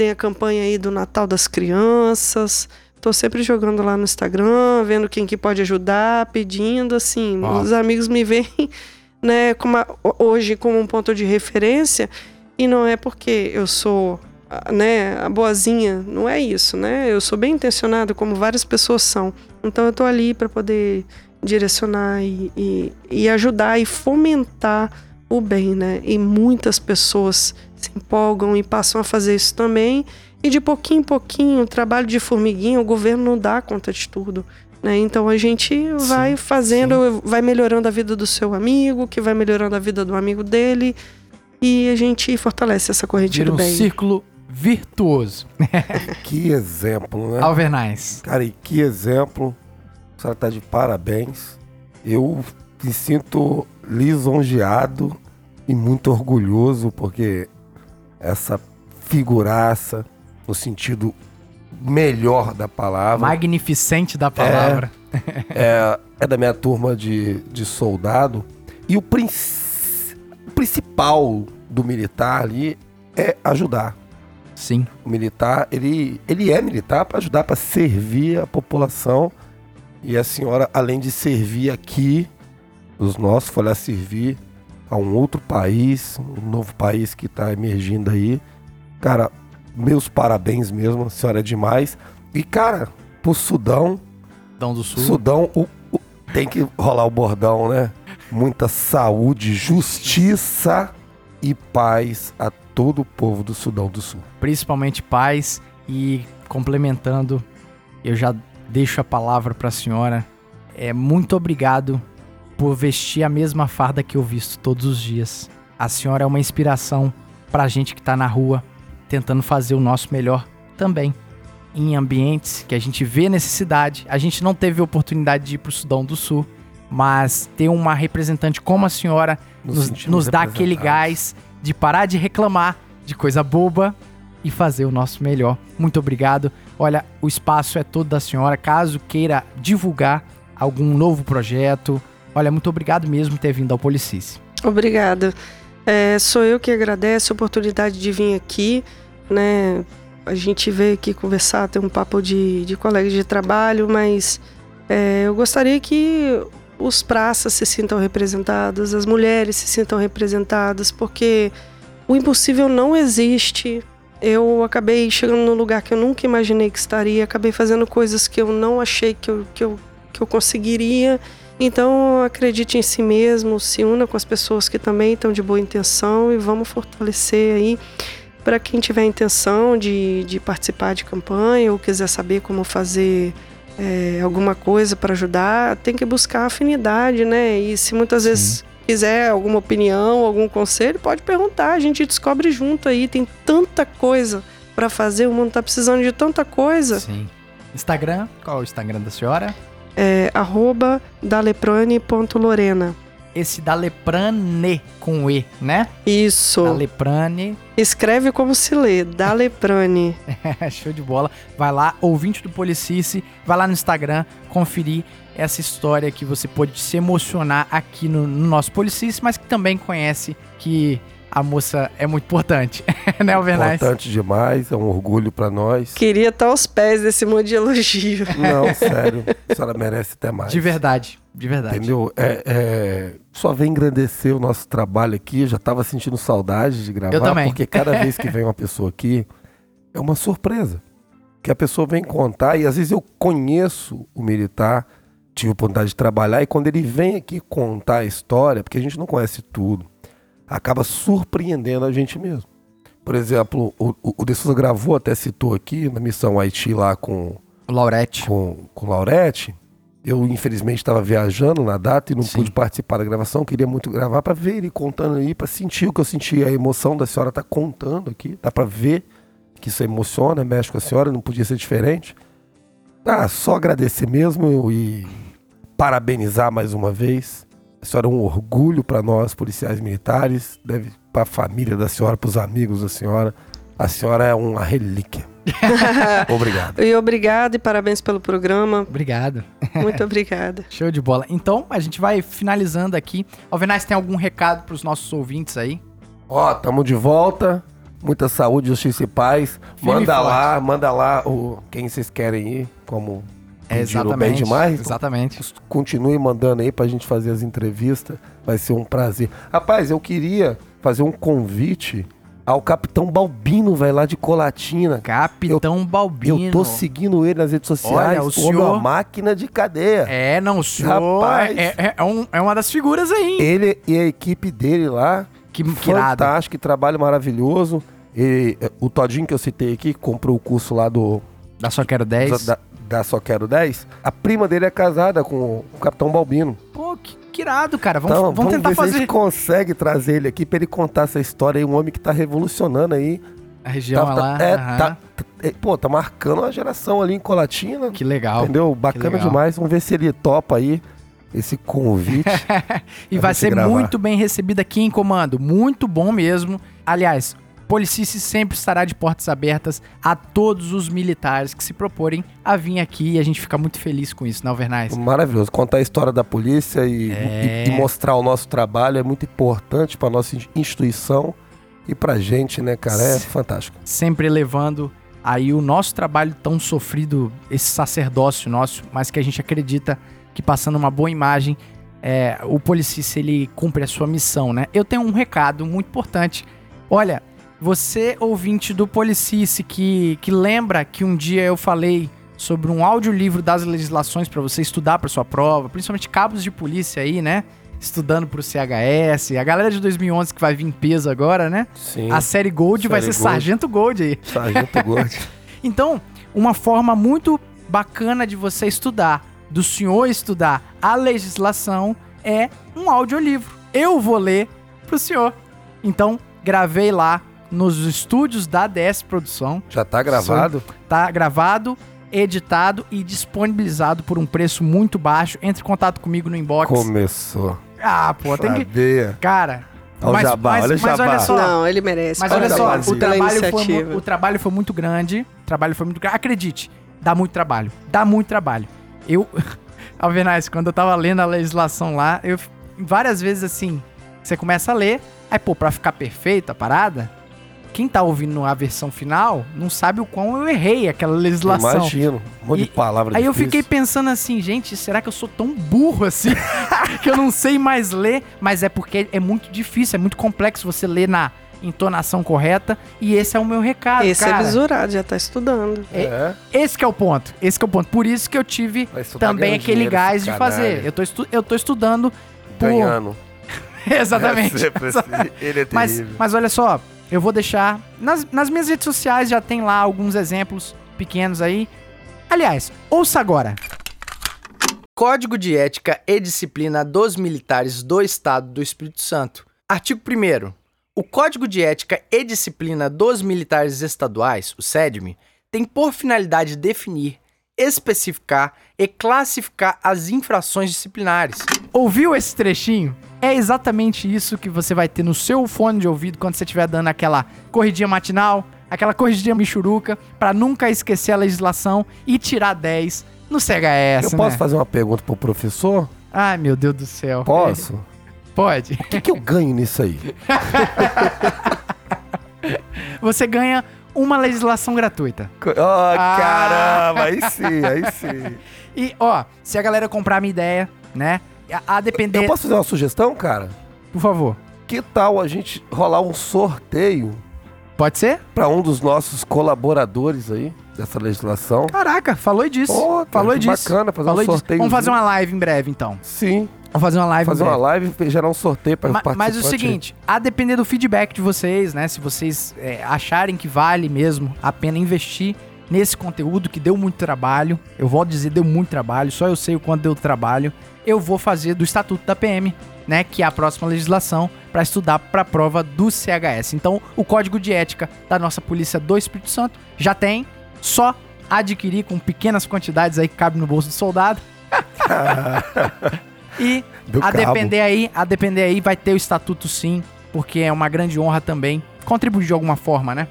Tem a campanha aí do Natal das Crianças. Tô sempre jogando lá no Instagram, vendo quem que pode ajudar, pedindo, assim. Ó. Os amigos me veem, né, como a- hoje como um ponto de referência. E não é porque eu sou, a- né, a boazinha. Não é isso, né? Eu sou bem intencionado, como várias pessoas são. Então eu tô ali para poder direcionar e, e, e ajudar e fomentar o bem, né? E muitas pessoas se empolgam e passam a fazer isso também. E de pouquinho em pouquinho, o trabalho de formiguinha, o governo não dá conta de tudo. Né? Então a gente vai fazendo, vai melhorando a vida do seu amigo, que vai melhorando a vida do amigo dele. E a gente fortalece essa corrente Vira do um bem. círculo virtuoso. Que exemplo, né? Alvernais. Cara, e que exemplo. A senhora tá de parabéns. Eu me sinto lisonjeado e muito orgulhoso porque essa figuraça, no sentido melhor da palavra, Magnificente da palavra. é, é da minha turma de, de soldado. E o, prin- o principal do militar ali é ajudar. Sim. O militar, ele, ele é militar para ajudar, para servir a população. E a senhora, além de servir aqui, os nossos, foi lá servir a um outro país, um novo país que está emergindo aí. Cara, meus parabéns mesmo, a senhora é demais. E, cara, pro Sudão, Dão do Sul. Sudão, o- o- tem que rolar o bordão, né? muita saúde, justiça e paz a todo o povo do Sudão do Sul. Principalmente paz e complementando, eu já deixo a palavra para a senhora. É muito obrigado por vestir a mesma farda que eu visto todos os dias. A senhora é uma inspiração para a gente que está na rua, tentando fazer o nosso melhor também. Em ambientes que a gente vê necessidade. A gente não teve oportunidade de ir para o Sudão do Sul, mas ter uma representante como a senhora Nos nos, nos dá aquele gás de parar de reclamar de coisa boba e fazer o nosso melhor. Muito obrigado. Olha, o espaço é todo da senhora. Caso queira divulgar algum novo projeto, olha, muito obrigado mesmo por ter vindo ao Policice. Obrigada. É, sou eu que agradeço a oportunidade de vir aqui, né? A gente veio aqui conversar, ter um papo de, de colegas de trabalho, mas é, eu gostaria que os praças se sintam representados, as mulheres se sintam representadas, porque o impossível não existe. Eu acabei chegando num lugar que eu nunca imaginei que estaria, acabei fazendo coisas que eu não achei que eu, que eu, que eu conseguiria. Então, acredite em si mesmo, se una com as pessoas que também estão de boa intenção e vamos fortalecer aí. Para quem tiver intenção de, de participar de campanha ou quiser saber como fazer é, alguma coisa para ajudar, tem que buscar afinidade, né? E se muitas vezes quiser alguma opinião, algum conselho, pode perguntar. A gente descobre junto aí. Tem tanta coisa para fazer, o mundo tá precisando de tanta coisa. Sim. Instagram, qual é o Instagram da senhora? É arroba daleprane.lorena. Esse da Leprane com E, né? Isso. Da Leprane. Escreve como se lê, Daleprane. Show de bola. Vai lá, ouvinte do Policice, vai lá no Instagram conferir essa história que você pode se emocionar aqui no, no nosso Policice, mas que também conhece que a moça é muito importante, né, Alvernaz? Importante demais, é um orgulho pra nós. Queria estar aos pés desse monte de elogio. Não, sério, a senhora merece até mais. De verdade, de verdade. Entendeu? É, é, só vem engrandecer o nosso trabalho aqui. Eu já tava sentindo saudade de gravar. Eu também. Porque cada vez que vem uma pessoa aqui, é uma surpresa. Que a pessoa vem contar, e às vezes eu conheço o militar, tive a oportunidade de trabalhar, e quando ele vem aqui contar a história, porque a gente não conhece tudo, acaba surpreendendo a gente mesmo. Por exemplo, o, o, De Souza gravou, até citou aqui, na missão Haiti lá com Laurete. com, com Laurete. Eu, infelizmente, estava viajando na data e não Sim. pude participar da gravação. Queria muito gravar para ver ele contando aí, para sentir o que eu senti, a emoção da senhora tá contando aqui. Dá para ver que isso emociona, mexe com a senhora, não podia ser diferente. Ah, só agradecer mesmo e parabenizar mais uma vez. A senhora é um orgulho para nós, policiais militares, deve para a família da senhora, para os amigos da senhora. A senhora é uma relíquia. Obrigado. E obrigada e parabéns pelo programa. Obrigado. Muito obrigada. Show de bola. Então, a gente vai finalizando aqui. Alvernaz, tem algum recado pros nossos ouvintes aí? Ó, tamo de volta. Muita saúde, justiça e paz. Firme manda lá, manda lá o quem vocês querem ir, como pediram bem demais. Então, Exatamente. Continue mandando aí pra gente fazer as entrevistas. Vai ser um prazer. Rapaz, eu queria fazer um convite ao Capitão Balbino, velho, lá de Colatina. Capitão Balbino. Eu tô seguindo ele nas redes sociais. Olha, o homem é senhor- uma máquina de cadeia. É, não, o senhor Rapaz. é, é- é um- é uma das figuras aí? Ele e a equipe dele lá, Que, fantástico, que trabalho maravilhoso. E, eh, o Todinho que eu citei aqui, que comprou o curso lá do Da Só Quero 10. da, da Só Quero 10. A prima dele é casada com o Capitão Balbino. Pô, que, que irado, cara. Vamos, Então, vamos tentar ver se a fazer gente consegue trazer ele aqui pra ele contar essa história aí. Um homem que tá revolucionando aí. a região Tá- lá. tá- é, aham. tá- tá- é, pô, tá marcando uma geração ali em Colatina. Que legal. Entendeu? Bacana legal. demais. Vamos ver se ele topa aí esse convite. E vai ser gravar. muito bem recebido aqui em comando. Muito bom mesmo. Aliás, Policice sempre estará de portas abertas a todos os militares que se proporem a vir aqui e a gente fica muito feliz com isso, não, Vernais? Maravilhoso. Contar a história da polícia e, É. e- e mostrar o nosso trabalho é muito importante para nossa in- instituição e pra gente, né, cara? É fantástico. Sempre levando aí o nosso trabalho tão sofrido, esse sacerdócio nosso, mas que a gente acredita que passando uma boa imagem, é, o Policice ele cumpre a sua missão, né? Eu tenho um recado muito importante. Olha, você ouvinte do Policice que, que lembra que um dia eu falei sobre um audiolivro das legislações para você estudar para sua prova, principalmente cabos de polícia aí, né? estudando pro CHS. A galera de 2011 que vai vir em peso agora, né? Sim. A série Gold vai Série ser Gold. Sargento Gold aí. Sargento Gold. Então, uma forma muito bacana de você estudar, do senhor estudar a legislação, é um audiolivro. Eu vou ler pro senhor. Então, gravei lá nos estúdios da DS Produção. Já tá gravado? Tá gravado, editado e disponibilizado por um preço muito baixo. Entre em contato comigo no inbox. Começou. Ah, pô, tem que. Sabia. Cara. Olha o jabá, olha o mas jabá. olha só. Não, ele merece. Mas Olha olha só, o trabalho, foi, o trabalho foi muito grande. O trabalho foi muito grande. Acredite, dá muito trabalho. Dá muito trabalho. Eu, Alvenaz, quando eu tava lendo a legislação lá, eu várias vezes assim, você começa a ler, aí pô, pra ficar perfeita a parada, quem tá ouvindo a versão final não sabe o quão eu errei aquela legislação. Imagino. Um monte E- de palavras Aí eu difíceis. fiquei pensando assim, gente, será que eu sou tão burro assim que eu não sei mais ler? Mas é porque é muito difícil, é muito complexo você ler na entonação correta e esse é o meu recado, Esse cara. é visurado, já tá estudando. É. Esse que é o ponto. Esse que é o ponto. Por isso que eu tive também aquele gás esse de fazer. Eu tô, estu- eu tô estudando por... Ganhando. Exatamente. É assim. Ele é Mas, terrível. mas olha só, eu vou deixar. Nas, nas minhas redes sociais já tem lá alguns exemplos pequenos aí. Aliás, ouça agora. Código de Ética e Disciplina dos Militares do Estado do Espírito Santo. Artigo 1. O Código de Ética e Disciplina dos Militares Estaduais, o SEDME, tem por finalidade definir, especificar e classificar as infrações disciplinares. Ouviu esse trechinho? É exatamente isso que você vai ter no seu fone de ouvido quando você estiver dando aquela corridinha matinal, aquela corridinha michuruca, pra nunca esquecer a legislação e tirar 10 no CHS, Eu posso né? fazer uma pergunta pro professor? Ai, meu Deus do céu. Posso? Pode. O que, que eu ganho nisso aí? Você ganha uma legislação gratuita. Oh, Ah. caramba, aí sim, aí sim. E, ó, se a galera comprar a minha ideia, né? A, depender. Eu posso fazer uma sugestão, cara? Por favor. Que tal a gente rolar um sorteio Pode ser? para um dos nossos colaboradores aí dessa legislação? Caraca, falou disso. Pô, falou que disso. bacana fazer um falou disso. sorteio. Vamos fazer uma live em breve, então. Sim, Vamos fazer uma live fazer uma live e gerar um sorteio para Ma- participar. Mas o seguinte, a depender do feedback de vocês, né? Se vocês é, acharem que vale mesmo a pena investir nesse conteúdo que deu muito trabalho, eu vou dizer deu muito trabalho, só eu sei o quanto deu trabalho, eu vou fazer do Estatuto da PM, né? Que é a próxima legislação para estudar para a prova do CHS. Então, o código de ética da nossa polícia do Espírito Santo já tem, só adquirir com pequenas quantidades aí que cabe no bolso do soldado. e Do a cabo. depender aí, a depender aí vai ter o estatuto sim, porque é uma grande honra também contribuir de alguma forma, né?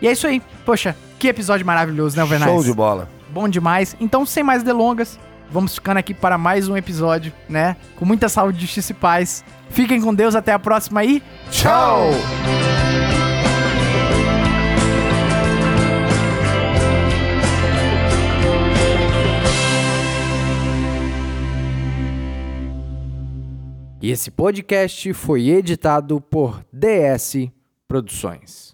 E é isso aí. Poxa, que episódio maravilhoso, né, Vernais? Show de bola. Bom demais. Então, sem mais delongas, vamos ficando aqui para mais um episódio, né? Com muita saúde, justiça e paz. Fiquem com Deus, até a próxima aí. Tchau! E esse podcast foi editado por DS Produções.